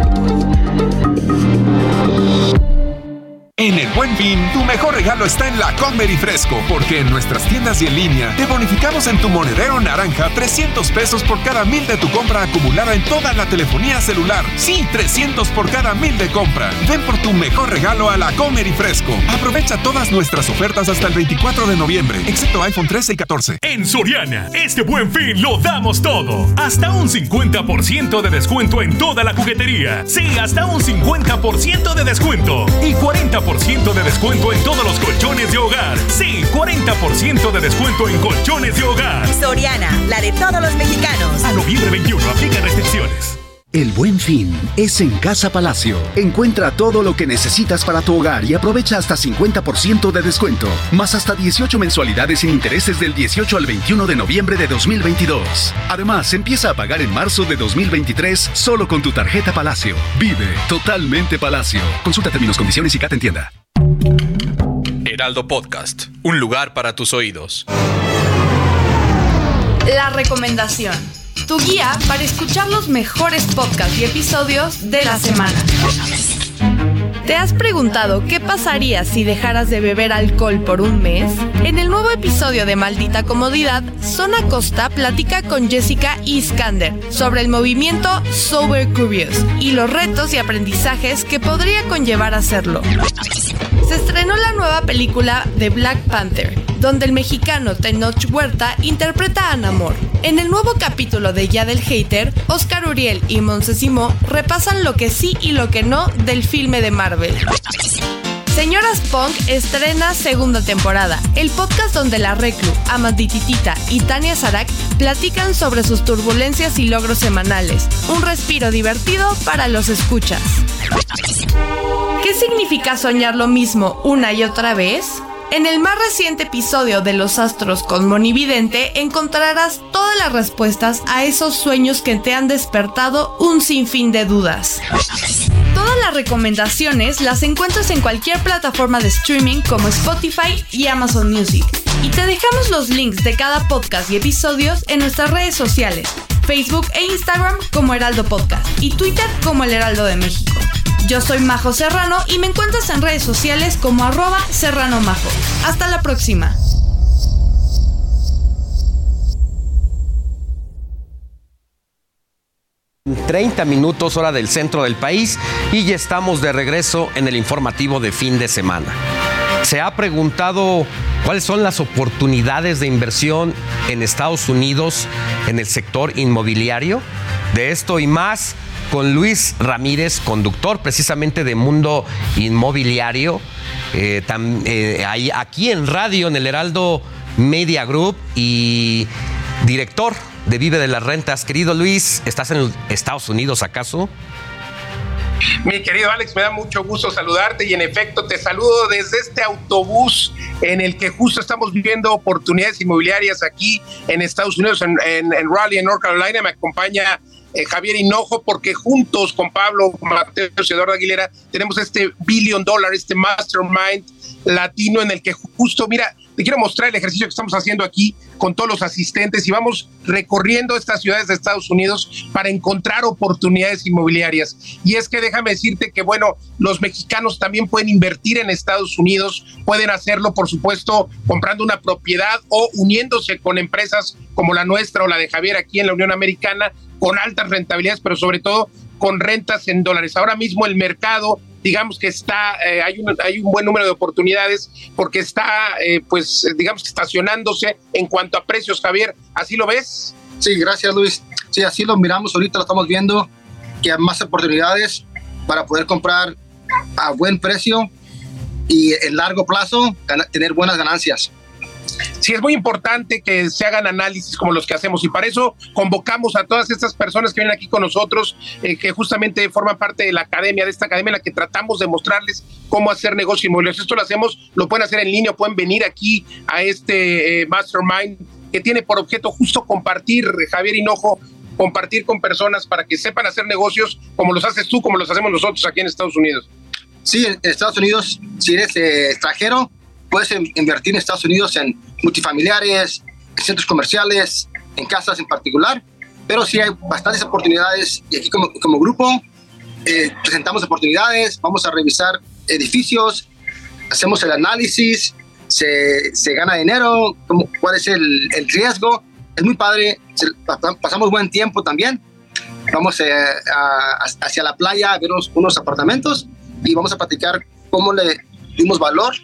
En el Buen Fin, tu mejor regalo está en la Comer y Fresco, porque en nuestras tiendas y en línea te bonificamos en tu monedero naranja 300 pesos por cada mil de tu compra acumulada en toda la telefonía celular. Sí, 300 por cada mil de compra. Ven por tu mejor regalo a la Comer y Fresco. Aprovecha todas nuestras ofertas hasta el 24 de noviembre, excepto iPhone 13 y 14. En Soriana, este Buen Fin lo damos todo. Hasta un 50% de descuento en toda la juguetería. Sí, hasta un 50% de descuento y 40% de descuento en todos los colchones de hogar. Sí, 40% de descuento en colchones de hogar. Soriana, la de todos los mexicanos. A noviembre 21, aplica restricciones. El buen fin es en Casa Palacio. Encuentra todo lo que necesitas para tu hogar y aprovecha hasta 50% de descuento, más hasta 18 mensualidades sin intereses del 18 al 21 de noviembre de 2022. Además, empieza a pagar en marzo de 2023 solo con tu tarjeta Palacio. Vive totalmente Palacio. Consulta términos, condiciones y CAT en tienda. Heraldo Podcast, un lugar para tus oídos. La recomendación tu guía para escuchar los mejores podcasts y episodios de la semana. ¿Te has preguntado qué pasaría si dejaras de beber alcohol por un mes? En el nuevo episodio de Maldita Comodidad, Zona Costa platica con Jessica Iskander sobre el movimiento Sober Curious y los retos y aprendizajes que podría conllevar hacerlo. Se estrenó la nueva película de Black Panther, donde el mexicano Tenoch Huerta interpreta a Namor. En el nuevo capítulo de Ya del Hater, Oscar Uriel y Monsesimo repasan lo que sí y lo que no del filme de Marvel. Señoras Punk estrena segunda temporada, el podcast donde la Reclu, Amadititita y Tania Sarak platican sobre sus turbulencias y logros semanales. Un respiro divertido para los escuchas. ¿Qué significa soñar lo mismo una y otra vez? En el más reciente episodio de Los Astros con Monividente encontrarás todas las respuestas a esos sueños que te han despertado un sinfín de dudas. Todas las recomendaciones las encuentras en cualquier plataforma de streaming como Spotify y Amazon Music. Y te dejamos los links de cada podcast y episodios en nuestras redes sociales, Facebook e Instagram como Heraldo Podcast y Twitter como El Heraldo de México. Yo soy Majo Serrano y me encuentras en redes sociales como arroba serrano majo. Hasta la próxima. 30 minutos hora del centro del país y ya estamos de regreso en el informativo de fin de semana. Se ha preguntado cuáles son las oportunidades de inversión en Estados Unidos en el sector inmobiliario. De esto y más con Luis Ramírez, conductor precisamente de Mundo Inmobiliario, eh, eh, aquí en radio, en el Heraldo Media Group y director de Vive de las Rentas. Querido Luis, ¿estás en Estados Unidos acaso? Mi querido Alex, me da mucho gusto saludarte y en efecto te saludo desde este autobús en el que justo estamos viviendo oportunidades inmobiliarias aquí en Estados Unidos, en, Raleigh, en North Carolina. Me acompaña eh, Javier Hinojo, porque juntos con Pablo Mateo y Eduardo Aguilera tenemos este billion dollar, este mastermind latino en el que justo, mira, te quiero mostrar el ejercicio que estamos haciendo aquí con todos los asistentes y vamos recorriendo estas ciudades de Estados Unidos para encontrar oportunidades inmobiliarias. Y es que déjame decirte que, bueno, los mexicanos también pueden invertir en Estados Unidos, pueden hacerlo, por supuesto, comprando una propiedad o uniéndose con empresas como la nuestra o la de Javier aquí en la Unión Americana, con altas rentabilidades, pero sobre todo con rentas en dólares. Ahora mismo el mercado digamos que está, eh, hay, un, hay un buen número de oportunidades porque está, eh, pues, digamos que estacionándose en cuanto a precios, Javier. ¿Así lo ves? Sí, gracias Luis. Sí, así lo miramos, ahorita lo estamos viendo, que hay más oportunidades para poder comprar a buen precio y en largo plazo tener buenas ganancias. Sí, es muy importante que se hagan análisis como los que hacemos y para eso convocamos a todas estas personas que vienen aquí con nosotros, eh, que justamente forman parte de la academia, de esta academia en la que tratamos de mostrarles cómo hacer negocio inmobiliario. Esto lo hacemos, lo pueden hacer en línea, pueden venir aquí a este eh, mastermind que tiene por objeto justo compartir, Javier Hinojo, compartir con personas para que sepan hacer negocios como los haces tú, como los hacemos nosotros aquí en Estados Unidos. Sí, en Estados Unidos, si eres eh, extranjero, puedes invertir en Estados Unidos en multifamiliares, en centros comerciales, en casas en particular, pero sí hay bastantes oportunidades y aquí como, como grupo eh, presentamos oportunidades, vamos a revisar edificios, hacemos el análisis, se, se gana dinero, cómo, cuál es el, el, riesgo. Es muy padre, pasamos buen tiempo también. Vamos eh, hacia la playa a ver unos, unos apartamentos y vamos a platicar cómo le dimos valor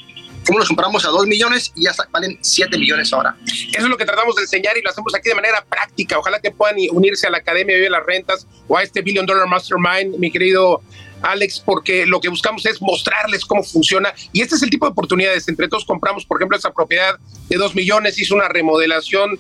cómo los compramos a 2 millones y ya valen 7 millones ahora. Eso es lo que tratamos de enseñar y lo hacemos aquí de manera práctica. Ojalá que puedan unirse a la Academia de las Rentas o a este Billion Dollar Mastermind, mi querido Alex, porque lo que buscamos es mostrarles cómo funciona. Y este es el tipo de oportunidades. Entre todos compramos, por ejemplo, esa propiedad de dos millones, hizo una remodelación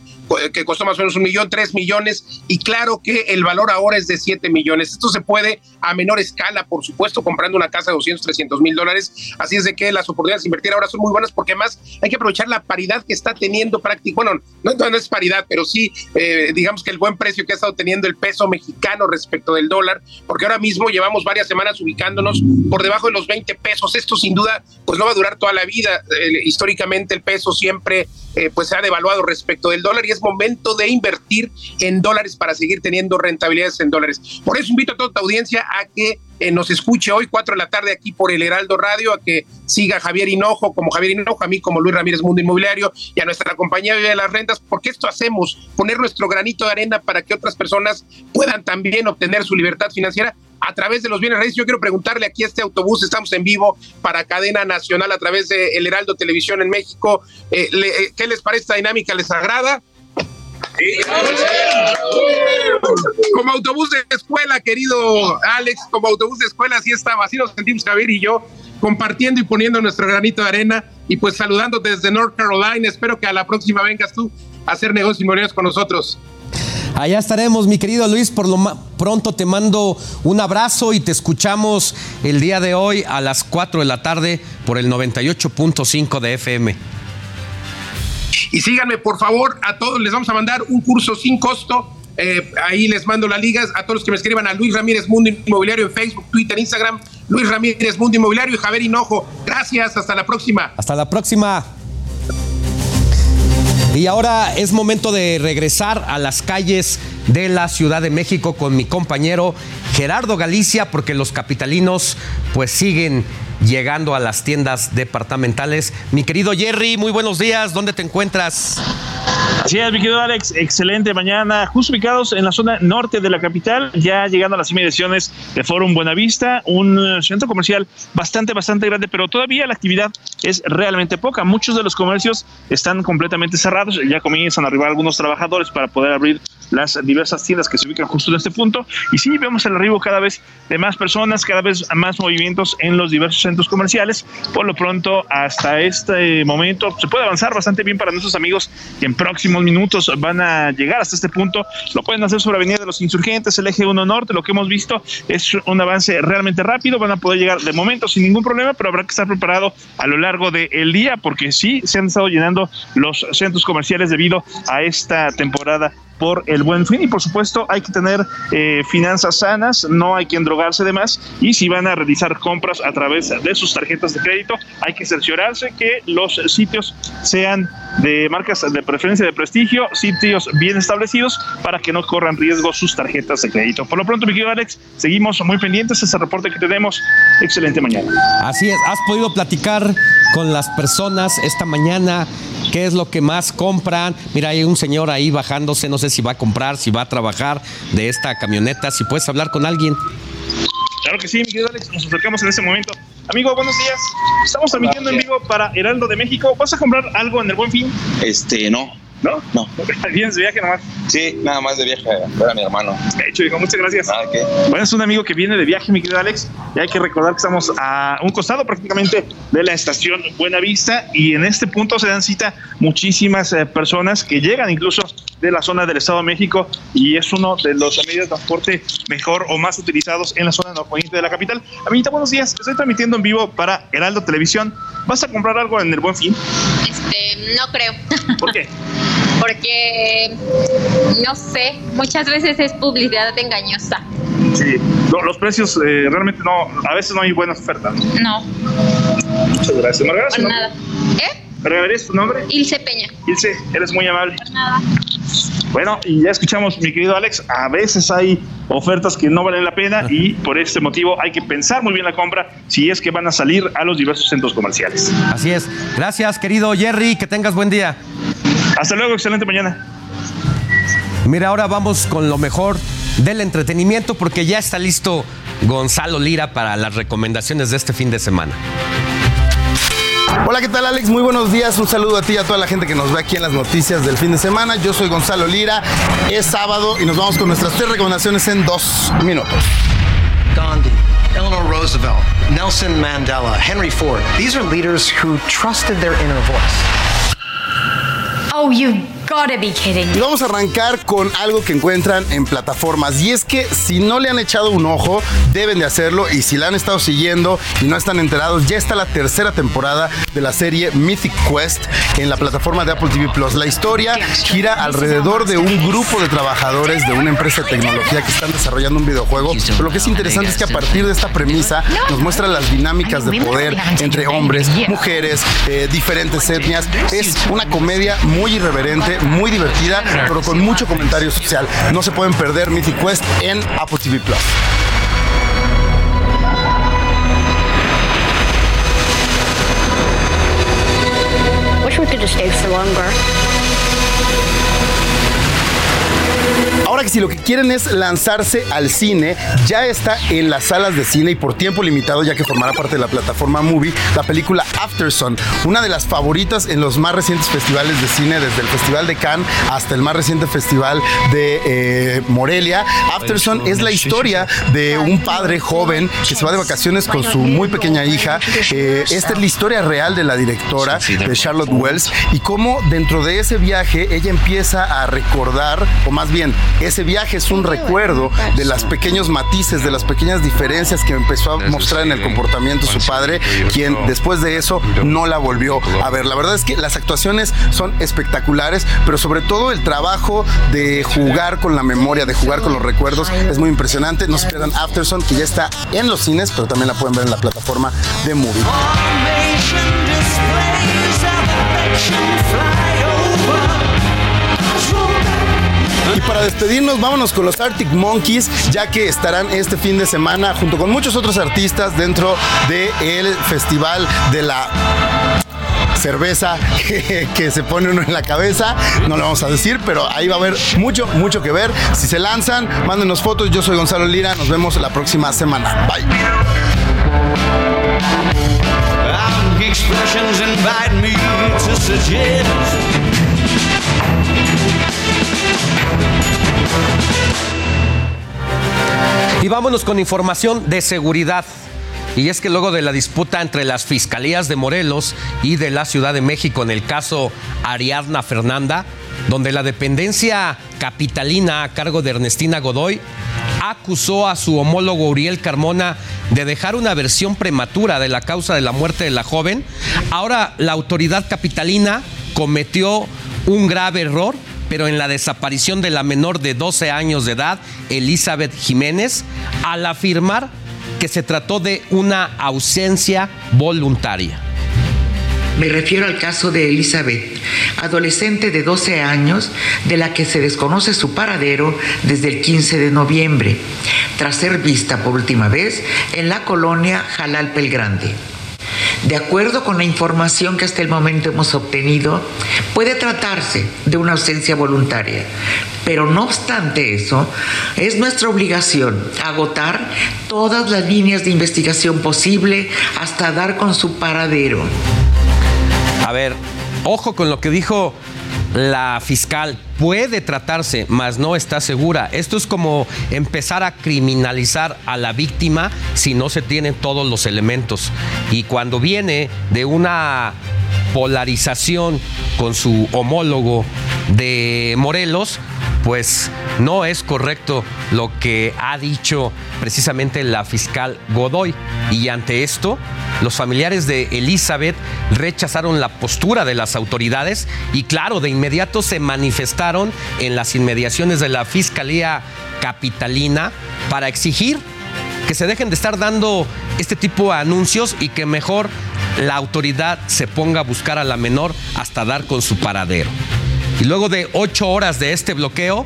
que costó más o menos un millón, tres millones, y claro que el valor ahora es de siete millones. Esto se puede a menor escala, por supuesto, comprando una casa de 200, 300 mil dólares. Así es de que las oportunidades de invertir ahora son muy buenas porque además hay que aprovechar la paridad que está teniendo prácticamente, bueno, no, es paridad, pero sí, eh, digamos que el buen precio que ha estado teniendo el peso mexicano respecto del dólar, porque ahora mismo llevamos varias semanas ubicándonos por debajo de los 20 pesos. Esto sin duda pues no va a durar toda la vida. Eh, históricamente el peso siempre eh, pues se ha devaluado respecto del dólar y es momento de invertir en dólares para seguir teniendo rentabilidades en dólares. Por eso invito a toda tu audiencia a que eh, nos escuche hoy, 4 de la tarde, aquí por el Heraldo Radio, a que siga Javier Hinojo como Javier Hinojo, a mí como Luis Ramírez Mundo Inmobiliario y a nuestra compañía de las Rentas, porque esto hacemos, poner nuestro granito de arena para que otras personas puedan también obtener su libertad financiera a través de los bienes raíces. Yo quiero preguntarle aquí a este autobús, estamos en vivo para cadena nacional a través de El Heraldo Televisión en México. Eh, le- eh, ¿Qué les parece esta dinámica? ¿Les agrada? Como autobús de escuela, querido Alex, como autobús de escuela, así estaba, así nos sentimos Javier y yo, compartiendo y poniendo nuestro granito de arena y pues saludándote desde North Carolina. Espero que a la próxima vengas tú a hacer negocios inmobiliarios con nosotros. Allá estaremos, mi querido Luis. Por lo pronto te mando un abrazo y te escuchamos el día de hoy a las 4 de la tarde por el 98.5 de FM. Y síganme, por favor, a todos les vamos a mandar un curso sin costo. Eh, ahí les mando las ligas a todos los que me escriban a Luis Ramírez Mundo Inmobiliario en Facebook, Twitter, Instagram. Luis Ramírez Mundo Inmobiliario y Javier Hinojo. Gracias, hasta la próxima. Hasta la próxima. Y ahora es momento de regresar a las calles de la Ciudad de México con mi compañero Gerardo Galicia, porque los capitalinos pues siguen llegando a las tiendas departamentales. Mi querido Jerry, muy buenos días. ¿Dónde te encuentras? Así es, mi querido Alex, excelente mañana, justo ubicados en la zona norte de la capital, ya llegando a las inmediaciones de Forum Buenavista, un eh, centro comercial bastante, bastante grande, pero todavía la actividad es realmente poca. Muchos de los comercios están completamente cerrados, ya comienzan a arribar algunos trabajadores para poder abrir las diversas tiendas que se ubican justo en este punto. Y sí, vemos el arribo cada vez de más personas, cada vez más movimientos en los diversos centros comerciales. Por lo pronto, hasta este momento, se puede avanzar bastante bien para nuestros amigos que en próximos minutos van a llegar hasta este punto. Lo pueden hacer sobre Avenida de los Insurgentes, el eje 1 Norte. Lo que hemos visto es un avance realmente rápido. Van a poder llegar de momento sin ningún problema, pero habrá que estar preparado a lo largo del día porque sí se han estado llenando los centros comerciales debido a esta temporada por el buen fin y por supuesto hay que tener eh, finanzas sanas, no hay que endrogarse de más y si van a realizar compras a través de sus tarjetas de crédito hay que cerciorarse que los sitios sean de marcas de preferencia de prestigio, sitios bien establecidos para que no corran riesgo sus tarjetas de crédito. Por lo pronto, mi querido Alex, seguimos muy pendientes, ese reporte que tenemos, excelente mañana. Así es, ¿has podido platicar con las personas esta mañana? ¿Qué es lo que más compran? Mira, hay un señor ahí bajándose, no sé si va a comprar, si va a trabajar de esta camioneta, si puedes hablar con alguien. Claro que sí, mi querido Alex, nos acercamos en este momento. Amigo, buenos días. Estamos transmitiendo en vivo para Heraldo de México. ¿Vas a comprar algo en el Buen Fin? Este, no. ¿No? No. [laughs] ¿Vienes de viaje nomás? Sí, nada más de viaje a ver a mi hermano. De hecho, hijo, muchas gracias. Ah, ¿qué? Bueno, es un amigo que viene de viaje, mi querido Alex, y hay que recordar que estamos a un costado prácticamente de la estación Buenavista y en este punto se dan cita muchísimas eh, personas que llegan incluso de la zona del Estado de México y es uno de los medios de transporte mejor o más utilizados en la zona norponiente de la capital. Amiguita, buenos días. Estoy transmitiendo en vivo para Heraldo Televisión. ¿Vas a comprar algo en el Buen Fin? Este, no creo. [laughs] ¿Por qué? Porque, no sé, muchas veces es publicidad engañosa. Sí, lo- los precios eh, realmente no, a veces no hay buenas ofertas. No, Muchas gracias. ¿Me regalas por nada. ¿Eh? ¿Me regalarías tu nombre? Ilse Peña. Ilse, eres muy amable. Por nada. Bueno, y ya escuchamos, mi querido Alex, a veces hay ofertas que no valen la pena y por este motivo hay que pensar muy bien la compra si es que van a salir a los diversos centros comerciales. Así es. Gracias, querido Jerry, que tengas buen día. Hasta luego, excelente mañana. Mira, ahora vamos con lo mejor del entretenimiento porque ya está listo Gonzalo Lira para las recomendaciones de este fin de semana. Hola, ¿qué tal Alex? Muy buenos días. Un saludo a ti y a toda la gente que nos ve aquí en las noticias del fin de semana. Yo soy Gonzalo Lira. Es sábado y nos vamos con nuestras tres recomendaciones en dos minutos. Gandhi, Eleanor Roosevelt, Nelson Mandela, Henry Ford. These are leaders who trusted their inner voice. Oh, you Y vamos a arrancar con algo que encuentran en plataformas. Y es que si no le han echado un ojo, deben de hacerlo. Y si la han estado siguiendo y no están enterados, ya está la tercera temporada de la serie Mythic Quest en la plataforma de Apple TV Plus. La historia gira alrededor de un grupo de trabajadores de una empresa de tecnología que están desarrollando un videojuego. Pero lo que es interesante es que a partir de esta premisa nos muestra las dinámicas de poder entre hombres, mujeres, eh, diferentes etnias. Es una comedia muy irreverente, muy divertida, pero con mucho comentario social. No se pueden perder Mythic Quest en Apple TV Plus. Ahora que si lo que quieren es lanzarse al cine, ya está en las salas de cine y por tiempo limitado, ya que formará parte de la plataforma Movie, la película Afterson, una de las favoritas en los más recientes festivales de cine, desde el Festival de Cannes hasta el más reciente festival de eh, Morelia. Afterson es la historia de un padre joven que se va de vacaciones con su muy pequeña hija. Eh, esta es la historia real de la directora, de Charlotte Wells, y cómo dentro de ese viaje ella empieza a recordar, o más bien, ese viaje es un recuerdo de los pequeños matices, de las pequeñas diferencias que empezó a mostrar en el comportamiento su padre, quien después de eso no la volvió a ver. La verdad es que las actuaciones son espectaculares, pero sobre todo el trabajo de jugar con la memoria, de jugar con los recuerdos, es muy impresionante. No se pierdan Afterson, que ya está en los cines, pero también la pueden ver en la plataforma de Movie. Para despedirnos, vámonos con los Arctic Monkeys, ya que estarán este fin de semana junto con muchos otros artistas dentro del festival de la cerveza [laughs] que, se pone uno en la cabeza. No lo vamos a decir, pero ahí va a haber mucho, mucho que ver. Si se lanzan, mándenos fotos. Yo soy Gonzalo Lira. Nos vemos la próxima semana. Bye. Y vámonos con información de seguridad. Y es que luego de la disputa entre las fiscalías de Morelos y de la Ciudad de México en el caso Ariadna Fernanda, donde la dependencia capitalina a cargo de Ernestina Godoy acusó a su homólogo Uriel Carmona de dejar una versión prematura de la causa de la muerte de la joven, ahora la autoridad capitalina cometió un grave error pero en la desaparición de la menor de 12 años de edad, Elizabeth Jiménez, al afirmar que se trató de una ausencia voluntaria. Me refiero al caso de Elizabeth, adolescente de 12 años, de la que se desconoce su paradero desde el 15 de noviembre, tras ser vista por última vez en la colonia Jalalpel Grande. De acuerdo con la información que hasta el momento hemos obtenido, puede tratarse de una ausencia voluntaria, pero no obstante eso, es nuestra obligación agotar todas las líneas de investigación posible hasta dar con su paradero. A ver, ojo con lo que dijo la fiscal puede tratarse, mas no está segura. Esto es como empezar a criminalizar a la víctima si no se tienen todos los elementos. Y cuando viene de una polarización con su homólogo de Morelos, pues no es correcto lo que ha dicho precisamente la fiscal Godoy. Y ante esto, los familiares de Elizabeth rechazaron la postura de las autoridades y claro, de inmediato se manifestaron en las inmediaciones de la Fiscalía Capitalina para exigir que se dejen de estar dando este tipo de anuncios y que mejor la autoridad se ponga a buscar a la menor hasta dar con su paradero. Y luego de ocho horas de este bloqueo,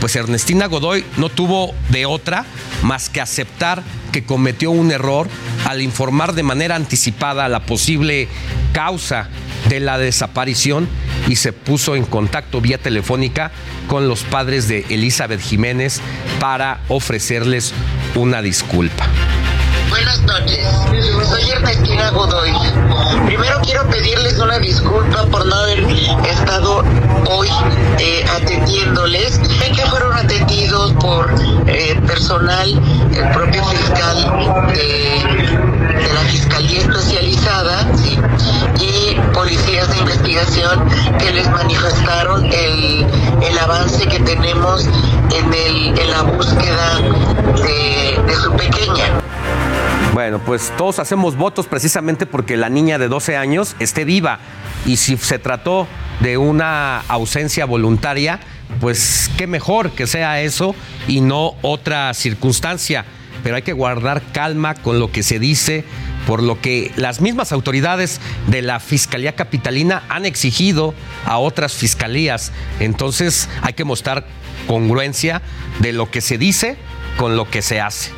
pues Ernestina Godoy no tuvo de otra más que aceptar que cometió un error al informar de manera anticipada la posible causa de la desaparición y se puso en contacto vía telefónica con los padres de Elizabeth Jiménez para ofrecerles una disculpa. Buenas noches, soy Ernestina Godoy. Primero quiero pedirles una disculpa por no haber estado hoy eh, atendiéndoles. Sé que fueron atendidos por eh, personal, el propio fiscal de, la Fiscalía Especializada y policías de investigación que les manifestaron el, avance que tenemos en, el, en la búsqueda de su pequeña. Bueno, pues todos hacemos votos precisamente porque la niña de 12 años esté viva. Y si se trató de una ausencia voluntaria, pues qué mejor que sea eso y no otra circunstancia. Pero hay que guardar calma con lo que se dice, por lo que las mismas autoridades de la Fiscalía Capitalina han exigido a otras fiscalías. Entonces hay que mostrar congruencia de lo que se dice con lo que se hace.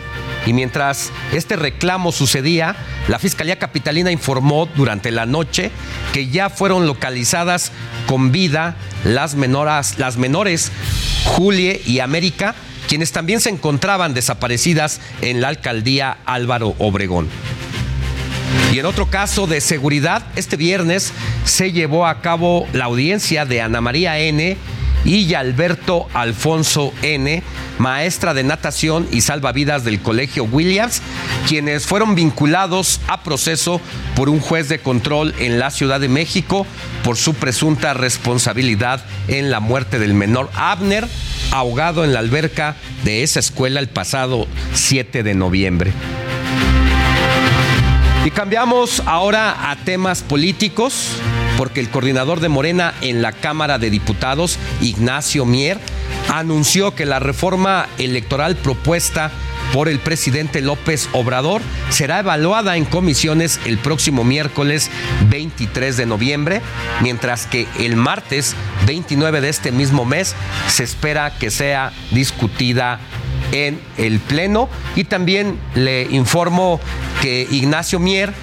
Y mientras este reclamo sucedía, la Fiscalía Capitalina informó durante la noche que ya fueron localizadas con vida las, menoras, las menores Julie y América, quienes también se encontraban desaparecidas en la alcaldía Álvaro Obregón. Y en otro caso de seguridad, este viernes se llevó a cabo la audiencia de Ana María N y Alberto Alfonso N., maestra de natación y salvavidas del Colegio Williams, quienes fueron vinculados a proceso por un juez de control en la Ciudad de México por su presunta responsabilidad en la muerte del menor Abner, ahogado en la alberca de esa escuela el pasado 7 de noviembre. Y cambiamos ahora a temas políticos, porque el coordinador de Morena en la Cámara de Diputados, Ignacio Mier, anunció que la reforma electoral propuesta por el presidente López Obrador será evaluada en comisiones el próximo miércoles 23 de noviembre, mientras que el martes 29 de este mismo mes se espera que sea discutida en el Pleno. Y también le informo que Ignacio Mier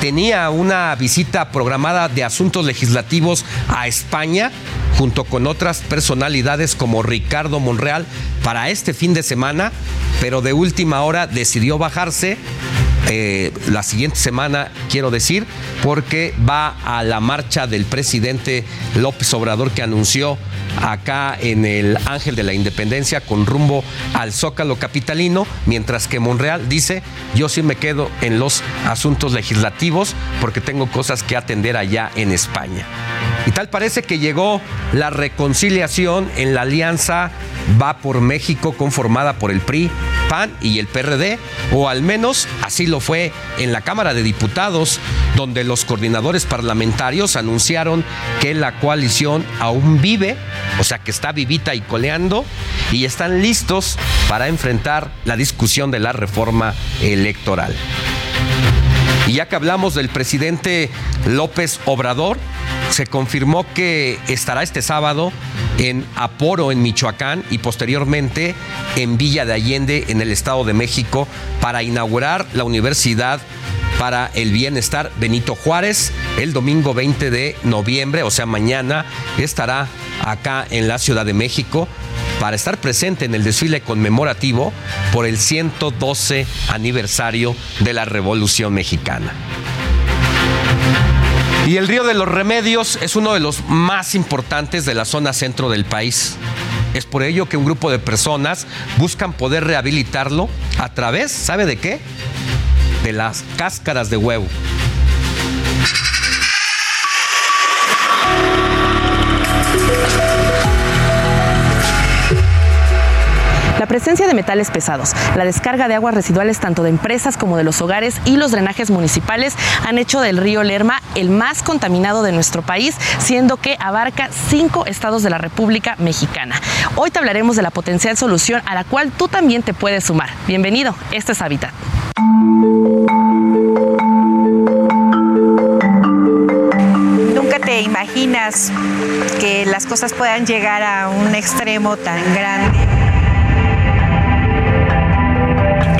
tenía una visita programada de asuntos legislativos a España junto con otras personalidades como Ricardo Monreal para este fin de semana, pero de última hora decidió bajarse eh, la siguiente semana, quiero decir, porque va a la marcha del presidente López Obrador que anunció acá en el Ángel de la Independencia con rumbo al Zócalo Capitalino, mientras que Monreal dice, yo sí me quedo en los asuntos legislativos porque tengo cosas que atender allá en España. Y tal parece que llegó la reconciliación en la alianza Va por México conformada por el PRI, PAN y el PRD, o al menos así lo fue en la Cámara de Diputados, donde los coordinadores parlamentarios anunciaron que la coalición aún vive, o sea que está vivita y coleando, y están listos para enfrentar la discusión de la reforma electoral. Y ya que hablamos del presidente López Obrador, se confirmó que estará este sábado en Aporo, en Michoacán, y posteriormente en Villa de Allende, en el Estado de México, para inaugurar la Universidad para el Bienestar Benito Juárez. El domingo 20 de noviembre, o sea, mañana, estará acá en la Ciudad de México para estar presente en el desfile conmemorativo por el 112 aniversario de la Revolución Mexicana. Y el río de los Remedios es uno de los más importantes de la zona centro del país. Es por ello que un grupo de personas buscan poder rehabilitarlo a través, ¿sabe de qué? Las cáscaras de huevo. Presencia de metales pesados, la descarga de aguas residuales tanto de empresas como de los hogares y los drenajes municipales han hecho del río Lerma el más contaminado de nuestro país, siendo que abarca cinco estados de la República Mexicana. Hoy te hablaremos de la potencial solución a la cual tú también te puedes sumar. Bienvenido, esto es Habitat. Nunca te imaginas que las cosas puedan llegar a un extremo tan grande.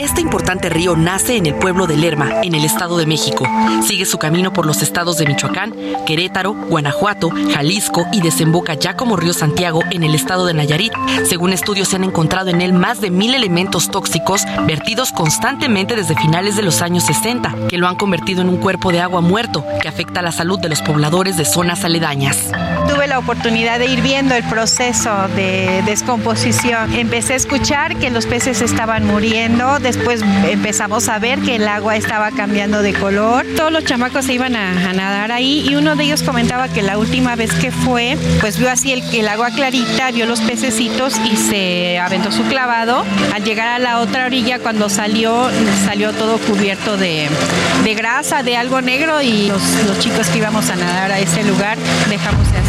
Este importante río nace en el pueblo de Lerma, en el Estado de México. Sigue su camino por los estados de Michoacán, Querétaro, Guanajuato, Jalisco y desemboca ya como río Santiago en el estado de Nayarit. Según estudios, se han encontrado en él más de mil elementos tóxicos vertidos constantemente desde finales de los años 60, que lo han convertido en un cuerpo de agua muerto que afecta la salud de los pobladores de zonas aledañas. Tuve la oportunidad de ir viendo el proceso de descomposición. Empecé a escuchar que los peces estaban muriendo, después empezamos a ver que el agua estaba cambiando de color. Todos los chamacos se iban a, a nadar ahí y uno de ellos comentaba que la última vez que fue, pues vio así el, el agua clarita, vio los pececitos y se aventó su clavado. Al llegar a la otra orilla, cuando salió, salió todo cubierto de, de grasa, de algo negro y los, los chicos que íbamos a nadar a ese lugar dejamos de hacerlo.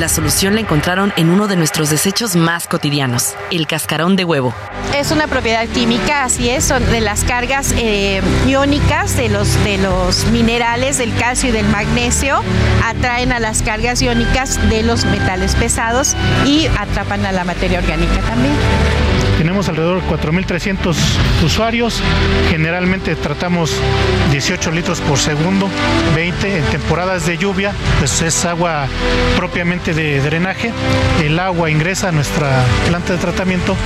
La solución la encontraron en uno de nuestros desechos más cotidianos, el cascarón de huevo. Es una propiedad química, así es, son de las cargas eh, iónicas de los, de los minerales, del calcio y del magnesio, atraen a las cargas iónicas de los metales pesados y atrapan a la materia orgánica también. Tenemos alrededor de 4.300 usuarios. Generalmente tratamos 18 litros por segundo, 20 en temporadas de lluvia, pues es agua propiamente de drenaje. El agua ingresa a nuestra planta de tratamiento.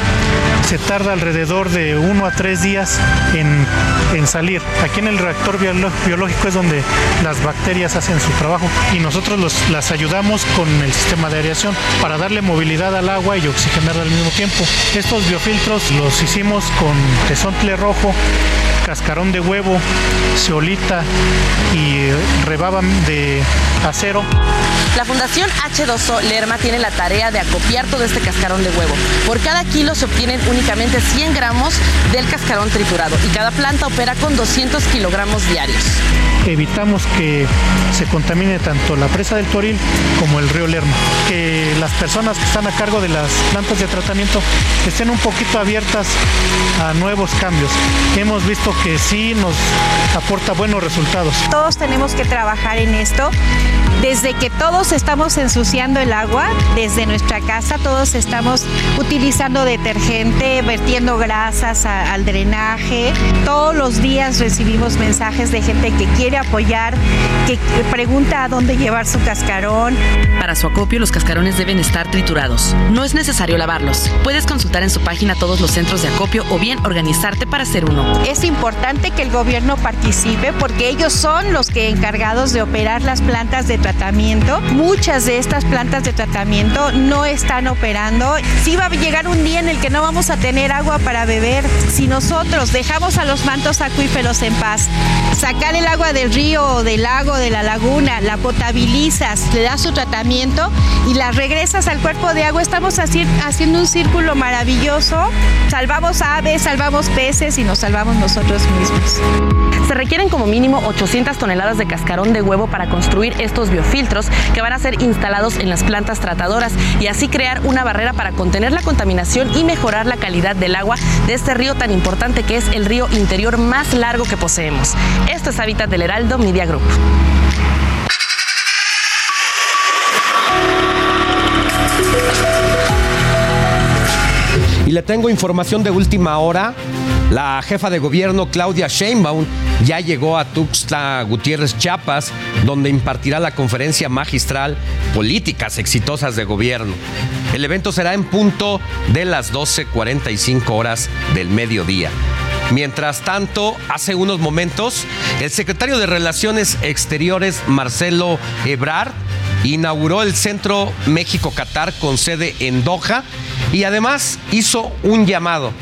Se tarda alrededor de 1 a 3 días en, en salir. Aquí en el reactor biológico es donde las bacterias hacen su trabajo y nosotros las ayudamos con el sistema de aireación para darle movilidad al agua y oxigenarla al mismo tiempo. Estos biofiltros los hicimos con tesontle rojo, cascarón de huevo, ceolita y rebaba de acero. La Fundación H2O Lerma tiene la tarea de acopiar todo este cascarón de huevo. Por cada kilo se obtienen únicamente 100 gramos del cascarón triturado y cada planta opera con 200 kilogramos diarios. Evitamos que se contamine tanto la presa del Toril como el río Lerma. Que las personas que están a cargo de las plantas de tratamiento estén un poquito abiertas a nuevos cambios. Hemos visto que sí nos aporta buenos resultados. Todos tenemos que trabajar en esto. Desde que todos estamos ensuciando el agua, desde nuestra casa todos estamos utilizando detergente, vertiendo grasas al drenaje. Todos los días recibimos mensajes de gente que quiere apoyar, que pregunta a dónde llevar su cascarón. Para su acopio, los cascarones deben estar triturados. No es necesario lavarlos. Puedes consultar en su página todos los centros de acopio o bien organizarte para hacer uno. Es importante que el gobierno participe porque ellos son los que encargados de operar las plantas de tratamiento. Muchas de estas plantas de tratamiento no están operando. Sí va a llegar un día en el que no vamos a tener agua para beber. Si nosotros dejamos a los mantos acuíferos en paz, sacar el agua del río del lago, de la laguna, la potabilizas, le das su tratamiento y la regresas al cuerpo de agua, estamos haciendo un círculo maravilloso. Salvamos aves, salvamos peces y nos salvamos nosotros mismos. Se requieren como mínimo 800 toneladas de cascarón de huevo para construir estos biofiltros que van a ser instalados en las plantas tratadoras y así crear una barrera para contener la contaminación y mejorar la calidad del agua de este río tan importante que es el río interior más largo que poseemos. Esto es Hábitat del Heraldo Media Group. Y le tengo información de última hora. La jefa de gobierno Claudia Sheinbaum ya llegó a Tuxtla Gutiérrez, Chiapas, donde impartirá la conferencia magistral Políticas Exitosas de Gobierno. El evento será en punto de las 12.45 horas del mediodía. Mientras tanto, hace unos momentos, el secretario de Relaciones Exteriores, Marcelo Ebrard, inauguró el Centro México-Catar con sede en Doha y además hizo un llamado.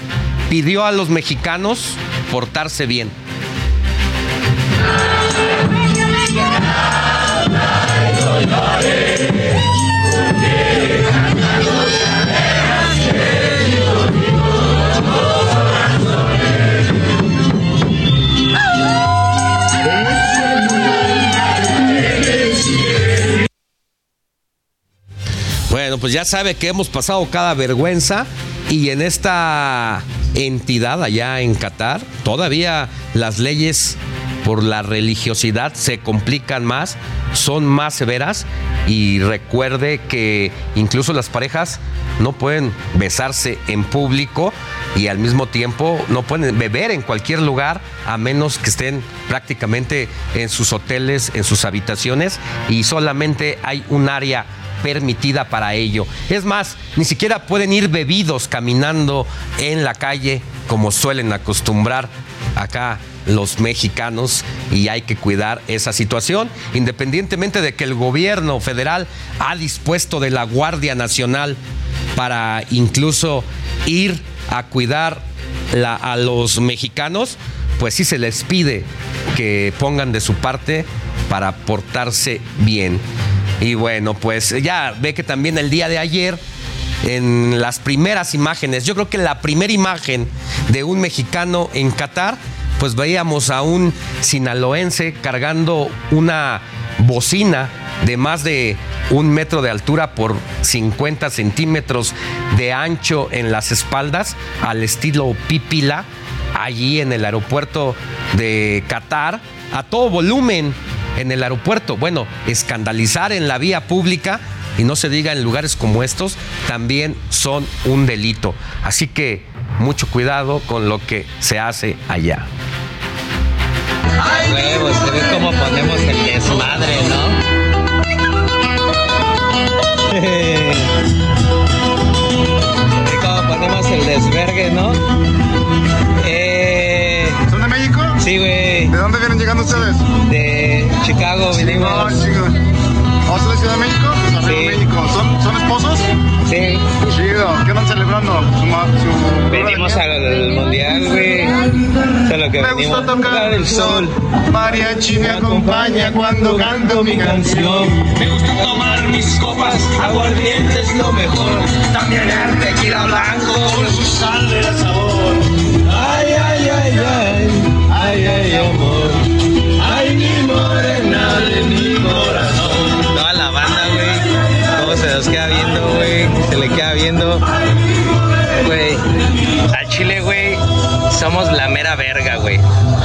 Pidió a los mexicanos portarse bien. Bueno, pues ya sabe que hemos pasado cada vergüenza y en esta entidad allá en Qatar todavía las leyes por la religiosidad se complican más, son más severas y recuerde que incluso las parejas no pueden besarse en público y al mismo tiempo no pueden beber en cualquier lugar a menos que estén prácticamente en sus hoteles, en sus habitaciones y solamente hay un área permitida para ello. Es más, ni siquiera pueden ir bebidos caminando en la calle como suelen acostumbrar acá los mexicanos y hay que cuidar esa situación, independientemente de que el gobierno federal ha dispuesto de la Guardia Nacional para incluso ir a cuidar a los mexicanos, pues sí se les pide que pongan de su parte para portarse bien. Y bueno, pues ya ve que también el día de ayer, en las primeras imágenes, yo creo que la primera imagen de un mexicano en Qatar, pues veíamos a un sinaloense cargando una bocina de más de un metro de altura por 50 centímetros de ancho en las espaldas, al estilo pipila, allí en el aeropuerto de Qatar, a todo volumen en el aeropuerto. Bueno, escandalizar en la vía pública y no se diga en lugares como estos, también son un delito. Así que mucho cuidado con lo que se hace allá. Ay, huevos, cómo ponemos el desmadre, ¿no? [laughs] Cómo ponemos el desvergue, ¿no? Eh... ¿Son de México? Sí, güey. ¿De dónde vienen llegando ustedes? De Chicago, vinimos. No. ¿Vamos a la Ciudad de México? ¿Son, ¿Son esposos? Sí. Chido. ¿Qué andan celebrando? Su, su Venimos al mundial, güey. Que Me venimos gusta tocar el sol. Mariachi me acompaña cuando canto mi canción. Me gusta tomar mis copas, aguardiente es lo mejor. También el tequila blanco con su sal de sabor. Ay, ay, ay, ay, ay, ay, amor. Somos la mera verga, güey.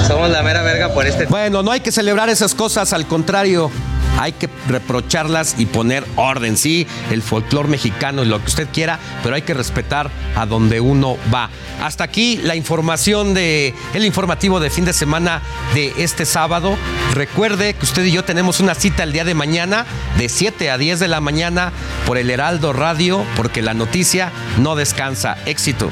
Somos la mera verga por este Bueno, no hay que celebrar esas cosas, al contrario, hay que reprocharlas y poner orden, sí, el folclore mexicano y lo que usted quiera, pero hay que respetar a donde uno va. Hasta aquí la información de el informativo de fin de semana de este sábado. Recuerde que usted y yo tenemos una cita el día de mañana de 7 a 10 de la mañana por el Heraldo Radio, porque la noticia no descansa. Éxito.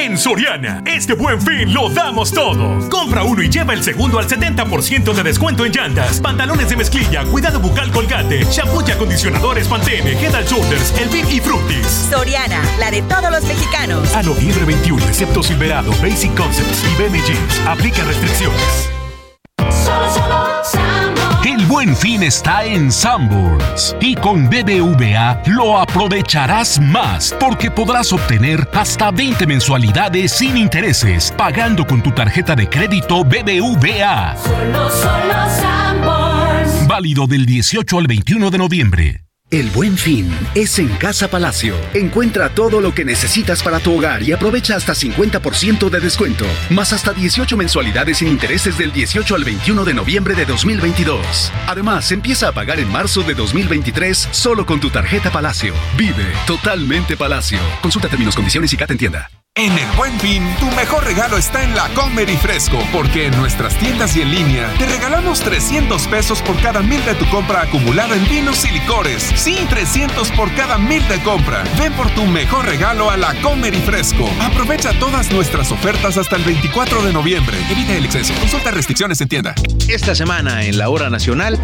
En Soriana, este buen fin lo damos todo. Compra uno y lleva el segundo al 70% de descuento en llantas, pantalones de mezclilla, cuidado bucal colgate, shampoo y acondicionadores Pantene, Head and Shoulders, El Big y Fructis. Soriana, la de todos los mexicanos. A noviembre 21, excepto Silverado, Basic Concepts y BM Jeans. Aplica restricciones. El buen fin está en Sanborns y con BBVA lo aprovecharás más porque podrás obtener hasta 20 mensualidades sin intereses pagando con tu tarjeta de crédito BBVA. Válido del 18 al 21 de noviembre. El buen fin es en Casa Palacio. Encuentra todo lo que necesitas para tu hogar y aprovecha hasta 50% de descuento, más hasta 18 mensualidades sin intereses del 18 al 21 de noviembre de 2022. Además, empieza a pagar en marzo de 2023 solo con tu tarjeta Palacio. Vive totalmente Palacio. Consulta términos, condiciones y cat en tienda. En el Buen Fin, tu mejor regalo está en la Comer y Fresco, porque en nuestras tiendas y en línea te regalamos 300 pesos por cada mil de tu compra acumulada en vinos y licores. Sí, 300 por cada mil de compra. Ven por tu mejor regalo a la Comer y Fresco. Aprovecha todas nuestras ofertas hasta el 24 de noviembre. Evita el exceso. Consulta restricciones en tienda. Esta semana en la hora nacional.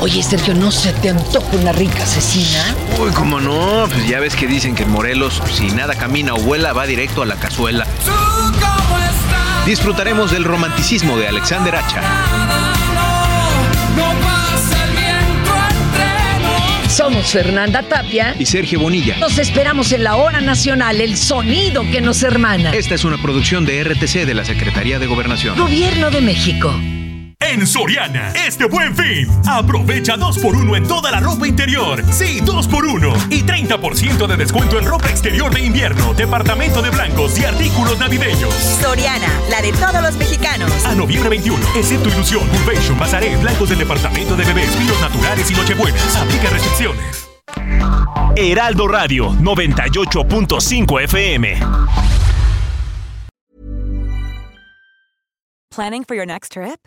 Oye, Sergio, ¿no se te antoja una rica asesina? Uy, cómo no, pues ya ves que dicen que en Morelos, si nada camina o vuela, va directo a la cazuela. Disfrutaremos del romanticismo de Alexander Hacha. Somos Fernanda Tapia. Y Sergio Bonilla. Nos esperamos en la hora nacional, el sonido que nos hermana. Esta es una producción de RTC de la Secretaría de Gobernación. Gobierno de México. En Soriana, este buen fin, aprovecha 2x1 en toda la ropa interior. Sí, 2x1. Y 30% de descuento en ropa exterior de invierno, departamento de blancos y artículos navideños. Soriana, la de todos los mexicanos. A noviembre 21, excepto Ilusión, Convention, Bazaré, blancos del departamento de bebés, vinos naturales y nochebuenas. Aplica restricciones. Heraldo Radio 98.5 FM. Planning for your next trip?